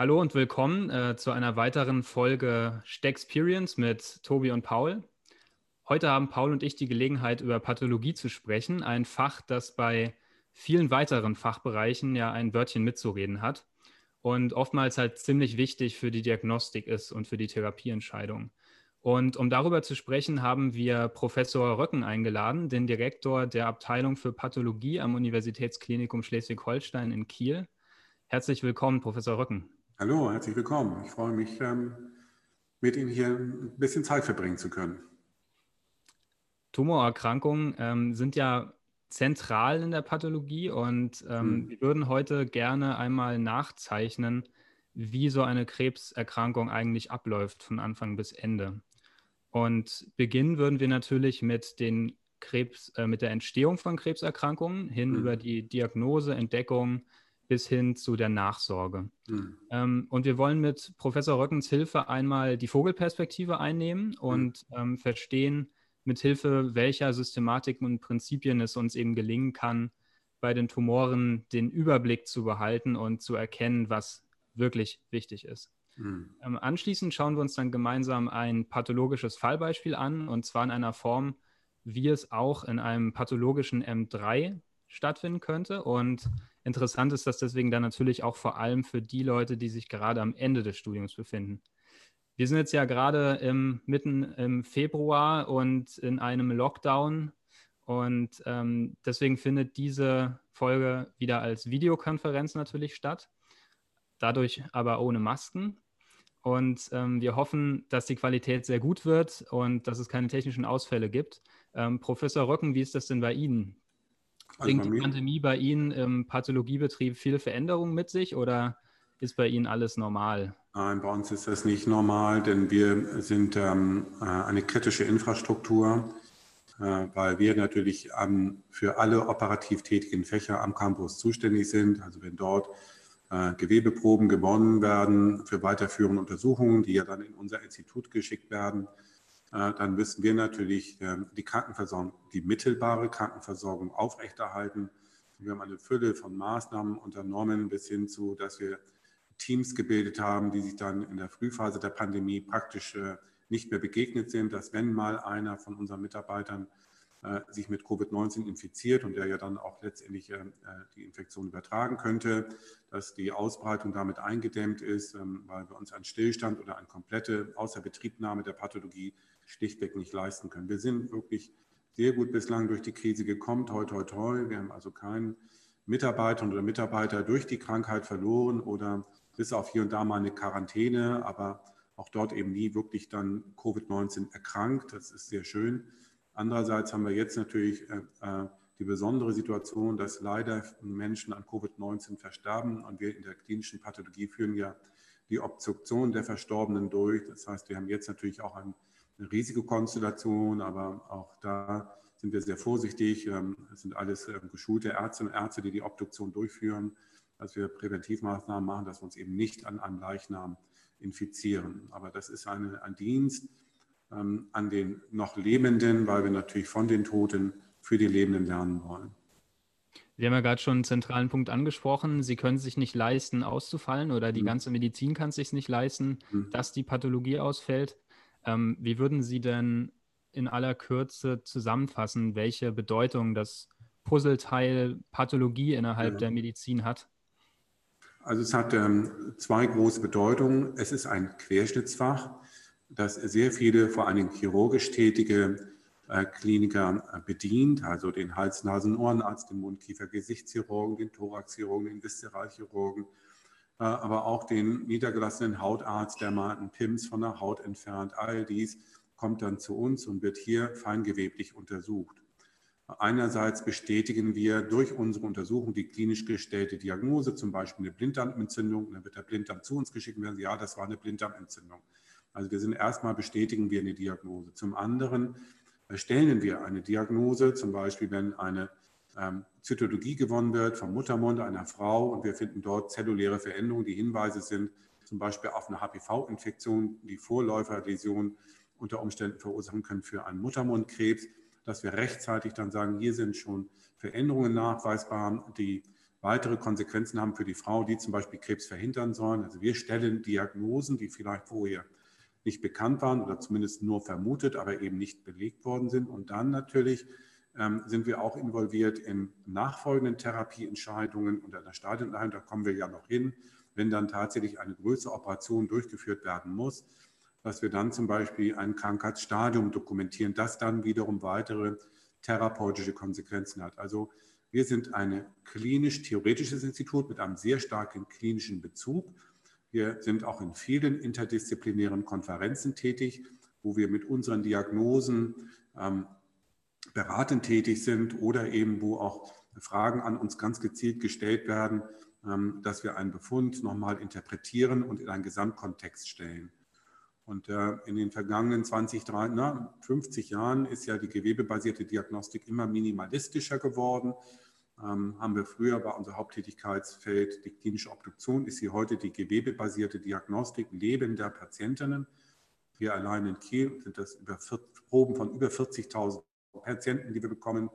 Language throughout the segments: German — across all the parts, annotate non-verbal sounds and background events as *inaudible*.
Hallo und willkommen äh, zu einer weiteren Folge Stexperience mit Tobi und Paul. Heute haben Paul und ich die Gelegenheit, über Pathologie zu sprechen, ein Fach, das bei vielen weiteren Fachbereichen ja ein Wörtchen mitzureden hat und oftmals halt ziemlich wichtig für die Diagnostik ist und für die Therapieentscheidung. Und um darüber zu sprechen, haben wir Professor Röcken eingeladen, den Direktor der Abteilung für Pathologie am Universitätsklinikum Schleswig-Holstein in Kiel. Herzlich willkommen, Professor Röcken. Hallo, herzlich willkommen. Ich freue mich, ähm, mit Ihnen hier ein bisschen Zeit verbringen zu können. Tumorerkrankungen ähm, sind ja zentral in der Pathologie und ähm, hm. wir würden heute gerne einmal nachzeichnen, wie so eine Krebserkrankung eigentlich abläuft von Anfang bis Ende. Und beginnen würden wir natürlich mit den Krebs, äh, mit der Entstehung von Krebserkrankungen hin hm. über die Diagnose, Entdeckung, bis hin zu der Nachsorge. Mhm. Ähm, und wir wollen mit Professor Röckens Hilfe einmal die Vogelperspektive einnehmen und mhm. ähm, verstehen, mit Hilfe welcher Systematiken und Prinzipien es uns eben gelingen kann, bei den Tumoren den Überblick zu behalten und zu erkennen, was wirklich wichtig ist. Mhm. Ähm, anschließend schauen wir uns dann gemeinsam ein pathologisches Fallbeispiel an, und zwar in einer Form, wie es auch in einem pathologischen M3 stattfinden könnte. Und Interessant ist das deswegen dann natürlich auch vor allem für die Leute, die sich gerade am Ende des Studiums befinden. Wir sind jetzt ja gerade im, mitten im Februar und in einem Lockdown. Und ähm, deswegen findet diese Folge wieder als Videokonferenz natürlich statt. Dadurch aber ohne Masken. Und ähm, wir hoffen, dass die Qualität sehr gut wird und dass es keine technischen Ausfälle gibt. Ähm, Professor Röcken, wie ist das denn bei Ihnen? Bringt die Pandemie bei Ihnen im Pathologiebetrieb viele Veränderungen mit sich oder ist bei Ihnen alles normal? Nein, bei uns ist das nicht normal, denn wir sind ähm, äh, eine kritische Infrastruktur, äh, weil wir natürlich ähm, für alle operativ tätigen Fächer am Campus zuständig sind. Also wenn dort äh, Gewebeproben gewonnen werden für weiterführende Untersuchungen, die ja dann in unser Institut geschickt werden, dann müssen wir natürlich ähm, die Krankenversorgung, die mittelbare Krankenversorgung aufrechterhalten. Wir haben eine Fülle von Maßnahmen unternommen bis hin zu, dass wir Teams gebildet haben, die sich dann in der Frühphase der Pandemie praktisch äh, nicht mehr begegnet sind, dass wenn mal einer von unseren Mitarbeitern äh, sich mit Covid-19 infiziert und der ja dann auch letztendlich die Infektion übertragen könnte, dass die Ausbreitung damit eingedämmt ist, ähm, weil wir uns einen Stillstand oder eine komplette Außerbetriebnahme der Pathologie schlichtweg nicht leisten können. Wir sind wirklich sehr gut bislang durch die Krise gekommen, toi, toi, toi. Wir haben also keinen Mitarbeiter oder Mitarbeiter durch die Krankheit verloren oder bis auf hier und da mal eine Quarantäne, aber auch dort eben nie wirklich dann Covid-19 erkrankt. Das ist sehr schön. Andererseits haben wir jetzt natürlich äh, äh die besondere Situation, dass leider Menschen an Covid-19 versterben und wir in der klinischen Pathologie führen ja die Obstruktion der Verstorbenen durch. Das heißt, wir haben jetzt natürlich auch ein eine Risikokonstellation, aber auch da sind wir sehr vorsichtig. Ähm, es sind alles ähm, geschulte Ärzte und Ärzte, die die Obduktion durchführen, dass wir Präventivmaßnahmen machen, dass wir uns eben nicht an einem Leichnam infizieren. Aber das ist eine, ein Dienst ähm, an den noch Lebenden, weil wir natürlich von den Toten für die Lebenden lernen wollen. Sie haben ja gerade schon einen zentralen Punkt angesprochen. Sie können sich nicht leisten, auszufallen oder die mhm. ganze Medizin kann es sich nicht leisten, mhm. dass die Pathologie ausfällt. Ähm, wie würden Sie denn in aller Kürze zusammenfassen, welche Bedeutung das Puzzleteil Pathologie innerhalb ja. der Medizin hat? Also es hat ähm, zwei große Bedeutungen. Es ist ein Querschnittsfach, das sehr viele, vor allem chirurgisch tätige äh, Kliniker äh, bedient, also den Hals-, Nasen-, Ohrenarzt, den Mund-Kiefer-Gesichtschirurgen, den Thoraxchirurgen, den Viszeralchirurgen, aber auch den niedergelassenen Hautarzt, der mal einen PIMS von der Haut entfernt. All dies kommt dann zu uns und wird hier feingeweblich untersucht. Einerseits bestätigen wir durch unsere Untersuchung die klinisch gestellte Diagnose, zum Beispiel eine Blinddarmentzündung. Dann wird der Blinddarm zu uns geschickt und werden, ja, das war eine Blinddarmentzündung. Also wir sind erstmal bestätigen wir eine Diagnose. Zum anderen stellen wir eine Diagnose, zum Beispiel wenn eine ähm, Zytologie gewonnen wird vom Muttermund einer Frau und wir finden dort zelluläre Veränderungen, die Hinweise sind, zum Beispiel auf eine HPV-Infektion, die Vorläuferläsion unter Umständen verursachen können für einen Muttermundkrebs, dass wir rechtzeitig dann sagen, hier sind schon Veränderungen nachweisbar, die weitere Konsequenzen haben für die Frau, die zum Beispiel Krebs verhindern sollen. Also wir stellen Diagnosen, die vielleicht vorher nicht bekannt waren oder zumindest nur vermutet, aber eben nicht belegt worden sind. Und dann natürlich sind wir auch involviert in nachfolgenden Therapieentscheidungen und der Stadieneinheit, da kommen wir ja noch hin, wenn dann tatsächlich eine größere Operation durchgeführt werden muss, dass wir dann zum Beispiel ein Krankheitsstadium dokumentieren, das dann wiederum weitere therapeutische Konsequenzen hat. Also wir sind ein klinisch-theoretisches Institut mit einem sehr starken klinischen Bezug. Wir sind auch in vielen interdisziplinären Konferenzen tätig, wo wir mit unseren Diagnosen ähm, beratend tätig sind oder eben wo auch Fragen an uns ganz gezielt gestellt werden, ähm, dass wir einen Befund nochmal interpretieren und in einen Gesamtkontext stellen. Und äh, in den vergangenen 20, 30, na, 50 Jahren ist ja die gewebebasierte Diagnostik immer minimalistischer geworden. Ähm, haben wir früher bei unser Haupttätigkeitsfeld die klinische Obduktion, ist sie heute die gewebebasierte Diagnostik lebender Patientinnen. Hier allein in Kiel sind das über Proben von über 40.000 Patienten, die wir bekommen,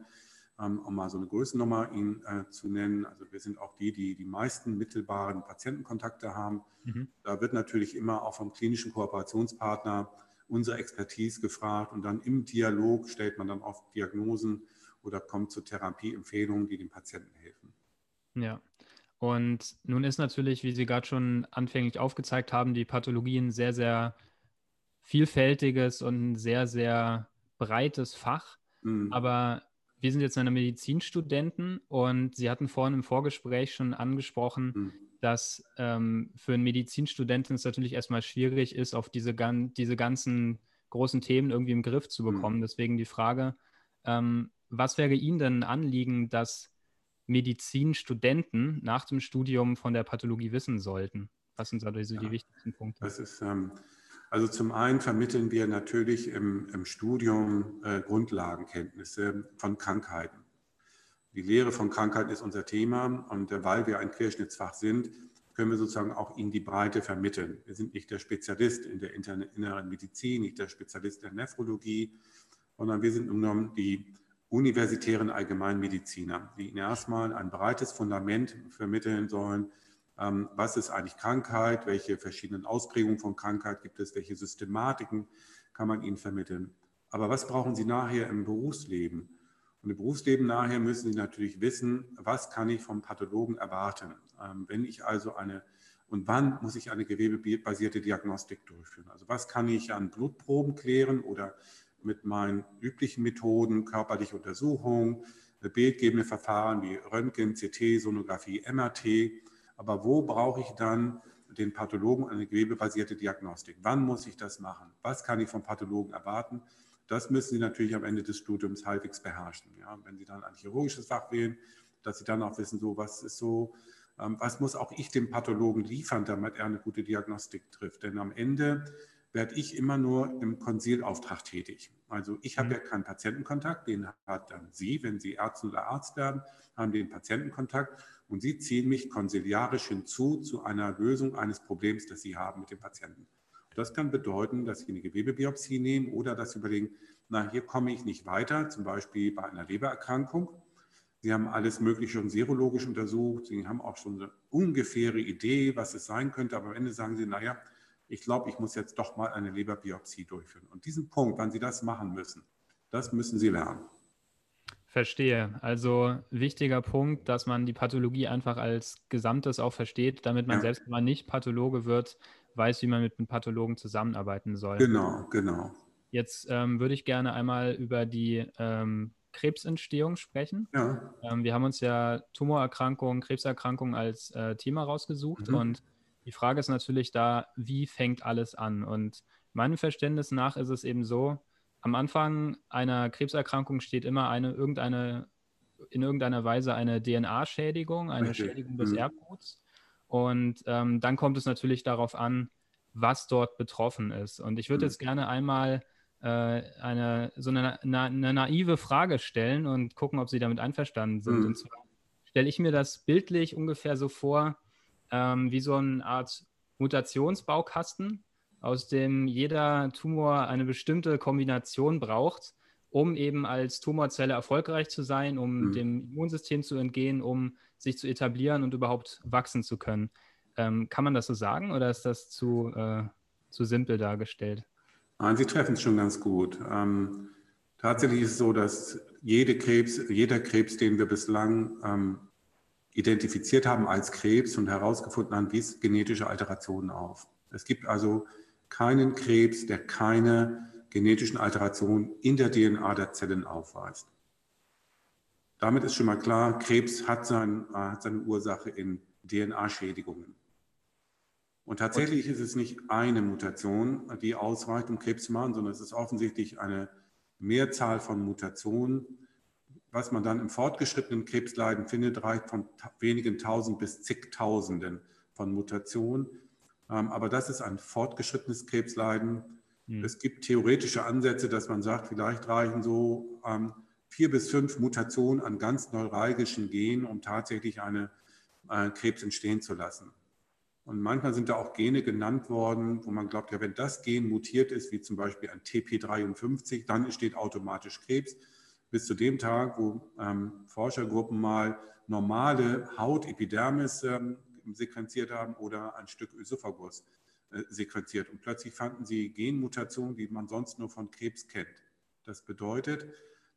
ähm, um mal so eine Größennummer Ihnen äh, zu nennen. Also wir sind auch die, die die meisten mittelbaren Patientenkontakte haben. Mhm. Da wird natürlich immer auch vom klinischen Kooperationspartner unsere Expertise gefragt und dann im Dialog stellt man dann oft Diagnosen oder kommt zu Therapieempfehlungen, die dem Patienten helfen. Ja. Und nun ist natürlich, wie Sie gerade schon anfänglich aufgezeigt haben, die Pathologie ein sehr, sehr vielfältiges und sehr, sehr breites Fach. Mhm. Aber wir sind jetzt eine Medizinstudenten und Sie hatten vorhin im Vorgespräch schon angesprochen, mhm. dass ähm, für einen Medizinstudenten es natürlich erstmal schwierig ist, auf diese, diese ganzen großen Themen irgendwie im Griff zu bekommen. Mhm. Deswegen die Frage, ähm, was wäre Ihnen denn ein Anliegen, dass Medizinstudenten nach dem Studium von der Pathologie wissen sollten? Was sind also die wichtigsten Punkte? Das ist ähm, also zum einen vermitteln wir natürlich im, im Studium äh, Grundlagenkenntnisse von Krankheiten. Die Lehre von Krankheiten ist unser Thema und äh, weil wir ein Querschnittsfach sind, können wir sozusagen auch in die Breite vermitteln. Wir sind nicht der Spezialist in der inneren Medizin, nicht der Spezialist der Nephrologie, sondern wir sind genommen die universitären Allgemeinmediziner, die Ihnen erstmal ein breites Fundament vermitteln sollen, was ist eigentlich Krankheit, welche verschiedenen Ausprägungen von Krankheit gibt es, welche Systematiken kann man ihnen vermitteln. Aber was brauchen sie nachher im Berufsleben? Und im Berufsleben nachher müssen sie natürlich wissen, was kann ich vom Pathologen erwarten. Ähm, wenn ich also eine, und wann muss ich eine gewebebasierte Diagnostik durchführen? Also was kann ich an Blutproben klären oder mit meinen üblichen Methoden, körperliche Untersuchung, bildgebende Verfahren wie Röntgen, CT, Sonographie, MRT, aber wo brauche ich dann den Pathologen eine gewebebasierte Diagnostik? Wann muss ich das machen? Was kann ich vom Pathologen erwarten? Das müssen Sie natürlich am Ende des Studiums halbwegs beherrschen. Ja, wenn Sie dann ein chirurgisches Fach wählen, dass Sie dann auch wissen, so was ist so, ähm, was muss auch ich dem Pathologen liefern, damit er eine gute Diagnostik trifft. Denn am Ende werde ich immer nur im Konsilauftrag tätig. Also ich habe mhm. ja keinen Patientenkontakt, den hat dann Sie, wenn Sie Ärztin oder Arzt werden, haben den Patientenkontakt und Sie ziehen mich konsiliarisch hinzu zu einer Lösung eines Problems, das Sie haben mit dem Patienten. Das kann bedeuten, dass Sie eine Gewebebiopsie nehmen oder dass Sie überlegen, na, hier komme ich nicht weiter, zum Beispiel bei einer Lebererkrankung. Sie haben alles Mögliche schon serologisch untersucht, Sie haben auch schon eine ungefähre Idee, was es sein könnte, aber am Ende sagen Sie, naja, ich glaube, ich muss jetzt doch mal eine Leberbiopsie durchführen. Und diesen Punkt, wann Sie das machen müssen, das müssen Sie lernen. Verstehe. Also wichtiger Punkt, dass man die Pathologie einfach als Gesamtes auch versteht, damit man ja. selbst, wenn man nicht Pathologe wird, weiß, wie man mit einem Pathologen zusammenarbeiten soll. Genau, genau. Jetzt ähm, würde ich gerne einmal über die ähm, Krebsentstehung sprechen. Ja. Ähm, wir haben uns ja Tumorerkrankungen, Krebserkrankungen als äh, Thema rausgesucht mhm. und die Frage ist natürlich da, wie fängt alles an? Und meinem Verständnis nach ist es eben so, am Anfang einer Krebserkrankung steht immer eine irgendeine in irgendeiner Weise eine DNA-Schädigung, eine Richtig. Schädigung des mhm. Erbguts. Und ähm, dann kommt es natürlich darauf an, was dort betroffen ist. Und ich würde mhm. jetzt gerne einmal äh, eine so eine, na, eine, naive Frage stellen und gucken, ob Sie damit einverstanden sind. Mhm. Und zwar stelle ich mir das bildlich ungefähr so vor, ähm, wie so eine Art Mutationsbaukasten, aus dem jeder Tumor eine bestimmte Kombination braucht, um eben als Tumorzelle erfolgreich zu sein, um mhm. dem Immunsystem zu entgehen, um sich zu etablieren und überhaupt wachsen zu können. Ähm, kann man das so sagen oder ist das zu, äh, zu simpel dargestellt? Nein, Sie treffen es schon ganz gut. Ähm, tatsächlich ist es so, dass jede Krebs, jeder Krebs, den wir bislang ähm, identifiziert haben als Krebs und herausgefunden haben, wies genetische Alterationen auf. Es gibt also keinen Krebs, der keine genetischen Alterationen in der DNA der Zellen aufweist. Damit ist schon mal klar, Krebs hat, sein, hat seine Ursache in DNA-Schädigungen. Und tatsächlich ist es nicht eine Mutation, die ausreicht, um Krebs zu machen, sondern es ist offensichtlich eine Mehrzahl von Mutationen. Was man dann im fortgeschrittenen Krebsleiden findet, reicht von wenigen Tausend bis zigtausenden von Mutationen. Ähm, aber das ist ein fortgeschrittenes Krebsleiden. Mhm. Es gibt theoretische Ansätze, dass man sagt, vielleicht reichen so ähm, vier bis fünf Mutationen an ganz neuralgischen Genen, um tatsächlich eine äh, Krebs entstehen zu lassen. Und manchmal sind da auch Gene genannt worden, wo man glaubt, ja, wenn das Gen mutiert ist, wie zum Beispiel ein TP53, dann entsteht automatisch Krebs. Bis zu dem Tag, wo ähm, Forschergruppen mal normale Hautepidermis ähm, sequenziert haben oder ein Stück Ösophagus äh, sequenziert. Und plötzlich fanden sie Genmutationen, die man sonst nur von Krebs kennt. Das bedeutet,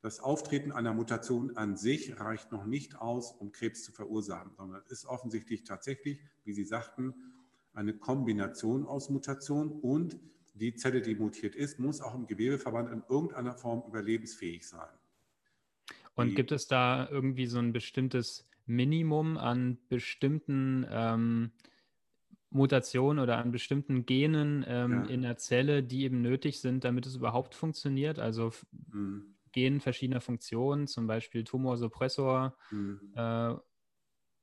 das Auftreten einer Mutation an sich reicht noch nicht aus, um Krebs zu verursachen, sondern es ist offensichtlich tatsächlich, wie Sie sagten, eine Kombination aus Mutationen und die Zelle, die mutiert ist, muss auch im Gewebeverband in irgendeiner Form überlebensfähig sein. Und gibt es da irgendwie so ein bestimmtes Minimum an bestimmten ähm, Mutationen oder an bestimmten Genen ähm, ja. in der Zelle, die eben nötig sind, damit es überhaupt funktioniert? Also mhm. Gen verschiedener Funktionen, zum Beispiel Tumorsuppressor mhm. äh,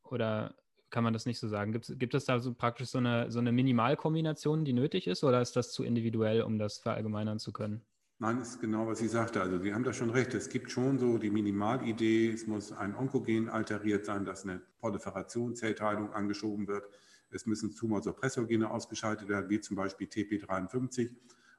oder kann man das nicht so sagen? Gibt, gibt es da so praktisch so eine, so eine Minimalkombination, die nötig ist, oder ist das zu individuell, um das verallgemeinern zu können? Nein, das ist genau, was ich sagte. Also Sie haben da schon recht. Es gibt schon so die Minimalidee, es muss ein Onkogen alteriert sein, dass eine Proliferation, Zellteilung angeschoben wird. Es müssen Tumorsuppressorgene ausgeschaltet werden, wie zum Beispiel TP53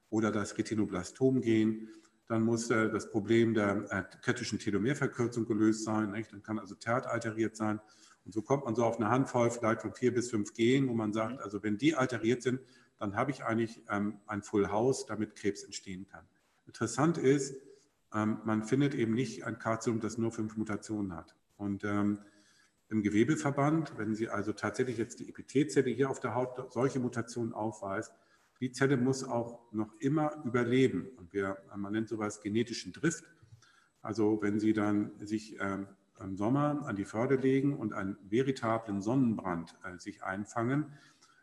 oder das Retinoblastom-Gen. Dann muss äh, das Problem der äh, kritischen Telomerverkürzung gelöst sein. Nicht? Dann kann also TERT alteriert sein. Und so kommt man so auf eine Handvoll vielleicht von vier bis fünf Genen, wo man sagt, mhm. also wenn die alteriert sind, dann habe ich eigentlich ähm, ein Full House, damit Krebs entstehen kann. Interessant ist, ähm, man findet eben nicht ein Karzinom, das nur fünf Mutationen hat. Und ähm, im Gewebeverband, wenn Sie also tatsächlich jetzt die Epithelzelle hier auf der Haut solche Mutationen aufweist, die Zelle muss auch noch immer überleben. Und wir, man nennt sowas genetischen Drift. Also wenn Sie dann sich ähm, im Sommer an die Förde legen und einen veritablen Sonnenbrand äh, sich einfangen,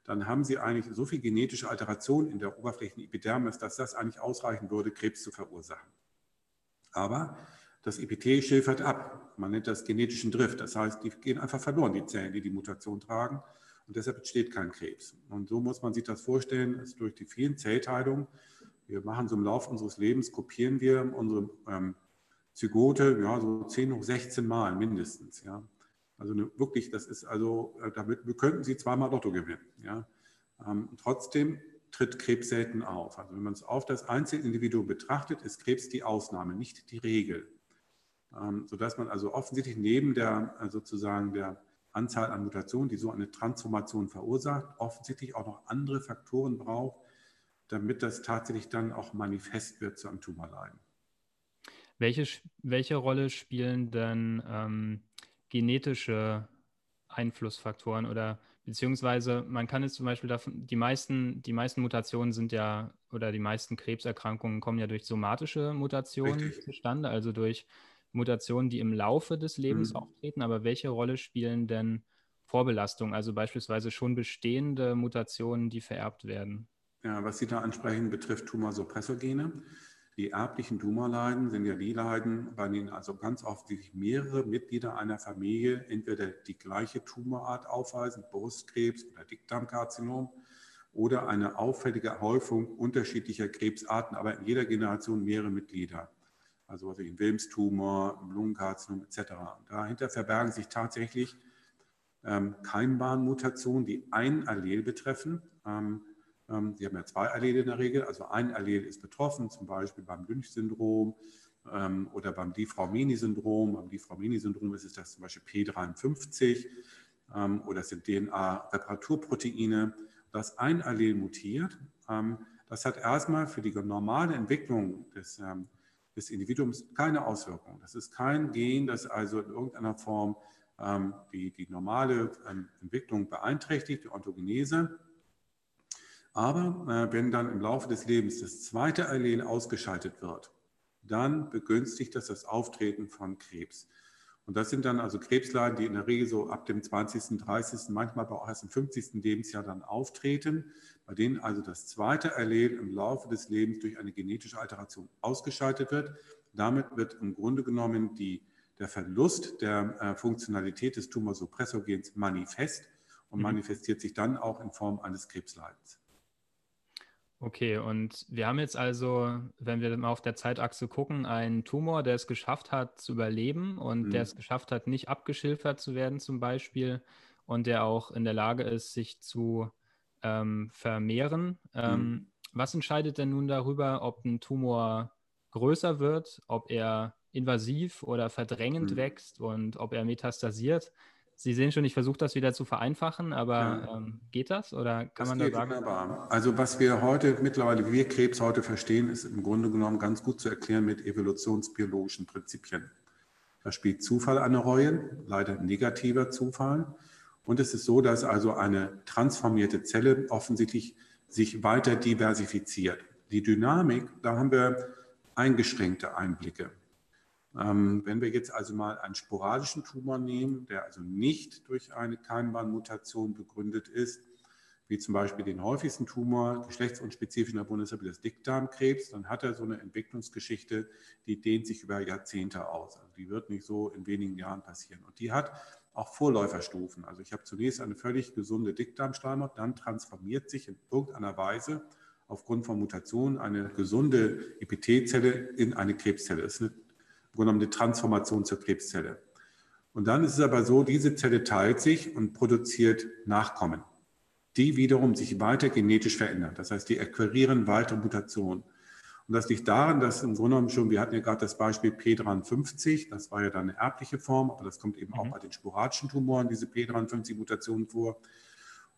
dann haben Sie eigentlich so viel genetische Alteration in der Oberflächenepidermis, dass das eigentlich ausreichen würde, Krebs zu verursachen. Aber das Epithel schilfert ab. Man nennt das genetischen Drift. Das heißt, die gehen einfach verloren, die Zellen, die die Mutation tragen. Und deshalb entsteht kein Krebs. Und so muss man sich das vorstellen, dass durch die vielen Zellteilungen, wir machen so im Laufe unseres Lebens, kopieren wir unsere ähm, Zygote, ja, so 10 hoch 16 Mal mindestens, ja. Also eine, wirklich, das ist also, äh, damit könnten Sie zweimal Lotto gewinnen, ja. Ähm, trotzdem tritt Krebs selten auf. Also wenn man es auf das Einzelindividuum betrachtet, ist Krebs die Ausnahme, nicht die Regel. Ähm, sodass man also offensichtlich neben der äh, sozusagen der Anzahl an Mutationen, die so eine Transformation verursacht, offensichtlich auch noch andere Faktoren braucht, damit das tatsächlich dann auch manifest wird zu einem Tumorleiden. Welche, welche Rolle spielen denn ähm, genetische Einflussfaktoren oder beziehungsweise man kann jetzt zum Beispiel davon, die meisten, die meisten Mutationen sind ja oder die meisten Krebserkrankungen kommen ja durch somatische Mutationen Richtig. zustande, also durch Mutationen, die im Laufe des Lebens mhm. auftreten, aber welche Rolle spielen denn Vorbelastungen, also beispielsweise schon bestehende Mutationen, die vererbt werden? Ja, was Sie da ansprechen, betrifft Tumorsuppressorgene. Die erblichen Tumorleiden sind ja die Leiden, bei denen also ganz offensichtlich mehrere Mitglieder einer Familie entweder die gleiche Tumorart aufweisen, Brustkrebs oder Dickdarmkarzinom, oder eine auffällige Häufung unterschiedlicher Krebsarten, aber in jeder Generation mehrere Mitglieder also was ich, ein Wilms-Tumor, Lungenkarzinom etc. Dahinter verbergen sich tatsächlich ähm, Keimbahnmutationen, die ein Allel betreffen. Ähm, ähm, die haben ja zwei Allele in der Regel, also ein Allel ist betroffen, zum Beispiel beim Lynch-Syndrom, ähm, oder beim Di-Fraumeni-Syndrom. Beim Di-Fraumeni-Syndrom ist es das zum Beispiel P53 ähm, oder es sind DNA-Reparaturproteine. Das ein Allel mutiert. Ähm, das hat erstmal für die normale Entwicklung des, ähm, des Individuums keine Auswirkung. Das ist kein Gen, das also in irgendeiner Form ähm, die, die normale ähm, Entwicklung beeinträchtigt, die Ontogenese. Aber äh, wenn dann im Laufe des Lebens das zweite Allel ausgeschaltet wird, dann begünstigt das das Auftreten von Krebs. Und das sind dann also Krebsleiden, die in der Regel so ab dem 20., 30., manchmal aber auch erst im 50. Lebensjahr dann auftreten, bei denen also das zweite Allel im Laufe des Lebens durch eine genetische Alteration ausgeschaltet wird. Damit wird im Grunde genommen die, der Verlust der äh, Funktionalität des Tumorsuppressorgens manifest und mhm. manifestiert sich dann auch in Form eines Krebsleidens. Okay, und wir haben jetzt also, wenn wir mal auf der Zeitachse gucken, einen Tumor, der es geschafft hat zu überleben und mhm. der es geschafft hat, nicht abgeschilfert zu werden zum Beispiel und der auch in der Lage ist, sich zu ähm, vermehren. Ähm, mhm. Was entscheidet denn nun darüber, ob ein Tumor größer wird, ob er invasiv oder verdrängend mhm. wächst und ob er metastasiert? Sie sehen schon, ich versuche das wieder zu vereinfachen, aber ja. ähm, geht das oder kann das man da sagen? Wunderbar. Also was wir heute mittlerweile, wie wir Krebs heute verstehen, ist im Grunde genommen ganz gut zu erklären mit evolutionsbiologischen Prinzipien. Da spielt Zufall eine Rolle, leider negativer Zufall. Und es ist so, dass also eine transformierte Zelle offensichtlich sich weiter diversifiziert. Die Dynamik, da haben wir eingeschränkte Einblicke. Ähm, wenn wir jetzt also mal einen sporadischen Tumor nehmen, der also nicht durch eine Keimbahnmutation begründet ist, wie zum Beispiel den häufigsten Tumor, geschlechtsunspezifisch in der Bundesrepublik, das Dickdarmkrebs, dann hat er so eine Entwicklungsgeschichte, die dehnt sich über Jahrzehnte aus. Also die wird nicht so in wenigen Jahren passieren. Und die hat auch Vorläuferstufen. Also ich habe zunächst eine völlig gesunde Dickdarmschleimhaut, dann transformiert sich in irgendeiner Weise aufgrund von Mutationen eine gesunde Epithelzelle in eine Krebszelle. Das ist eine genommen eine Transformation zur Krebszelle. Und dann ist es aber so, diese Zelle teilt sich und produziert Nachkommen, die wiederum sich weiter genetisch verändern. Das heißt, die akquirieren weitere Mutationen. Und das liegt daran, dass im Grunde genommen schon, wir hatten ja gerade das Beispiel P53, das war ja dann eine erbliche Form, aber das kommt eben mhm. auch bei den sporadischen Tumoren, diese P53-Mutationen vor.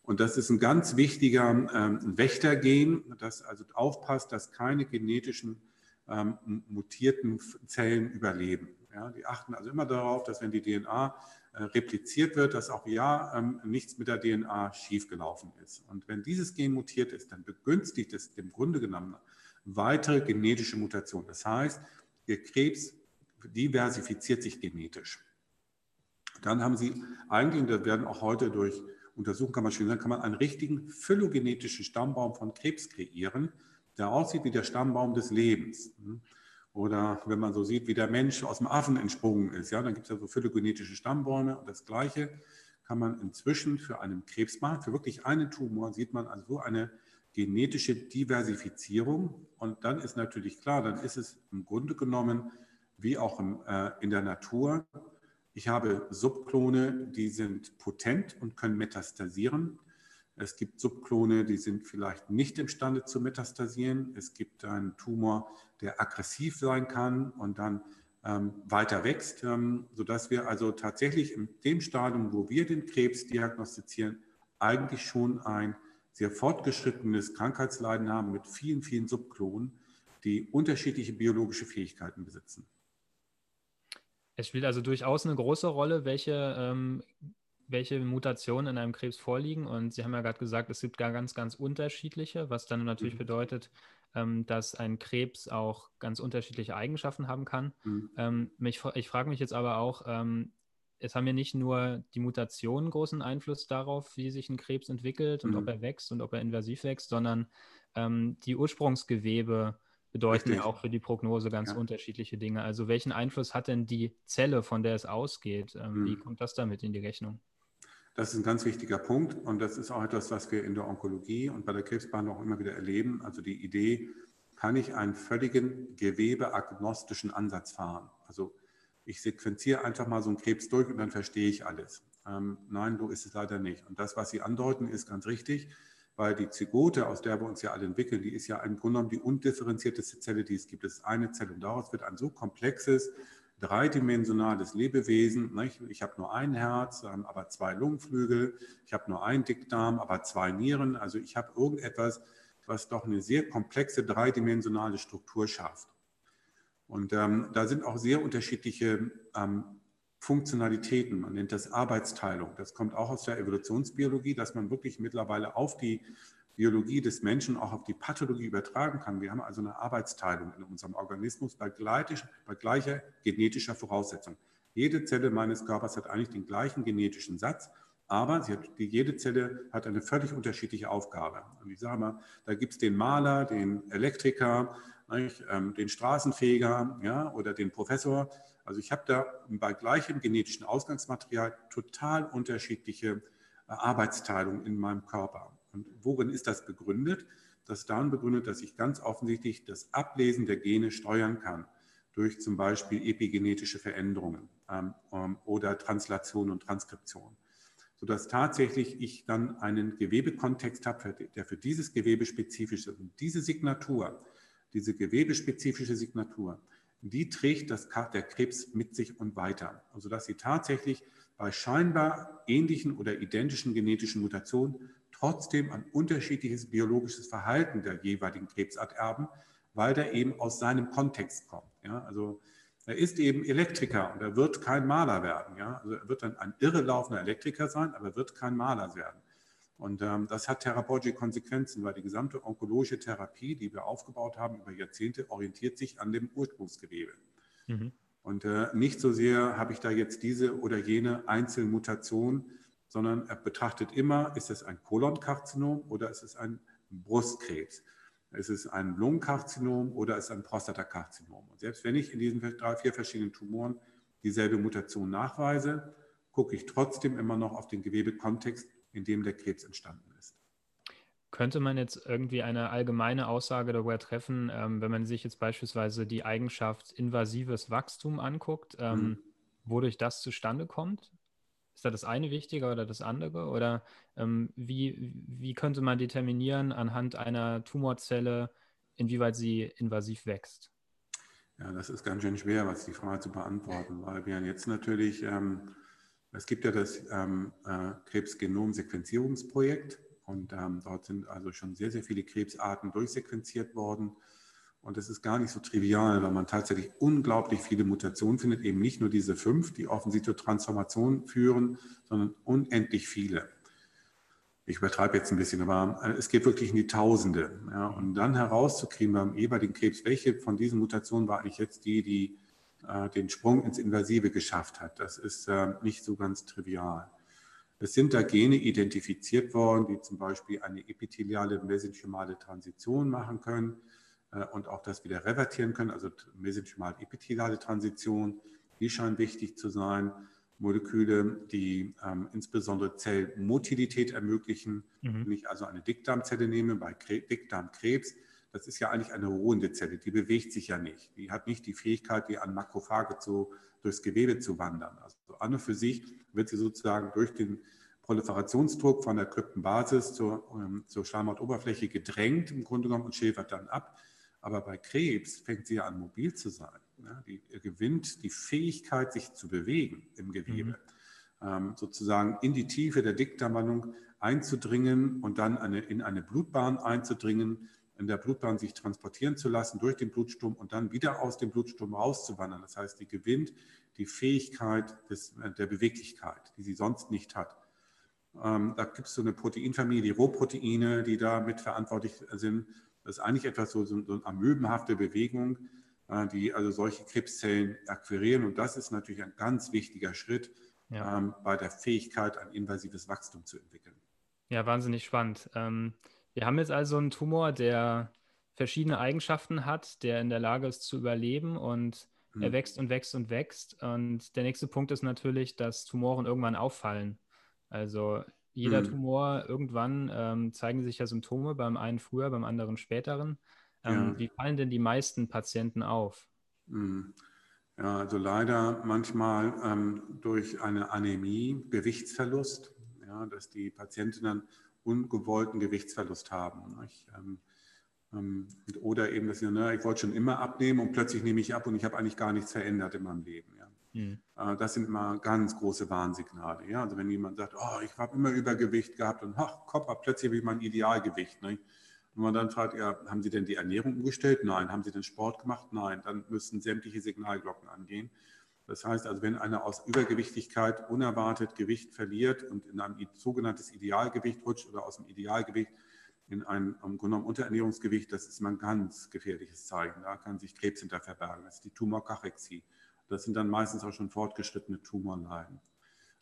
Und das ist ein ganz wichtiger ähm, Wächtergen, das also aufpasst, dass keine genetischen ähm, mutierten Zellen überleben. Ja, die achten also immer darauf, dass wenn die DNA äh, repliziert wird, dass auch ja ähm, nichts mit der DNA schiefgelaufen ist. Und wenn dieses Gen mutiert ist, dann begünstigt es im Grunde genommen weitere genetische Mutationen. Das heißt, Ihr Krebs diversifiziert sich genetisch. Dann haben Sie eigentlich, und da werden auch heute durch Untersuchungen, kann man schon sagen, kann man einen richtigen phylogenetischen Stammbaum von Krebs kreieren, der aussieht wie der Stammbaum des Lebens. Oder wenn man so sieht, wie der Mensch aus dem Affen entsprungen ist, ja, dann gibt es ja so phylogenetische Stammbäume. Und das Gleiche kann man inzwischen für einen Krebs machen. Für wirklich einen Tumor sieht man also so eine genetische Diversifizierung. Und dann ist natürlich klar, dann ist es im Grunde genommen wie auch im, äh, in der Natur. Ich habe Subklone, die sind potent und können metastasieren. Es gibt Subklone, die sind vielleicht nicht imstande zu metastasieren. Es gibt einen Tumor, der aggressiv sein kann und dann ähm, weiter wächst, ähm, sodass wir also tatsächlich in dem Stadium, wo wir den Krebs diagnostizieren, eigentlich schon ein sehr fortgeschrittenes Krankheitsleiden haben mit vielen, vielen Subklonen, die unterschiedliche biologische Fähigkeiten besitzen. Es spielt also durchaus eine große Rolle, welche ähm, welche Mutationen in einem Krebs vorliegen. Und Sie haben ja gerade gesagt, es gibt gar ganz, ganz unterschiedliche, was dann natürlich mhm. bedeutet, ähm, dass ein Krebs auch ganz unterschiedliche Eigenschaften haben kann. Mhm. Ähm, mich, ich frage mich jetzt aber auch, ähm, es haben ja nicht nur die Mutationen großen Einfluss darauf, wie sich ein Krebs entwickelt und mhm. ob er wächst und ob er invasiv wächst, sondern ähm, die Ursprungsgewebe bedeuten ja auch für die Prognose ganz ja. unterschiedliche Dinge. Also welchen Einfluss hat denn die Zelle, von der es ausgeht? Ähm, wie mhm. kommt das damit in die Rechnung? Das ist ein ganz wichtiger Punkt und das ist auch etwas, was wir in der Onkologie und bei der Krebsbehandlung auch immer wieder erleben. Also die Idee, kann ich einen völligen gewebeagnostischen Ansatz fahren? Also ich sequenziere einfach mal so einen Krebs durch und dann verstehe ich alles. Ähm, nein, so ist es leider nicht. Und das, was Sie andeuten, ist ganz richtig. weil die Zygote, aus der wir uns ja alle entwickeln, die ist ja im Grunde genommen die undifferenzierteste Zelle, die es gibt. Es ist eine Zelle und daraus wird ein so komplexes, dreidimensionales Lebewesen. Nicht? Ich habe nur ein Herz, ähm, aber zwei Lungenflügel. Ich habe nur einen Dickdarm, aber zwei Nieren. Also ich habe irgendetwas, was doch eine sehr komplexe dreidimensionale Struktur schafft. Und ähm, da sind auch sehr unterschiedliche ähm, Funktionalitäten. Man nennt das Arbeitsteilung. Das kommt auch aus der Evolutionsbiologie, dass man wirklich mittlerweile auf die Biologie des Menschen auch auf die Pathologie übertragen kann. Wir haben also eine Arbeitsteilung in unserem Organismus bei, bei gleicher genetischer Voraussetzung. Jede Zelle meines Körpers hat eigentlich den gleichen genetischen Satz, aber hat, die, jede Zelle hat eine völlig unterschiedliche Aufgabe. Und ich sage mal, da gibt es den Maler, den Elektriker, ähm, den Straßenfeger ja, oder den Professor. Also ich habe da bei gleichem genetischen Ausgangsmaterial total unterschiedliche äh, Arbeitsteilungen in meinem Körper. Und worin ist das begründet? Das ist darin begründet, dass ich ganz offensichtlich das Ablesen der Gene steuern kann durch zum Beispiel epigenetische Veränderungen ähm, ähm, oder Translation und Transkription, sodass tatsächlich ich dann einen Gewebekontext habe, der für dieses Gewebe spezifisch ist. Und diese Signatur, diese gewebespezifische Signatur, die trägt das, der Krebs mit sich und weiter, sodass sie tatsächlich bei scheinbar ähnlichen oder identischen genetischen Mutationen trotzdem ein unterschiedliches biologisches Verhalten der jeweiligen Krebsart erben, weil der eben aus seinem Kontext kommt. Ja? Also er ist eben Elektriker und er wird kein Maler werden. Ja? Also er wird dann ein irrelaufender Elektriker sein, aber er wird kein Maler werden. Und ähm, das hat therapeutische Konsequenzen, weil die gesamte onkologische Therapie, die wir aufgebaut haben über Jahrzehnte, orientiert sich an dem Ursprungsgewebe. Mhm. Und äh, nicht so sehr habe ich da jetzt diese oder jene Einzelmutation, sondern er betrachtet immer, ist es ein Kolonkarzinom oder ist es ein Brustkrebs? Ist es ein Lungenkarzinom oder ist es ein Prostatakarzinom? Und selbst wenn ich in diesen drei, vier verschiedenen Tumoren dieselbe Mutation nachweise, gucke ich trotzdem immer noch auf den Gewebekontext, in dem der Krebs entstanden ist. Könnte man jetzt irgendwie eine allgemeine Aussage darüber treffen, ähm, wenn man sich jetzt beispielsweise die Eigenschaft invasives Wachstum anguckt, ähm, mhm. wodurch das zustande kommt? Ist da das eine wichtiger oder das andere? Oder ähm, wie, wie könnte man determinieren anhand einer Tumorzelle, inwieweit sie invasiv wächst? Ja, das ist ganz schön schwer, was die Frage zu beantworten, weil wir jetzt natürlich, ähm, es gibt ja das ähm, äh, Krebsgenom-Sequenzierungsprojekt und ähm, dort sind also schon sehr, sehr viele Krebsarten durchsequenziert worden. Und das ist gar nicht so trivial, weil man tatsächlich unglaublich viele Mutationen findet, eben nicht nur diese fünf, die offensichtlich zur Transformation führen, sondern unendlich viele. Ich übertreibe jetzt ein bisschen, aber äh, es geht wirklich in die Tausende. Ja, und dann herauszukriegen beim jeweiligen Krebs, welche von diesen Mutationen war eigentlich jetzt die, die äh, den Sprung ins Invasive geschafft hat, das ist äh, nicht so ganz trivial. Es sind da Gene identifiziert worden, die zum Beispiel eine epitheliale mesenchymale Transition machen können und auch das wieder revertieren können, also mesenchymal-epitheliale Transition, die scheinen wichtig zu sein. Moleküle, die ähm, insbesondere Zellmotilität ermöglichen. Mhm. Wenn ich also eine Dickdarmzelle nehme bei Kre Dickdarmkrebs, das ist ja eigentlich eine ruhende Zelle, die bewegt sich ja nicht. Die hat nicht die Fähigkeit, wie an Makrophage zu, durchs Gewebe zu wandern. Also an und für sich wird sie sozusagen durch den Proliferationsdruck von der Kryptenbasis zur, ähm, zur Schleimhautoberfläche gedrängt im Grunde genommen und schäfert dann ab. Aber bei Krebs fängt sie an, mobil zu sein. Ja, die gewinnt die Fähigkeit, sich zu bewegen im Gewebe, mhm. ähm, sozusagen in die Tiefe der Dickdarmwandlung einzudringen und dann eine, in eine Blutbahn einzudringen, in der Blutbahn sich transportieren zu lassen durch den Blutsturm und dann wieder aus dem Blutsturm rauszuwandern. Das heißt, die gewinnt die Fähigkeit des, der Beweglichkeit, die sie sonst nicht hat. Ähm, da gibt es so eine Proteinfamilie, die Rohproteine, die da mitverantwortlich sind das ist eigentlich etwas so, so, eine amöbenhafte Bewegung, äh, die also solche Krebszellen akquirieren. Und das ist natürlich ein ganz wichtiger Schritt ja. ähm, bei der Fähigkeit, ein invasives Wachstum zu entwickeln. Ja, wahnsinnig spannend. Ähm, wir haben jetzt also einen Tumor, der verschiedene Eigenschaften hat, der in der Lage ist zu überleben und hm. er wächst und wächst und wächst. Und der nächste Punkt ist natürlich, dass Tumoren irgendwann auffallen. Also jeder mhm. Tumor, irgendwann ähm, zeigen sich ja Symptome, beim einen früher, beim anderen späteren. Ähm, ja. Wie fallen denn die meisten Patienten auf? Mhm. Ja, also leider manchmal ähm, durch eine Anämie, Gewichtsverlust, ja, dass die Patienten dann ungewollten Gewichtsverlust haben. Ähm, ähm, oder eben, dass ich, ne, ich wollte schon immer abnehmen und plötzlich nehme ich ab und ich habe eigentlich gar nichts verändert in meinem Leben. Mhm. Äh, das sind immer ganz große Warnsignale. Ja. Also wenn jemand sagt, oh, ich habe immer Übergewicht gehabt und ach, Kopf, plötzlich habe ich mein Idealgewicht. Ne. Und man dann fragt, ja, haben Sie denn die Ernährung umgestellt? Nein. Haben Sie den Sport gemacht? Nein. Dann müssen sämtliche Signalglocken angehen. Das heißt also, wenn einer aus Übergewichtigkeit unerwartet Gewicht verliert und in ein sogenanntes Idealgewicht rutscht oder aus dem Idealgewicht in ein Grunde genommen Unterernährungsgewicht, das ist mal ein ganz gefährliches Zeichen. Da kann sich Krebs hinter verbergen. Das ist die Tumorkachexie. Das sind dann meistens auch schon fortgeschrittene Tumorleiden.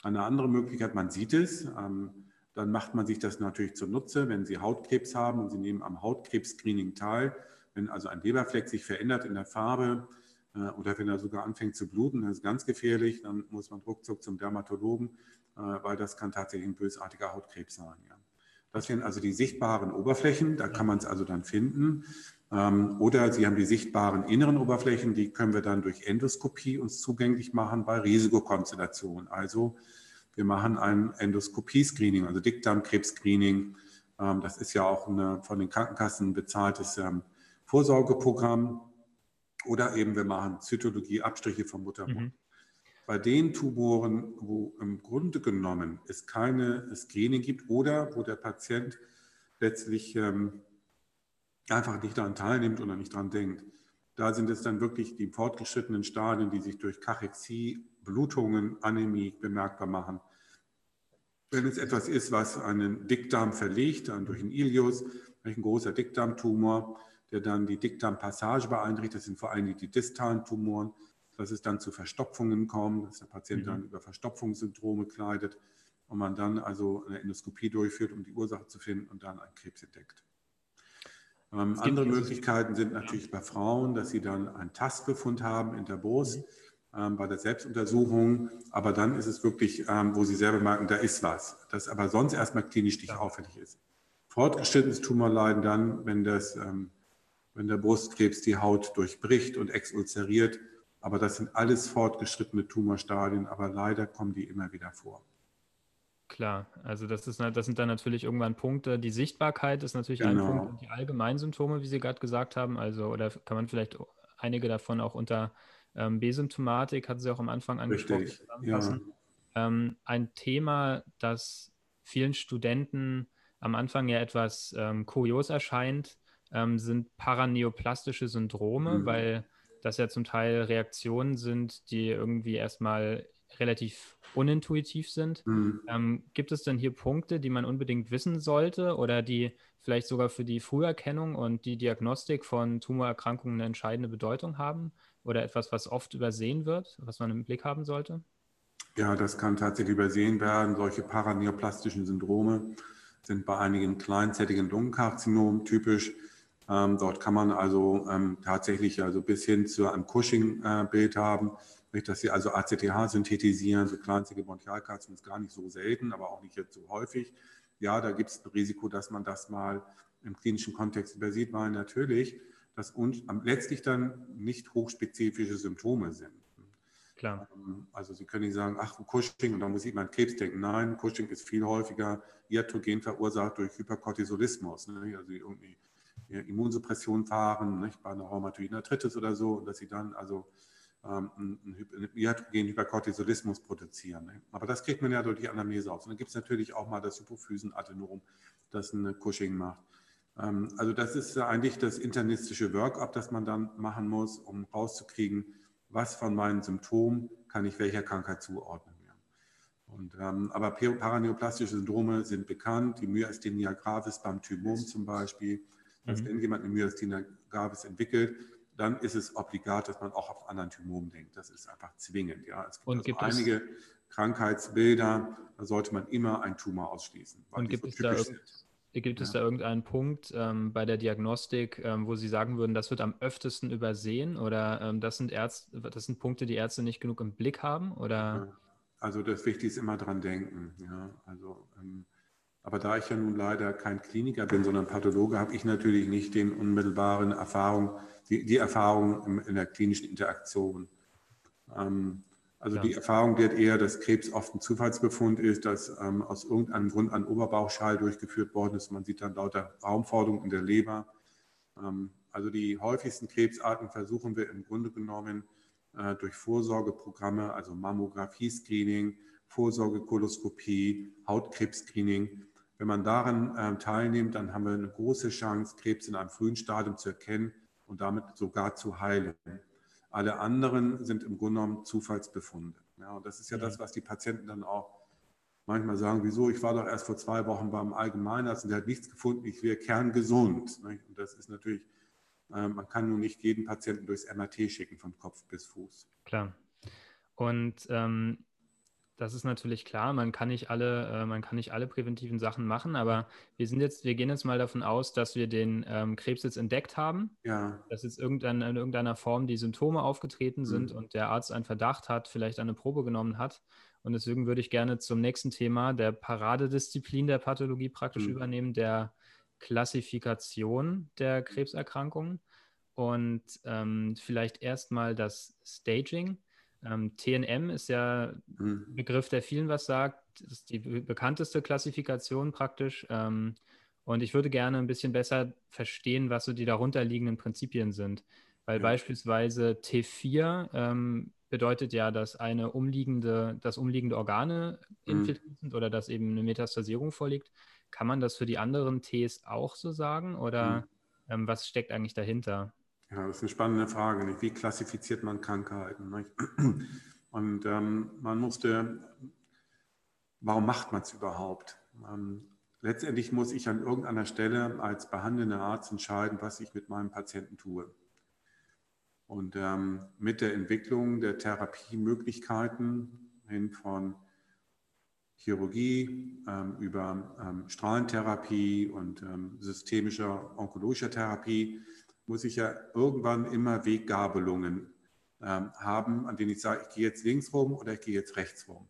Eine andere Möglichkeit, man sieht es, ähm, dann macht man sich das natürlich zunutze, wenn Sie Hautkrebs haben und Sie nehmen am Hautkrebs-Screening teil. Wenn also ein Leberfleck sich verändert in der Farbe äh, oder wenn er sogar anfängt zu bluten, das ist ganz gefährlich, dann muss man ruckzuck zum Dermatologen, äh, weil das kann tatsächlich ein bösartiger Hautkrebs sein. Ja. Das sind also die sichtbaren Oberflächen, da kann man es also dann finden. Ähm, oder Sie haben die sichtbaren inneren Oberflächen, die können wir dann durch Endoskopie uns zugänglich machen bei Risikokonstellationen. Also wir machen ein Endoskopie-Screening, also Dickdarmkrebs-Screening. Ähm, das ist ja auch ein von den Krankenkassen bezahltes ähm, Vorsorgeprogramm. Oder eben wir machen Zytologie, Abstriche vom Muttermund. Mhm. Bei den Tumoren, wo im Grunde genommen es keine Screening gibt oder wo der Patient letztlich ähm, einfach nicht daran teilnimmt oder nicht daran denkt, da sind es dann wirklich die fortgeschrittenen Stadien, die sich durch Kachexie, Blutungen, Anämie bemerkbar machen. Wenn es etwas ist, was einen Dickdarm verlegt, dann durch einen Ilius, ein großer Dickdarmtumor, der dann die Dickdarmpassage beeinträchtigt, das sind vor allem die distalen Tumoren, dass es dann zu Verstopfungen kommt, dass der Patient mhm. dann über Verstopfungssyndrome kleidet und man dann also eine Endoskopie durchführt, um die Ursache zu finden und dann einen Krebs entdeckt. Ähm, andere Möglichkeiten sind natürlich bei Frauen, dass sie dann einen Tastbefund haben in der Brust mhm. ähm, bei der Selbstuntersuchung, aber dann ist es wirklich, ähm, wo sie selber merken, da ist was, das aber sonst erstmal klinisch nicht auffällig ist. Fortgeschrittenes Tumorleiden dann, wenn, das, ähm, wenn der Brustkrebs die Haut durchbricht und exulzeriert, aber das sind alles fortgeschrittene Tumorstadien, aber leider kommen die immer wieder vor. Klar, also das, ist, das sind dann natürlich irgendwann Punkte. Die Sichtbarkeit ist natürlich genau. ein Punkt und die Allgemeinsymptome, wie Sie gerade gesagt haben, also oder kann man vielleicht einige davon auch unter ähm, B-Symptomatik, hatten Sie auch am Anfang angesprochen, Richtig, zusammenfassen. Ja. Ähm, ein Thema, das vielen Studenten am Anfang ja etwas ähm, kurios erscheint, ähm, sind paraneoplastische Syndrome, mhm. weil das ja zum Teil Reaktionen sind, die irgendwie erstmal relativ unintuitiv sind. Mhm. Ähm, gibt es denn hier Punkte, die man unbedingt wissen sollte oder die vielleicht sogar für die Früherkennung und die Diagnostik von Tumorerkrankungen eine entscheidende Bedeutung haben oder etwas, was oft übersehen wird, was man im Blick haben sollte? Ja, das kann tatsächlich übersehen werden. Solche paraneoplastischen Syndrome sind bei einigen kleinzettigen Lungenkarzinomen typisch. Ähm, dort kann man also ähm, tatsächlich also bis hin zu einem Cushing-Bild äh, haben, nicht, dass sie also ACTH synthetisieren, so kleinste Bronchialkarzinom ist gar nicht so selten, aber auch nicht jetzt so häufig. Ja, da gibt es ein Risiko, dass man das mal im klinischen Kontext übersieht, weil natürlich das und letztlich dann nicht hochspezifische Symptome sind. Klar. Ähm, also Sie können nicht sagen, ach, Cushing, und da muss ich mal an Krebs denken. Nein, Cushing ist viel häufiger iatrogen verursacht durch Hypercortisolismus. Ne? Also irgendwie Immunsuppression fahren, nicht? bei einer rheumatoiden Arthritis oder so, und dass sie dann also ähm, einen iatrogenen Hypercortisolismus produzieren. Ne? Aber das kriegt man ja durch die Anamnese aus. Und dann gibt es natürlich auch mal das Hypophysenadenom, das ein Cushing macht. Ähm, also das ist eigentlich das internistische Workup, das man dann machen muss, um rauszukriegen, was von meinen Symptomen kann ich welcher Krankheit zuordnen. Und, ähm, aber paraneoplastische Syndrome sind bekannt, die Myasthenia gravis beim Thymom zum Beispiel, dass mhm. wenn jemand eine Myasthenia gravis entwickelt, dann ist es obligat, dass man auch auf anderen Tumoren denkt. Das ist einfach zwingend. Ja. Es gibt, und also gibt einige Krankheitsbilder, da sollte man immer einen Tumor ausschließen. Und gibt, so es, da gibt ja. es da irgendeinen Punkt ähm, bei der Diagnostik, ähm, wo Sie sagen würden, das wird am öftesten übersehen oder ähm, das, sind Ärzte, das sind Punkte, die Ärzte nicht genug im Blick haben? Oder? Also das Wichtigste ist immer dran denken. Ja. Also ähm, aber da ich ja nun leider kein Kliniker bin, sondern Pathologe, habe ich natürlich nicht den unmittelbaren Erfahrung, die, die Erfahrung in der klinischen Interaktion. Ähm, Also ja. die Erfahrung wird eher, dass Krebs oft ein Zufallsbefund ist, dass ähm, aus irgendeinem Grund ein Oberbauchschall durchgeführt worden ist. Man sieht dann lauter Raumforderungen in der Leber. Ähm, also die häufigsten Krebsarten versuchen wir im Grunde genommen äh, durch Vorsorgeprogramme, also Mammographie-Screening, Vorsorgekoloskopie, Hautkrebs-Screening. Wenn man daran äh, teilnimmt, dann haben wir eine große Chance, Krebs in einem frühen Stadium zu erkennen und damit sogar zu heilen. Alle anderen sind im Grunde genommen Zufallsbefunde. Ja, und das ist ja das, was die Patienten dann auch manchmal sagen, wieso, ich war doch erst vor zwei Wochen beim Allgemeinarzt und der hat nichts gefunden, ich wäre kerngesund. Nicht? Und das ist natürlich, äh, man kann nun nicht jeden Patienten durchs MRT schicken von Kopf bis Fuß. Klar. Und ähm, das ist natürlich klar, man kann nicht alle, äh, man kann nicht alle präventiven Sachen machen, aber wir sind jetzt, wir gehen jetzt mal davon aus, dass wir den ähm, Krebs jetzt entdeckt haben, ja. dass jetzt irgendein, in irgendeiner Form die Symptome aufgetreten sind mhm. und der Arzt einen Verdacht hat, vielleicht eine Probe genommen hat. Und deswegen würde ich gerne zum nächsten Thema der Paradedisziplin der Pathologie praktisch mhm. übernehmen, der Klassifikation der Krebserkrankungen und ähm, vielleicht erstmal das Staging. Ähm, TNM ist ja mhm. ein Begriff, der vielen was sagt. Das ist die bekannteste Klassifikation praktisch. Ähm, und ich würde gerne ein bisschen besser verstehen, was so die darunterliegenden Prinzipien sind. Weil ja. beispielsweise T4 ähm, bedeutet ja, dass eine umliegende, dass umliegende Organe mhm. infiltriert sind oder dass eben eine Metastasierung vorliegt. Kann man das für die anderen Ts auch so sagen? Oder mhm. Ähm, was steckt eigentlich dahinter? Ja, das ist eine spannende Frage. Nicht? Wie klassifiziert man Krankheiten? Nicht? *clears throat* Und ähm, man musste, warum macht man es überhaupt? Ähm, letztendlich muss ich an irgendeiner Stelle als behandelnder Arzt entscheiden, was ich mit meinem Patienten tue. Und ähm, mit der Entwicklung der Therapiemöglichkeiten hin von Chirurgie ähm, über ähm, Strahlentherapie und ähm, systemischer onkologischer Therapie muss ich ja irgendwann immer Weggabelungen ähm, haben, an denen ich sage, ich gehe jetzt links rum oder ich gehe jetzt rechts rum.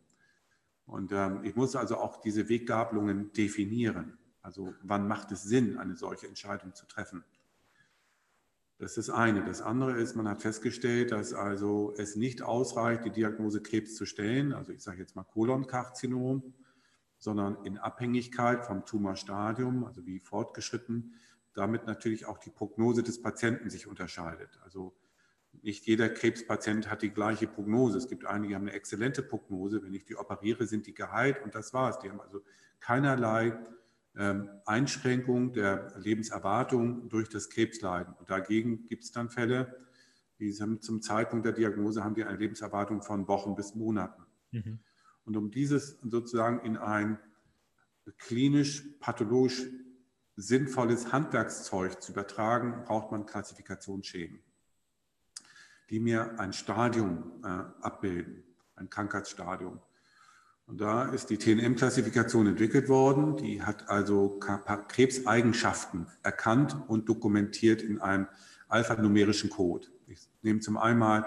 Und ähm, ich muss also auch diese Weggabelungen definieren. Also wann macht es Sinn, eine solche Entscheidung zu treffen? Das ist das eine. Das andere ist, man hat festgestellt, dass also es nicht ausreicht, die Diagnose Krebs zu stellen, also ich sage jetzt mal Kolonkarzinom, sondern in Abhängigkeit vom Tumorstadium, also wie fortgeschritten, damit natürlich auch die Prognose des Patienten sich unterscheidet. Also nicht jeder Krebspatient hat die gleiche Prognose. Es gibt einige, die haben eine exzellente Prognose. Wenn ich die operiere, sind die geheilt und das war's. Die haben also keinerlei ähm, Einschränkung der Lebenserwartung durch das Krebsleiden. Und dagegen gibt es dann Fälle, die haben zum Zeitpunkt der Diagnose haben die eine Lebenserwartung von Wochen bis Monaten. Mhm. Und um dieses sozusagen in ein klinisch pathologisch sinnvolles Handwerkszeug zu übertragen, braucht man Klassifikationsschäden, die mir ein Stadium äh, abbilden, ein Krankheitsstadium. Und da ist die TNM-Klassifikation entwickelt worden. Die hat also Krebseigenschaften erkannt und dokumentiert in einem alphanumerischen Code. Ich nehme zum einen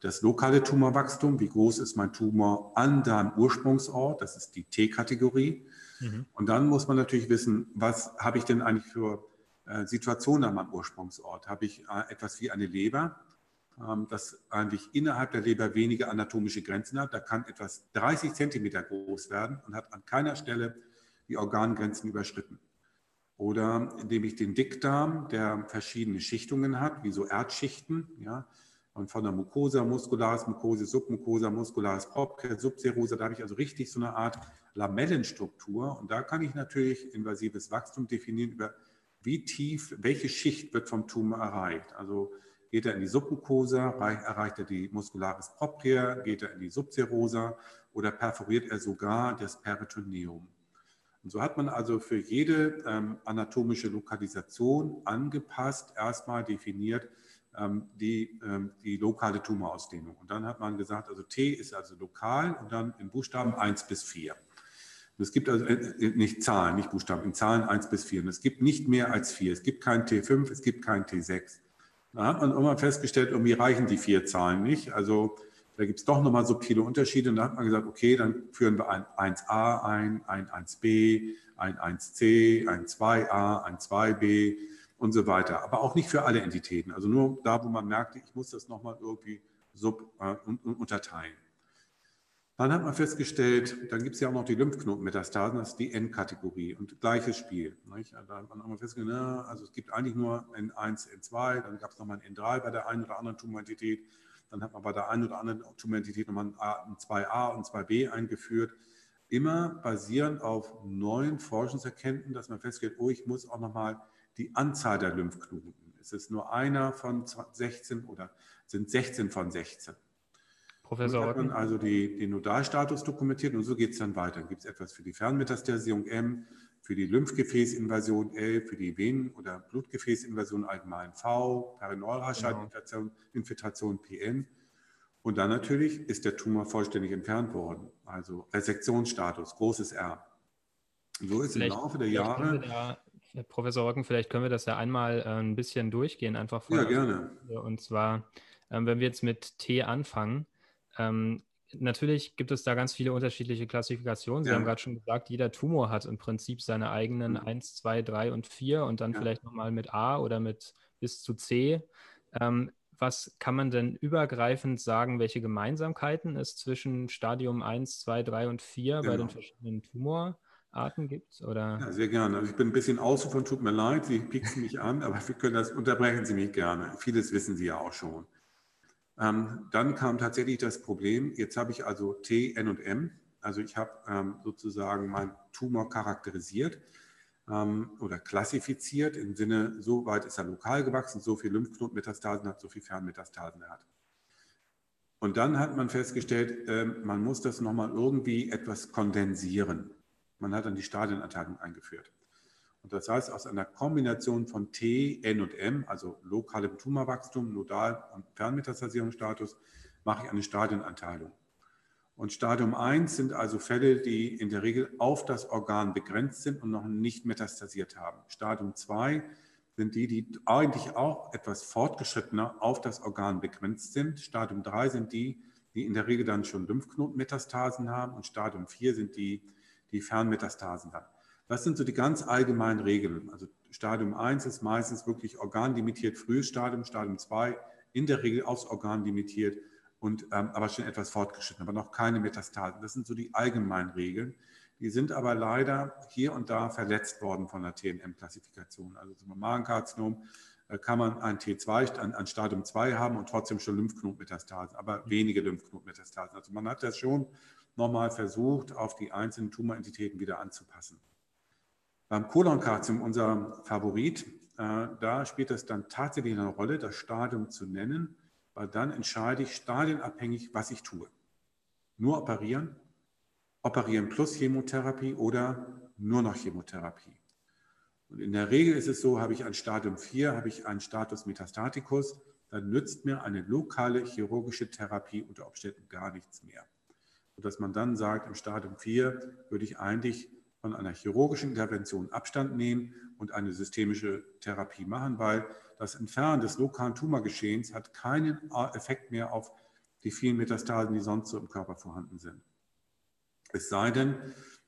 das lokale Tumorwachstum. Wie groß ist mein Tumor an deinem Ursprungsort? Das ist die T-Kategorie. Mhm. Und dann muss man natürlich wissen, was habe ich denn eigentlich für äh, Situationen an meinem Ursprungsort? Habe ich äh, etwas wie eine Leber, ähm, das eigentlich innerhalb der Leber wenige anatomische Grenzen hat? Da kann etwas 30 Zentimeter groß werden und hat an keiner Stelle die Organgrenzen überschritten. Oder indem ich den Dickdarm, der verschiedene Schichtungen hat, wie so Erdschichten, ja, und von der Mucosa, Muscularis Mucosa, Submucosa, Muscularis Propria, Subserosa, da habe ich also richtig so eine Art Lamellenstruktur. Und da kann ich natürlich invasives Wachstum definieren über wie tief, welche Schicht wird vom Tumor erreicht. Also geht er in die Submucosa, erreicht er die Muscularis Propria, geht er in die Subserosa oder perforiert er sogar das Peritoneum. Und so hat man also für jede ähm, anatomische Lokalisation angepasst, erstmal definiert, ähm, die, ähm, die lokale Tumorausdehnung. Und dann hat man gesagt, also T ist also lokal und dann in Buchstaben 1 bis 4. Es gibt also äh, äh, nicht Zahlen, nicht Buchstaben, in Zahlen 1 bis 4. Und es gibt nicht mehr als 4. Es gibt kein T5, es gibt kein T6. Da hat man immer festgestellt, irgendwie reichen die vier Zahlen nicht. Also da gibt es doch nochmal subtile Unterschiede. Und da hat man gesagt, okay, dann führen wir ein 1a ein, ein 1b, ein 1c, ein 2a, ein 2b und so weiter. Aber auch nicht für alle Entitäten. Also nur da, wo man merkte, ich muss das nochmal irgendwie sub, äh, unterteilen. Dann hat man festgestellt, dann gibt es ja auch noch die Lymphknotenmetastasen, das ist die N-Kategorie und gleiches Spiel. Nicht? Da hat man auch mal festgestellt, na, also es gibt eigentlich nur N1, N2, dann gab es nochmal ein N3 bei der einen oder anderen Tumorentität, dann hat man bei der einen oder anderen Tumorentität nochmal ein 2a und 2b eingeführt. Immer basierend auf neuen Forschungserkenntnissen, dass man feststellt, oh, ich muss auch nochmal die Anzahl der Lymphknoten. Ist es nur einer von 16 oder sind 16 von 16? Professor hat man also die, den Nodalstatus dokumentiert und so geht es dann weiter. Dann gibt es etwas für die Fernmetastasierung M, für die Lymphgefäßinvasion L, für die Venen- oder Blutgefäßinvasion allgemein V, Perineuralhaarscheitinfiltration Infiltration PN. Und dann natürlich ist der Tumor vollständig entfernt worden, also Resektionsstatus, großes R. Und so ist vielleicht, im Laufe der Jahre. Da, Professor Rocken, vielleicht können wir das ja einmal äh, ein bisschen durchgehen, einfach vorher. Ja, gerne. Und zwar, ähm, wenn wir jetzt mit T anfangen, ähm, natürlich gibt es da ganz viele unterschiedliche Klassifikationen. Sie ja. haben gerade schon gesagt, jeder Tumor hat im Prinzip seine eigenen mhm. 1, 2, 3 und 4 und dann ja. vielleicht nochmal mit A oder mit bis zu C. Ähm, was kann man denn übergreifend sagen, welche Gemeinsamkeiten es zwischen Stadium 1, 2, 3 und 4 genau. bei den verschiedenen Tumorarten gibt? Oder? Ja, sehr gerne. Also ich bin ein bisschen außen von, tut mir leid, Sie pieksen mich an, aber wir können das, unterbrechen Sie mich gerne. Vieles wissen Sie ja auch schon. Ähm, dann kam tatsächlich das Problem, jetzt habe ich also T, N und M. Also ich habe ähm, sozusagen meinen Tumor charakterisiert ähm, oder klassifiziert im Sinne, so weit ist er lokal gewachsen, so viel Lymphknotenmetastasen hat, so viel Fernmetastasen er hat. Und dann hat man festgestellt, äh, man muss das nochmal irgendwie etwas kondensieren. Man hat dann die Stadienanteilung eingeführt. Und das heißt, aus einer Kombination von T, N und M, also lokalem Tumorwachstum, Nodal- und Fernmetastasierungsstatus, mache ich eine Stadienanteilung. Und Stadium 1 sind also Fälle, die in der Regel auf das Organ begrenzt sind und noch nicht metastasiert haben. Stadium 2 sind die, die eigentlich auch etwas fortgeschrittener auf das Organ begrenzt sind. Stadium 3 sind die, die in der Regel dann schon Lymphknotenmetastasen haben. Und Stadium 4 sind die, die Fernmetastasen haben. Das sind so die ganz allgemeinen Regeln. Also Stadium 1 ist meistens wirklich organlimitiert, frühes Stadium, Stadium 2 in der Regel aufs Organ limitiert und ähm, aber schon etwas fortgeschritten, aber noch keine Metastasen. Das sind so die allgemeinen Regeln. Die sind aber leider hier und da verletzt worden von der TNM-Klassifikation. Also zum Magenkarzinom äh, kann man ein T2 an, an, Stadium 2 haben und trotzdem schon Lymphknotenmetastasen, aber wenige Lymphknotenmetastasen. Also man hat das schon nochmal versucht, auf die einzelnen Tumorentitäten wieder anzupassen. Beim Kolonkarzinom, unser Favorit, äh, da spielt es dann tatsächlich eine Rolle, das Stadium zu nennen, weil dann entscheide ich stadienabhängig, was ich tue. Nur operieren, operieren plus Chemotherapie oder nur noch Chemotherapie. Und in der Regel ist es so, habe ich ein Stadium 4, habe ich einen Status Metastaticus, dann nützt mir eine lokale chirurgische Therapie unter Umständen gar nichts mehr. Sodass man dann sagt, im Stadium 4 würde ich eigentlich von einer chirurgischen Intervention Abstand nehmen und eine systemische Therapie machen, weil das Entfernen des lokalen Tumorgeschehens hat keinen Effekt mehr auf die vielen Metastasen, die sonst so im Körper vorhanden sind. Es sei denn,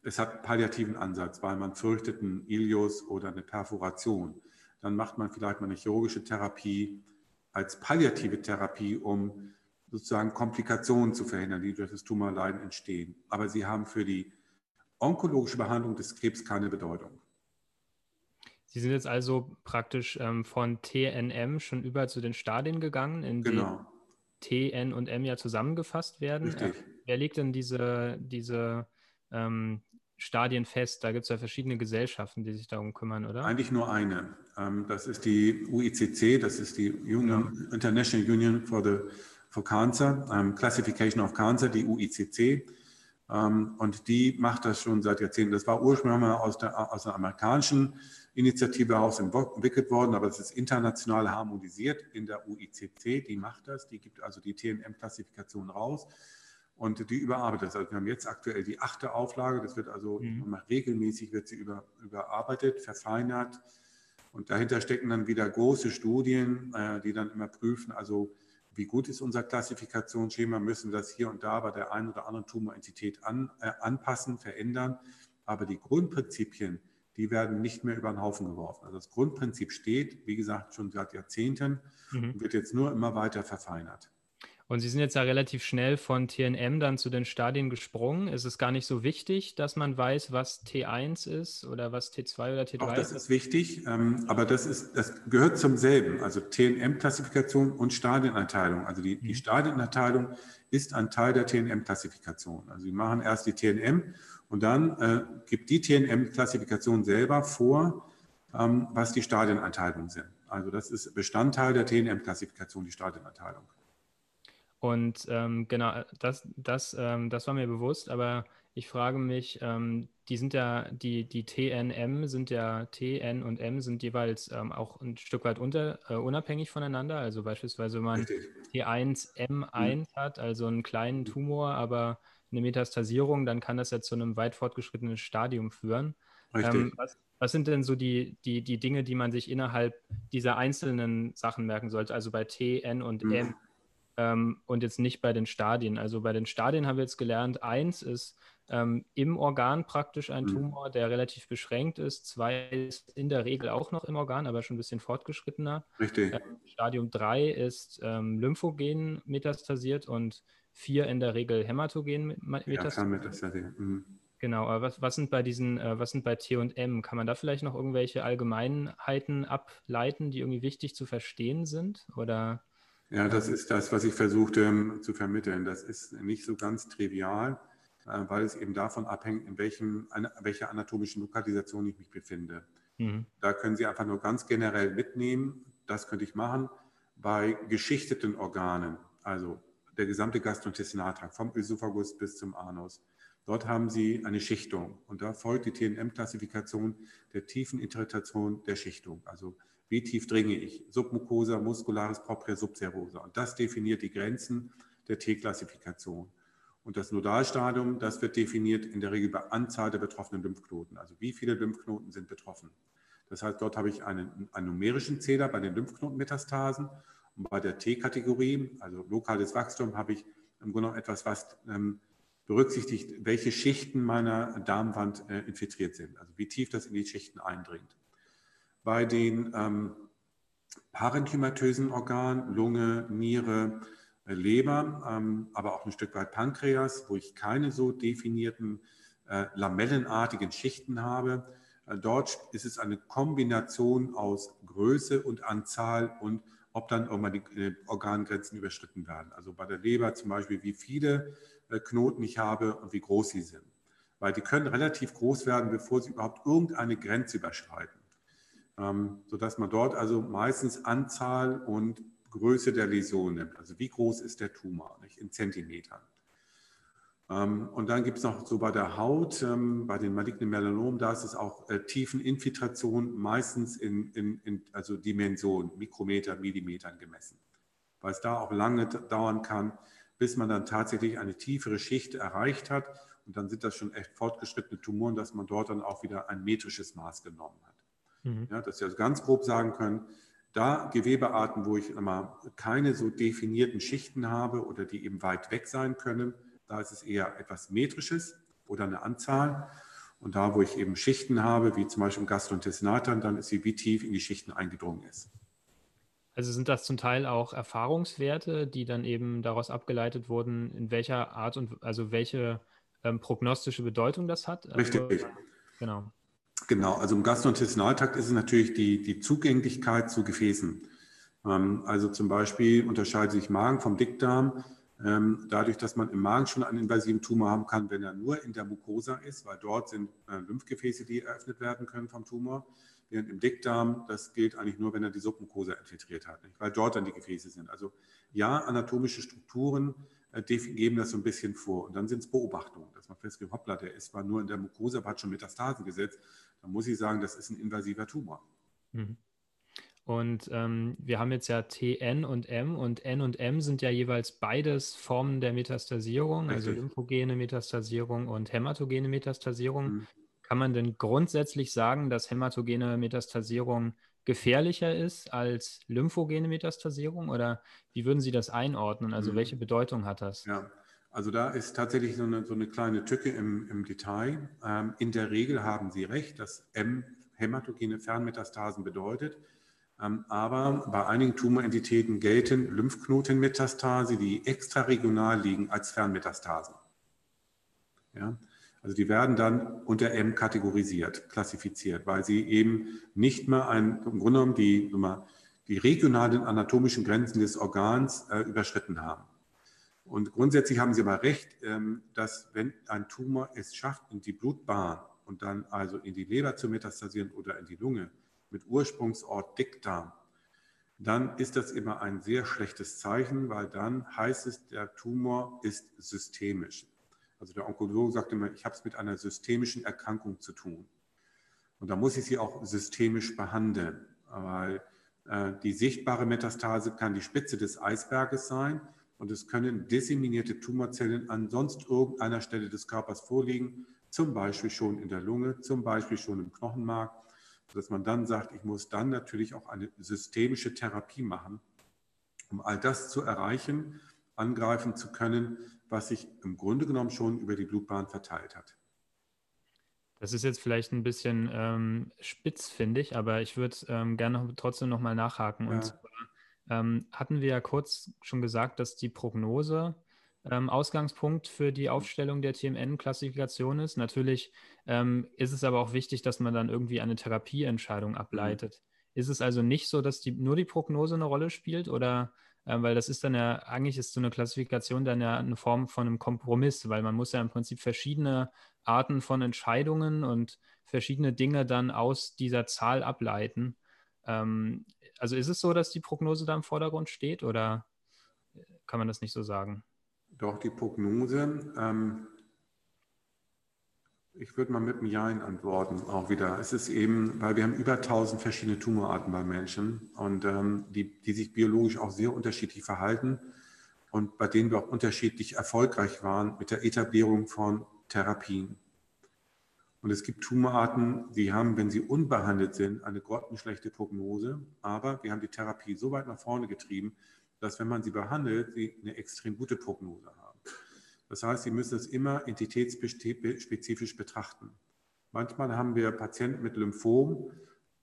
es hat palliativen Ansatz, weil man fürchtet einen Ilius oder eine Perforation. Dann macht man vielleicht mal eine chirurgische Therapie als palliative Therapie, um sozusagen Komplikationen zu verhindern, die durch das Tumorleiden entstehen. Aber sie haben für die onkologische Behandlung des Krebs keine Bedeutung. Sie sind jetzt also praktisch ähm, von TNM schon über zu den Stadien gegangen, in genau. denen T, N und M ja zusammengefasst werden. Richtig. Äh, wer legt denn diese, diese ähm, Stadien fest? Da gibt es ja verschiedene Gesellschaften, die sich darum kümmern, oder? Eigentlich nur eine. Ähm, das ist die UICC, das ist die Union, ja. International Union for, the, for Cancer, um, ähm, Classification of Cancer, die UICC. Ähm, und die macht das schon seit Jahrzehnten. Das war ursprünglich mal aus der, aus der amerikanischen Initiative heraus entwickelt worden, aber es ist international harmonisiert in der UICC. Die macht das, die gibt also die TNM-Klassifikation raus und die überarbeitet das. Also wir haben jetzt aktuell die achte Auflage. Das wird also mhm. regelmäßig wird sie über, überarbeitet, verfeinert. Und dahinter stecken dann wieder große Studien, äh, die dann immer prüfen, also wie gut ist unser Klassifikationsschema, müssen wir das hier und da bei der einen oder anderen Tumorentität an, äh, anpassen, verändern. Aber die Grundprinzipien, die werden nicht mehr über den Haufen geworfen. Also das Grundprinzip steht, wie gesagt, schon seit Jahrzehnten mhm. und wird jetzt nur immer weiter verfeinert. Und Sie sind jetzt ja relativ schnell von TNM dann zu den Stadien gesprungen. Ist es gar nicht so wichtig, dass man weiß, was T1 ist oder was T2 oder T3 ist? Auch das ist wichtig, ähm, aber das, ist, das gehört zum selben. Also TNM-Klassifikation und Stadieneinteilung. Also die, die mhm. Stadieneinteilung ist ein Teil der TNM-Klassifikation. Also Sie machen erst die TNM und dann äh, gibt die TNM-Klassifikation selber vor, ähm, was die Stadieneinteilungen sind. Also das ist Bestandteil der TNM-Klassifikation, die Stadieneinteilung. Und ähm, genau, das, das, ähm, das war mir bewusst, aber ich frage mich, ähm, die sind ja, die, die TNM sind ja, TN und M sind jeweils ähm, auch ein Stück weit unter, äh, unabhängig voneinander. Also beispielsweise, wenn man Richtig. T1, M1 mhm. hat, also einen kleinen mhm. Tumor, aber eine Metastasierung, dann kann das ja zu einem weit fortgeschrittenen Stadium führen. Ähm, was, was, sind denn so die, die, die Dinge, die man sich innerhalb dieser einzelnen Sachen merken sollte? Also bei T, N und mhm. M ähm, und jetzt nicht bei den Stadien. Also bei den Stadien haben wir jetzt gelernt, eins ist ähm, im Organ praktisch ein mhm. Tumor, der relativ beschränkt ist. Zwei ist in der Regel auch noch im Organ, aber schon ein bisschen fortgeschrittener. Richtig. Ähm, Stadium 3 ist ähm, lymphogen metastasiert und vier in der Regel hämatogen metastasiert. Ja, mhm. Genau, aber was, was sind bei diesen, äh, was sind bei T und M? Kann man da vielleicht noch irgendwelche Allgemeinheiten ableiten, die irgendwie wichtig zu verstehen sind? Oder ja, das ist das, was ich versuchte ähm, zu vermitteln. Das ist nicht so ganz trivial, äh, weil es eben davon abhängt, in welchem, welcher anatomischen Lokalisation ich mich befinde. Mhm. Da können Sie einfach nur ganz generell mitnehmen, das könnte ich machen, bei geschichteten Organen, also der gesamte Gastrointestinaltrakt, vom Ösophagus bis zum Anus. Dort haben Sie eine Schichtung und da folgt die TNM-Klassifikation der tiefen Interpretation der Schichtung. Also wie tief dringe ich? Submucosa, muscularis propria, subserosa. Und das definiert die Grenzen der T-Klassifikation. Und das Nodalstadium, das wird definiert in der Regel bei Anzahl der betroffenen Lymphknoten. Also wie viele Lymphknoten sind betroffen. Das heißt, dort habe ich einen, einen numerischen Zähler bei den Lymphknotenmetastasen. Und bei der T-Kategorie, also lokales Wachstum, habe ich im Grunde noch etwas, was ähm, berücksichtigt, welche Schichten meiner Darmwand äh, infiltriert sind. Also wie tief das in die Schichten eindringt. Bei den ähm, parenchymatösen Organen, Lunge, Niere, äh, Leber, ähm, aber auch ein Stück weit Pankreas, wo ich keine so definierten äh, lamellenartigen Schichten habe. Äh, dort ist es eine Kombination aus Größe und Anzahl und ob dann irgendwann die äh, Organgrenzen überschritten werden. Also bei der Leber zum Beispiel, wie viele äh, Knoten ich habe und wie groß sie sind. Weil die können relativ groß werden, bevor sie überhaupt irgendeine Grenze überschreiten ähm, sodass man dort also meistens Anzahl und Größe der Läsion nimmt. Also wie groß ist der Tumor nicht? in Zentimetern. Ähm, und dann gibt es noch so bei der Haut, ähm, bei den malignen Melanomen, da ist es auch äh, Tiefeninfiltration meistens in, in, in also Dimensionen, Mikrometer, Millimetern gemessen. Weil es da auch lange dauern kann, bis man dann tatsächlich eine tiefere Schicht erreicht hat. Und dann sind das schon echt fortgeschrittene Tumoren, dass man dort dann auch wieder ein metrisches Maß genommen hat. Mhm. Ja, dass Sie also ganz grob sagen können, da Gewebearten, wo ich immer keine so definierten Schichten habe oder die eben weit weg sein können, da ist es eher etwas Metrisches oder eine Anzahl. Und da, wo ich eben Schichten habe, wie zum Beispiel im Gastrointestinaltern, dann ist sie, wie tief in die Schichten eingedrungen ist. Also sind das zum Teil auch Erfahrungswerte, die dann eben daraus abgeleitet wurden, in welcher Art und also welche ähm, prognostische Bedeutung das hat? Richtig. Also, genau. Genau, also im Gastrointestinaltrakt ist es natürlich die, die Zugänglichkeit zu Gefäßen. Ähm, also zum Beispiel unterscheidet sich Magen vom Dickdarm ähm, dadurch, dass man im Magen schon einen invasiven Tumor haben kann, wenn er nur in der Mucosa ist, weil dort sind äh, Lymphgefäße, die eröffnet werden können vom Tumor. Während im Dickdarm, das gilt eigentlich nur, wenn er die Submucosa infiltriert hat, nicht? weil dort dann die Gefäße sind. Also ja, anatomische Strukturen äh, geben das so ein bisschen vor. Und dann sind es Beobachtungen, dass man feststellt, hoppla, der ist zwar nur in der Mucosa, aber hat schon Metastasen gesetzt dann muss ich sagen, das ist ein invasiver Tumor. Mhm. Und ähm, wir haben jetzt ja TN und M und N und M sind ja jeweils beides Formen der Metastasierung, also Richtig. also lymphogene Metastasierung und hämatogene Metastasierung. Mhm. Kann man denn grundsätzlich sagen, dass hämatogene Metastasierung gefährlicher ist als lymphogene Metastasierung oder wie würden Sie das einordnen? Also mhm. welche Bedeutung hat das? Ja, also da ist tatsächlich so eine, so eine kleine Tücke im, im Detail. Ähm, in der Regel haben Sie recht, dass M hämatogene Fernmetastasen bedeutet. Ähm, aber bei einigen Tumorentitäten gelten Lymphknotenmetastase, die extraregional liegen, als Fernmetastasen. Ja? Also die werden dann unter M kategorisiert, klassifiziert, weil sie eben nicht mehr ein, im Grunde genommen die, die regionalen anatomischen Grenzen des Organs äh, überschritten haben. Und grundsätzlich haben Sie aber recht, ähm, dass wenn ein Tumor es schafft, in die Blutbahn und dann also in die Leber zu metastasieren oder in die Lunge mit Ursprungsort Dickdarm, dann ist das immer ein sehr schlechtes Zeichen, weil dann heißt es, der Tumor ist systemisch. Also der Onkologe sagt immer, ich habe es mit einer systemischen Erkrankung zu tun. Und da muss ich sie auch systemisch behandeln, weil äh, die sichtbare Metastase kann die Spitze des Eisberges sein und es können disseminierte Tumorzellen an sonst irgendeiner Stelle des Körpers vorliegen, zum Beispiel schon in der Lunge, zum Beispiel schon im Knochenmark, sodass man dann sagt, ich muss dann natürlich auch eine systemische Therapie machen, um all das zu erreichen, angreifen zu können, was sich im Grunde genommen schon über die Blutbahn verteilt hat. Das ist jetzt vielleicht ein bisschen ähm, spitz, finde ich, aber ich würde ähm, gerne trotzdem nochmal nachhaken. Ja. Und zwar ähm, hatten wir ja kurz schon gesagt, dass die Prognose ähm, Ausgangspunkt für die Aufstellung der TMN-Klassifikation ist. Natürlich ähm, ist es aber auch wichtig, dass man dann irgendwie eine Therapieentscheidung mhm. ableitet. Ist es also nicht so, dass die, nur die Prognose eine Rolle spielt oder äh, weil das ist dann ja, eigentlich ist so eine Klassifikation dann ja eine Form von einem Kompromiss, weil man muss ja im Prinzip verschiedene Arten von Entscheidungen und verschiedene Dinge dann aus dieser Zahl ableiten. Ähm, also ist es so, dass die Prognose da im Vordergrund steht oder kann man das nicht so sagen? Doch, die Prognose, ähm, ich würde mal mit einem Jein antworten, auch wieder. Es ist eben, weil wir haben über 1000 verschiedene Tumorarten bei Menschen und ähm, die, die sich biologisch auch sehr unterschiedlich verhalten und bei denen wir auch unterschiedlich erfolgreich waren mit der Etablierung von Therapien. Und es gibt Tumorarten, die haben, wenn sie unbehandelt sind, eine grottenschlechte Prognose, aber wir haben die Therapie so weit nach vorne getrieben, dass wenn man sie behandelt, sie eine extrem gute Prognose haben. Das heißt, Sie müssen es immer entitätsspezifisch betrachten. Manchmal haben wir Patienten mit Lymphom,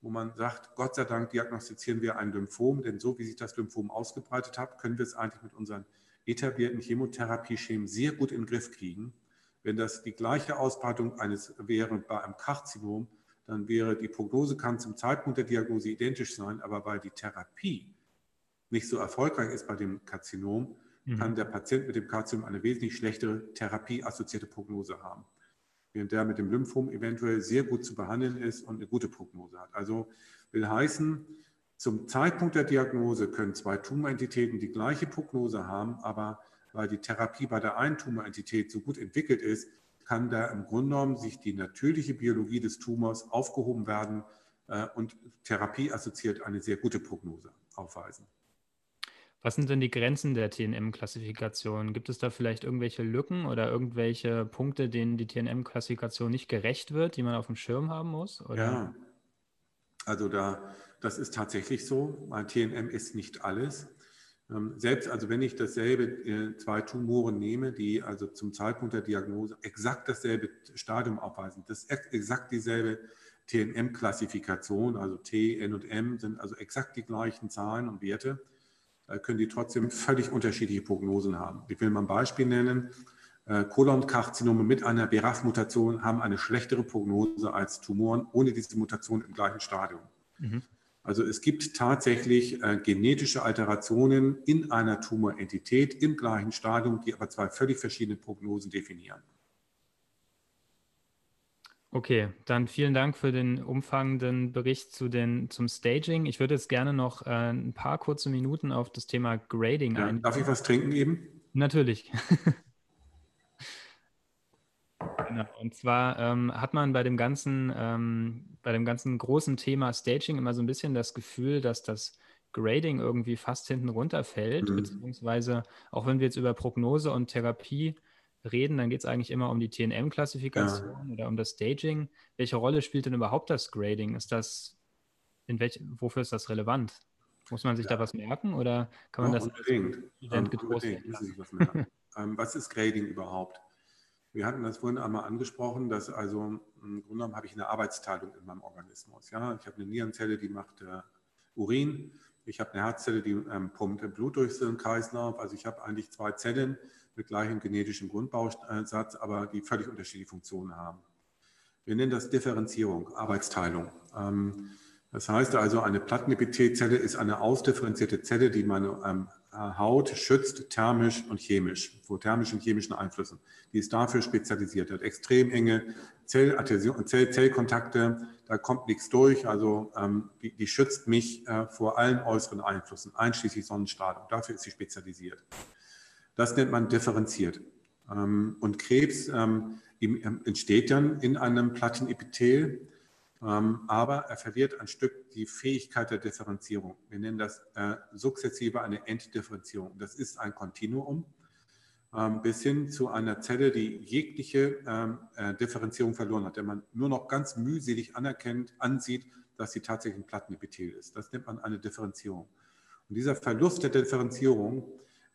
wo man sagt, Gott sei Dank diagnostizieren wir ein Lymphom, denn so wie sich das Lymphom ausgebreitet hat, können wir es eigentlich mit unseren etablierten Chemotherapieschemen sehr gut in den Griff kriegen. Wenn das die gleiche Ausbreitung eines wäre bei einem Karzinom, dann wäre die Prognose kann zum Zeitpunkt der Diagnose identisch sein, aber weil die Therapie nicht so erfolgreich ist bei dem Karzinom, mhm. kann der Patient mit dem Karzinom eine wesentlich schlechtere therapieassoziierte Prognose haben. Während der mit dem Lymphom eventuell sehr gut zu behandeln ist und eine gute Prognose hat. Also will heißen, zum Zeitpunkt der Diagnose können zwei Tumorentitäten die gleiche Prognose haben, aber weil die Therapie bei der einen Tumorentität so gut entwickelt ist, kann da im Grunde genommen sich die natürliche Biologie des Tumors aufgehoben werden äh, und Therapie assoziiert eine sehr gute Prognose aufweisen. Was sind denn die Grenzen der TNM-Klassifikation? Gibt es da vielleicht irgendwelche Lücken oder irgendwelche Punkte, denen die TNM-Klassifikation nicht gerecht wird, die man auf dem Schirm haben muss? Oder? Ja, also da, das ist tatsächlich so. TNM ist nicht alles. Ähm, selbst also wenn ich dasselbe äh, zwei Tumoren nehme, die also zum Zeitpunkt der Diagnose exakt dasselbe Stadium aufweisen, das exakt dieselbe TNM-Klassifikation, also T, N und M sind also exakt die gleichen Zahlen und Werte äh, können die trotzdem *laughs* völlig unterschiedliche Prognosen haben. Ich will mal ein Beispiel nennen. Äh, Kolonkarzinome mit einer BRAF-Mutation haben eine schlechtere Prognose als Tumoren ohne diese Mutation im gleichen Stadium. Mhm. Also es gibt tatsächlich äh, genetische Alterationen in einer Tumorentität im gleichen Stadium, die aber zwei völlig verschiedene Prognosen definieren. Okay, dann vielen Dank für den umfangenden Bericht zu den, zum Staging. Ich würde jetzt gerne noch äh, ein paar kurze Minuten auf das Thema Grading ja, eingehen. Darf ich was trinken eben? Natürlich. *laughs* genau. Und zwar ähm, hat man bei dem ganzen, ähm, bei dem ganzen großen Thema Staging immer so ein bisschen das Gefühl, dass das Grading irgendwie fast hinten runterfällt, mhm. beziehungsweise auch wenn wir jetzt über Prognose und Therapie reden, dann geht es eigentlich immer um die TNM-Klassifikation ja. oder um das Staging. Welche Rolle spielt denn überhaupt das Grading? Ist das, in welch, wofür ist das relevant? Muss man sich ja. da was merken oder kann man ja, das unbedingt. Event getrost unbedingt. Was, ähm, was ist Grading überhaupt? Wir hatten das vorhin einmal angesprochen, dass also im Grunde genommen habe ich eine Arbeitsteilung in meinem Organismus. Ja? Ich habe eine Nierenzelle, die macht äh, Urin. Ich habe eine Herzzelle, die ähm, pumpt Blut durch den Kreislauf. Also ich habe eigentlich zwei Zellen mit gleichem genetischen Grundbausatz, aber die völlig unterschiedliche Funktionen haben. Wir nennen das Differenzierung, Arbeitsteilung. Ähm, das heißt also, eine Plattenepithelzelle ist eine ausdifferenzierte Zelle, die meine ähm, Haut schützt, thermisch und chemisch, vor thermischen und chemischen Einflüssen. Die ist dafür spezialisiert, hat extrem enge Zellkontakte, da kommt nichts durch, also ähm, die, die, schützt mich äh, vor allen äußeren Einflüssen, einschließlich Sonnenstrahlung. Dafür ist sie spezialisiert. Das nennt man differenziert. Ähm, und Krebs ähm, entsteht dann in einem Plattenepithel aber er verliert ein Stück die Fähigkeit der Differenzierung. Wir nennen das äh, sukzessive eine Enddifferenzierung. Das ist ein Kontinuum ähm, bis hin zu einer Zelle, die jegliche ähm, äh, Differenzierung verloren hat, der man nur noch ganz mühselig anerkennt, ansieht, dass sie tatsächlich ein Plattenepithel ist. Das nennt man eine Differenzierung. Und dieser Verlust der Differenzierung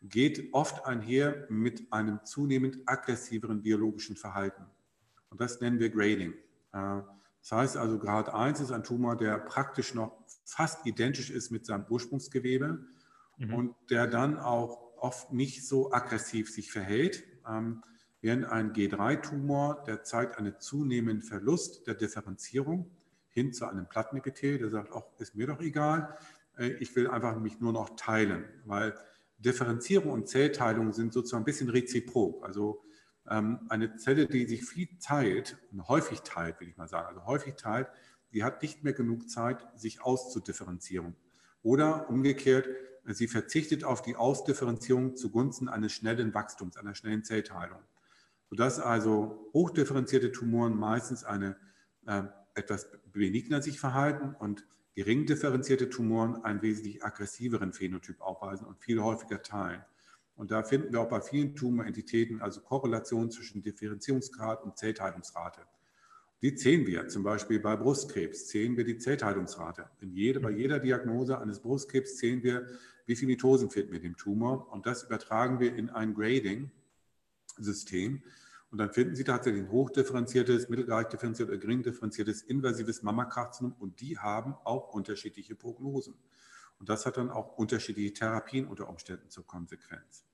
geht oft einher mit einem zunehmend aggressiveren biologischen Verhalten. Und das nennen wir Grading. Das heißt also, Grad 1 ist ein Tumor, der praktisch noch fast identisch ist mit seinem Ursprungsgewebe mhm. und der dann auch oft nicht so aggressiv sich verhält. Ähm, während ein G3-Tumor, der zeigt einen zunehmenden Verlust der Differenzierung hin zu einem Plattenepithel, der sagt, ach, ist mir doch egal, äh, ich will einfach mich nur noch teilen, weil Differenzierung und Zellteilung sind sozusagen ein bisschen reziprok. Also eine Zelle, die sich viel teilt, häufig teilt, will ich mal sagen, also häufig teilt, die hat nicht mehr genug Zeit, sich auszudifferenzieren. Oder umgekehrt, sie verzichtet auf die Ausdifferenzierung zugunsten eines schnellen Wachstums, einer schnellen Zellteilung. Sodass also hochdifferenzierte Tumoren meistens eine äh, etwas benigner sich verhalten und gering differenzierte Tumoren einen wesentlich aggressiveren Phänotyp aufweisen und viel häufiger teilen. Und da finden wir auch bei vielen Tumorentitäten also Korrelationen zwischen Differenzierungsgrad und Zellteilungsrate. Die zählen wir zum Beispiel bei Brustkrebs, zählen wir die Zellteilungsrate. In jede, bei jeder Diagnose eines Brustkrebs zählen wir, wie viele Mitosen finden wir dem Tumor. Und das übertragen wir in ein Grading-System. Und dann finden Sie tatsächlich ein hochdifferenziertes, mittelreich differenziertes oder gering differenziertes invasives Mammakarzinom. Und die haben auch unterschiedliche Prognosen. Und das hat dann auch unterschiedliche Therapien unter Umständen zur Konsequenz.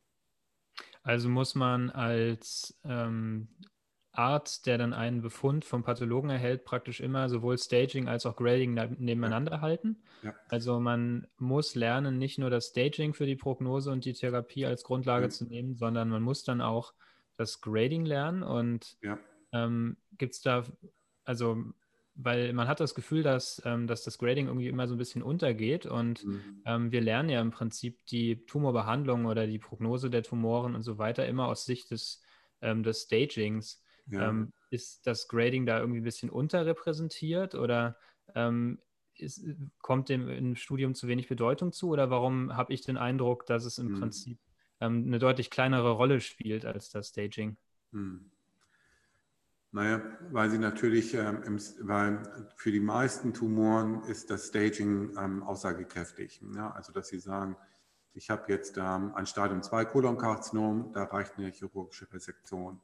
Also muss man als ähm, Arzt, der dann einen Befund vom Pathologen erhält, praktisch immer sowohl Staging als auch Grading nebeneinander ja. halten. Ja. Also man muss lernen, nicht nur das Staging für die Prognose und die Therapie als Grundlage ja. zu nehmen, sondern man muss dann auch das Grading lernen. Und ähm, gibt es da, also weil man hat das Gefühl, dass, ähm, dass das Grading irgendwie immer so ein bisschen untergeht und mhm. ähm, wir lernen ja im Prinzip die Tumorbehandlung oder die Prognose der Tumoren und so weiter immer aus Sicht des, ähm, des Stagings. Ja. Ähm, ist das Grading da irgendwie ein bisschen unterrepräsentiert oder ähm, ist, kommt dem im Studium zu wenig Bedeutung zu oder warum habe ich den Eindruck, dass es im mhm. Prinzip ähm, eine deutlich kleinere Rolle spielt als das Staging? Mhm. Naja, weil sie natürlich, ähm, im, weil für die meisten Tumoren ist das Staging ähm, aussagekräftig. Ja? Also, dass sie sagen, ich habe jetzt ähm, ein Stadium 2 Kolonkarzinom, da reicht eine chirurgische Resektion.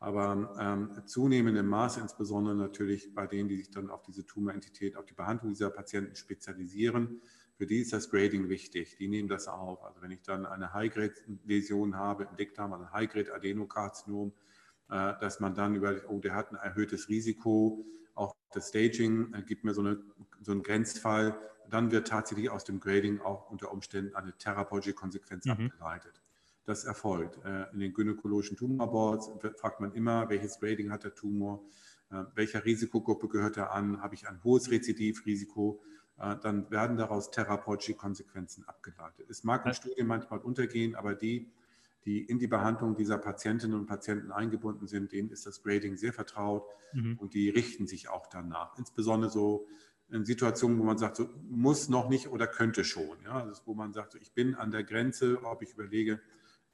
Aber ähm, zunehmendem Maße, insbesondere natürlich bei denen, die sich dann auf diese Tumorentität, auf die Behandlung dieser Patienten spezialisieren, für die ist das Grading wichtig. Die nehmen das auf. Also wenn ich dann eine High-Grade-Läsion habe im Dickdarm, ein High-Grade-Adenokarzinom, dass man dann überlegt, oh, der hat ein erhöhtes Risiko. Auch das Staging äh, gibt mir so, eine, so einen Grenzfall. Dann wird tatsächlich aus dem Grading auch unter Umständen eine therapeutische Konsequenz mhm. abgeleitet. Das erfolgt. Äh, in den gynäkologischen Tumorboards fragt man immer, welches Grading hat der Tumor, welcher Risikogruppe gehört er an, habe ich ein hohes Rezidivrisiko, dann werden daraus therapeutische Konsequenzen abgeleitet. Es mag in Studien manchmal untergehen, aber die, die in die Behandlung dieser Patientinnen und Patienten eingebunden sind, denen ist das Grading sehr vertraut mhm. und die richten sich auch danach. Insbesondere so in Situationen, wo man sagt, so muss noch nicht oder könnte schon. Ja? Also wo man sagt, so, ich bin an der Grenze, ob ich überlege,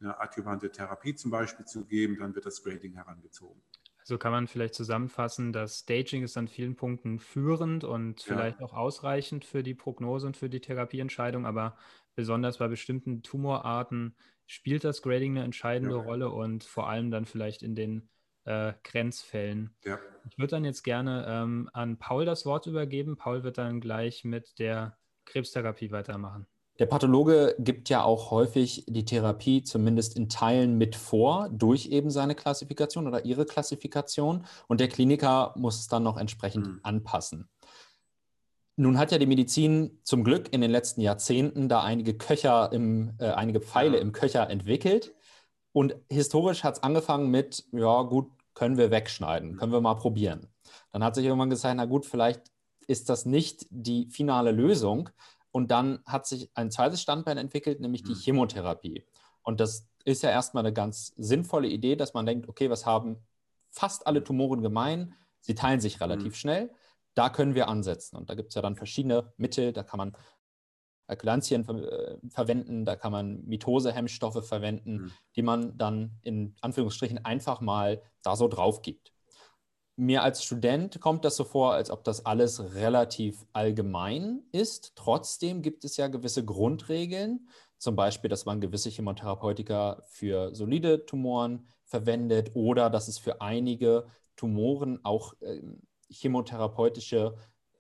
eine adjuvante Therapie zum Beispiel zu geben, dann wird das Grading herangezogen. Also kann man vielleicht zusammenfassen, das Staging ist an vielen Punkten führend und vielleicht ja. auch ausreichend für die Prognose und für die Therapieentscheidung, aber besonders bei bestimmten Tumorarten spielt das Grading eine entscheidende ja. Rolle und vor allem dann vielleicht in den äh, Grenzfällen. Ja. Ich würde dann jetzt gerne ähm, an Paul das Wort übergeben. Paul wird dann gleich mit der Krebstherapie weitermachen? Der Pathologe gibt ja auch häufig die Therapie zumindest in Teilen mit vor, durch eben seine Klassifikation oder ihre Klassifikation. Und der Kliniker muss es dann noch entsprechend mhm. anpassen. Nun hat ja die Medizin zum Glück in den letzten Jahrzehnten da einige Köcher im, äh, einige Pfeile im Köcher entwickelt. Und historisch hat es angefangen mit, ja gut, können wir wegschneiden, mhm. können wir mal probieren. Dann hat sich irgendwann gesagt, na gut, vielleicht ist das nicht die finale Lösung. Und dann hat sich ein zweites Standbein entwickelt, nämlich die mhm. Chemotherapie. Und das ist ja erstmal eine ganz sinnvolle Idee, dass man denkt, okay, was haben fast alle Tumoren gemein? Sie teilen sich relativ mhm. schnell. Da können wir ansetzen. Und da gibt es ja dann verschiedene Mittel. Da kann man Alkylantien ver äh, verwenden, da kann man Mitosehemmstoffe verwenden, mhm. die man dann in Anführungsstrichen einfach mal da so drauf gibt mir als Student kommt das so vor, als ob das alles relativ allgemein ist. Trotzdem gibt es ja gewisse Grundregeln, zum Beispiel, dass man gewisse Chemotherapeutika für solide Tumoren verwendet oder dass es für einige Tumoren auch äh, chemotherapeutische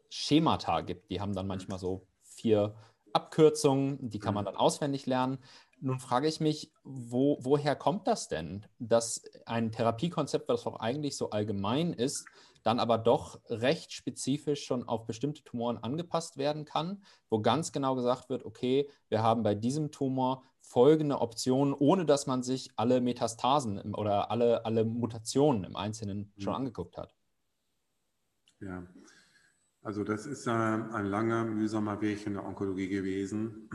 Schemata gibt. Die haben dann manchmal so vier Abkürzungen, die kann man dann auswendig lernen. Nun frage ich mich, wo, woher kommt das denn, dass ein Therapiekonzept, was auch eigentlich so allgemein ist, dann aber doch recht spezifisch schon auf bestimmte Tumoren angepasst werden kann, wo ganz genau gesagt wird, okay, wir haben bei diesem Tumor folgende Optionen, ohne dass man sich alle Metastasen oder alle, alle Mutationen im Einzelnen schon mhm. angeguckt hat. Ja, also das ist ein langer, mühsamer Weg in der Onkologie gewesen,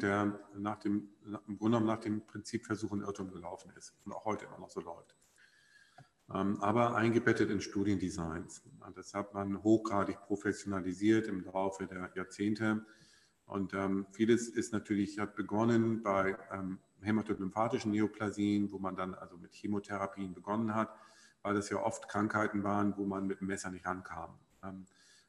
der nach dem, im Grunde genommen nach dem Prinzip Versuch und Irrtum gelaufen ist und auch heute immer noch so läuft. Ähm, aber eingebettet in Studiendesigns. Das hat man hochgradig professionalisiert im Laufe der Jahrzehnte. Und ähm, vieles ist natürlich, hat begonnen bei ähm, hämatolymphatischen Neoplasien, wo man dann also mit Chemotherapien begonnen hat, weil das ja oft Krankheiten waren, wo man mit dem Messer nicht rankam.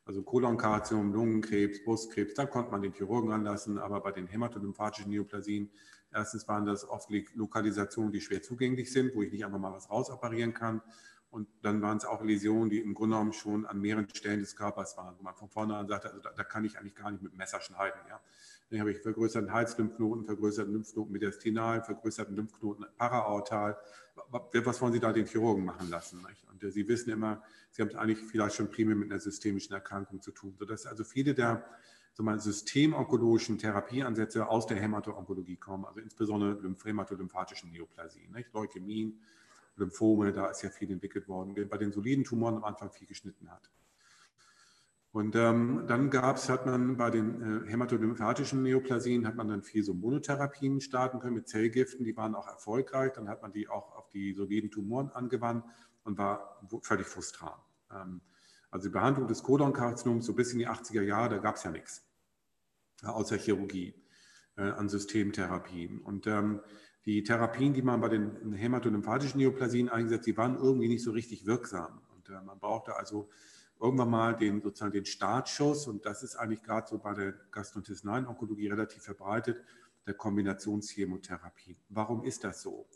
Also Kolonkarzinom, Lungenkrebs, Brustkrebs, da konnte man den Chirurgen anlassen, aber bei den hämatolymphatischen Neoplasien, erstens waren das oft Lokalisationen, die schwer zugänglich sind, wo ich nicht einfach mal was rausoperieren kann. Und dann waren es auch Läsionen, die im Grunde genommen schon an mehreren Stellen des Körpers waren, wo man von vornherein sagte, also da, da kann ich eigentlich gar nicht mit dem Messer schneiden. Ja. Dann habe ich vergrößerten Halslymphknoten, vergrößerten Lymphknoten mediastinal, vergrößerten Lymphknoten paraaortal. Was wollen Sie da den Chirurgen machen lassen? Nicht? Und äh, Sie wissen immer, Sie haben es eigentlich vielleicht schon primär mit einer systemischen Erkrankung zu tun, sodass also viele der systemonkologischen Therapieansätze aus der Hämato-Onkologie kommen, also insbesondere hämatolymphatischen Neoplasien, nicht? Leukämien, Lymphome, da ist ja viel entwickelt worden, bei den soliden Tumoren am Anfang viel geschnitten hat. Und ähm, dann gab es, hat man bei den äh, hämatolymphatischen Neoplasien, hat man dann viel so Monotherapien starten können mit Zellgiften, die waren auch erfolgreich. Dann hat man die auch auf die soliden Tumoren angewandt und war völlig frustran. Ähm, also die Behandlung des Kolonkarzinoms so bis in die 80er Jahre, da gab es ja nichts, außer Chirurgie äh, an Systemtherapien. Und ähm, die Therapien, die man bei den hämatolymphatischen Neoplasien eingesetzt, die waren irgendwie nicht so richtig wirksam. Und äh, man brauchte also irgendwann mal den, sozusagen den Startschuss, und das ist eigentlich gerade so bei der gastrointestinalen Onkologie relativ verbreitet, der Kombinationschemotherapie. Warum ist das so?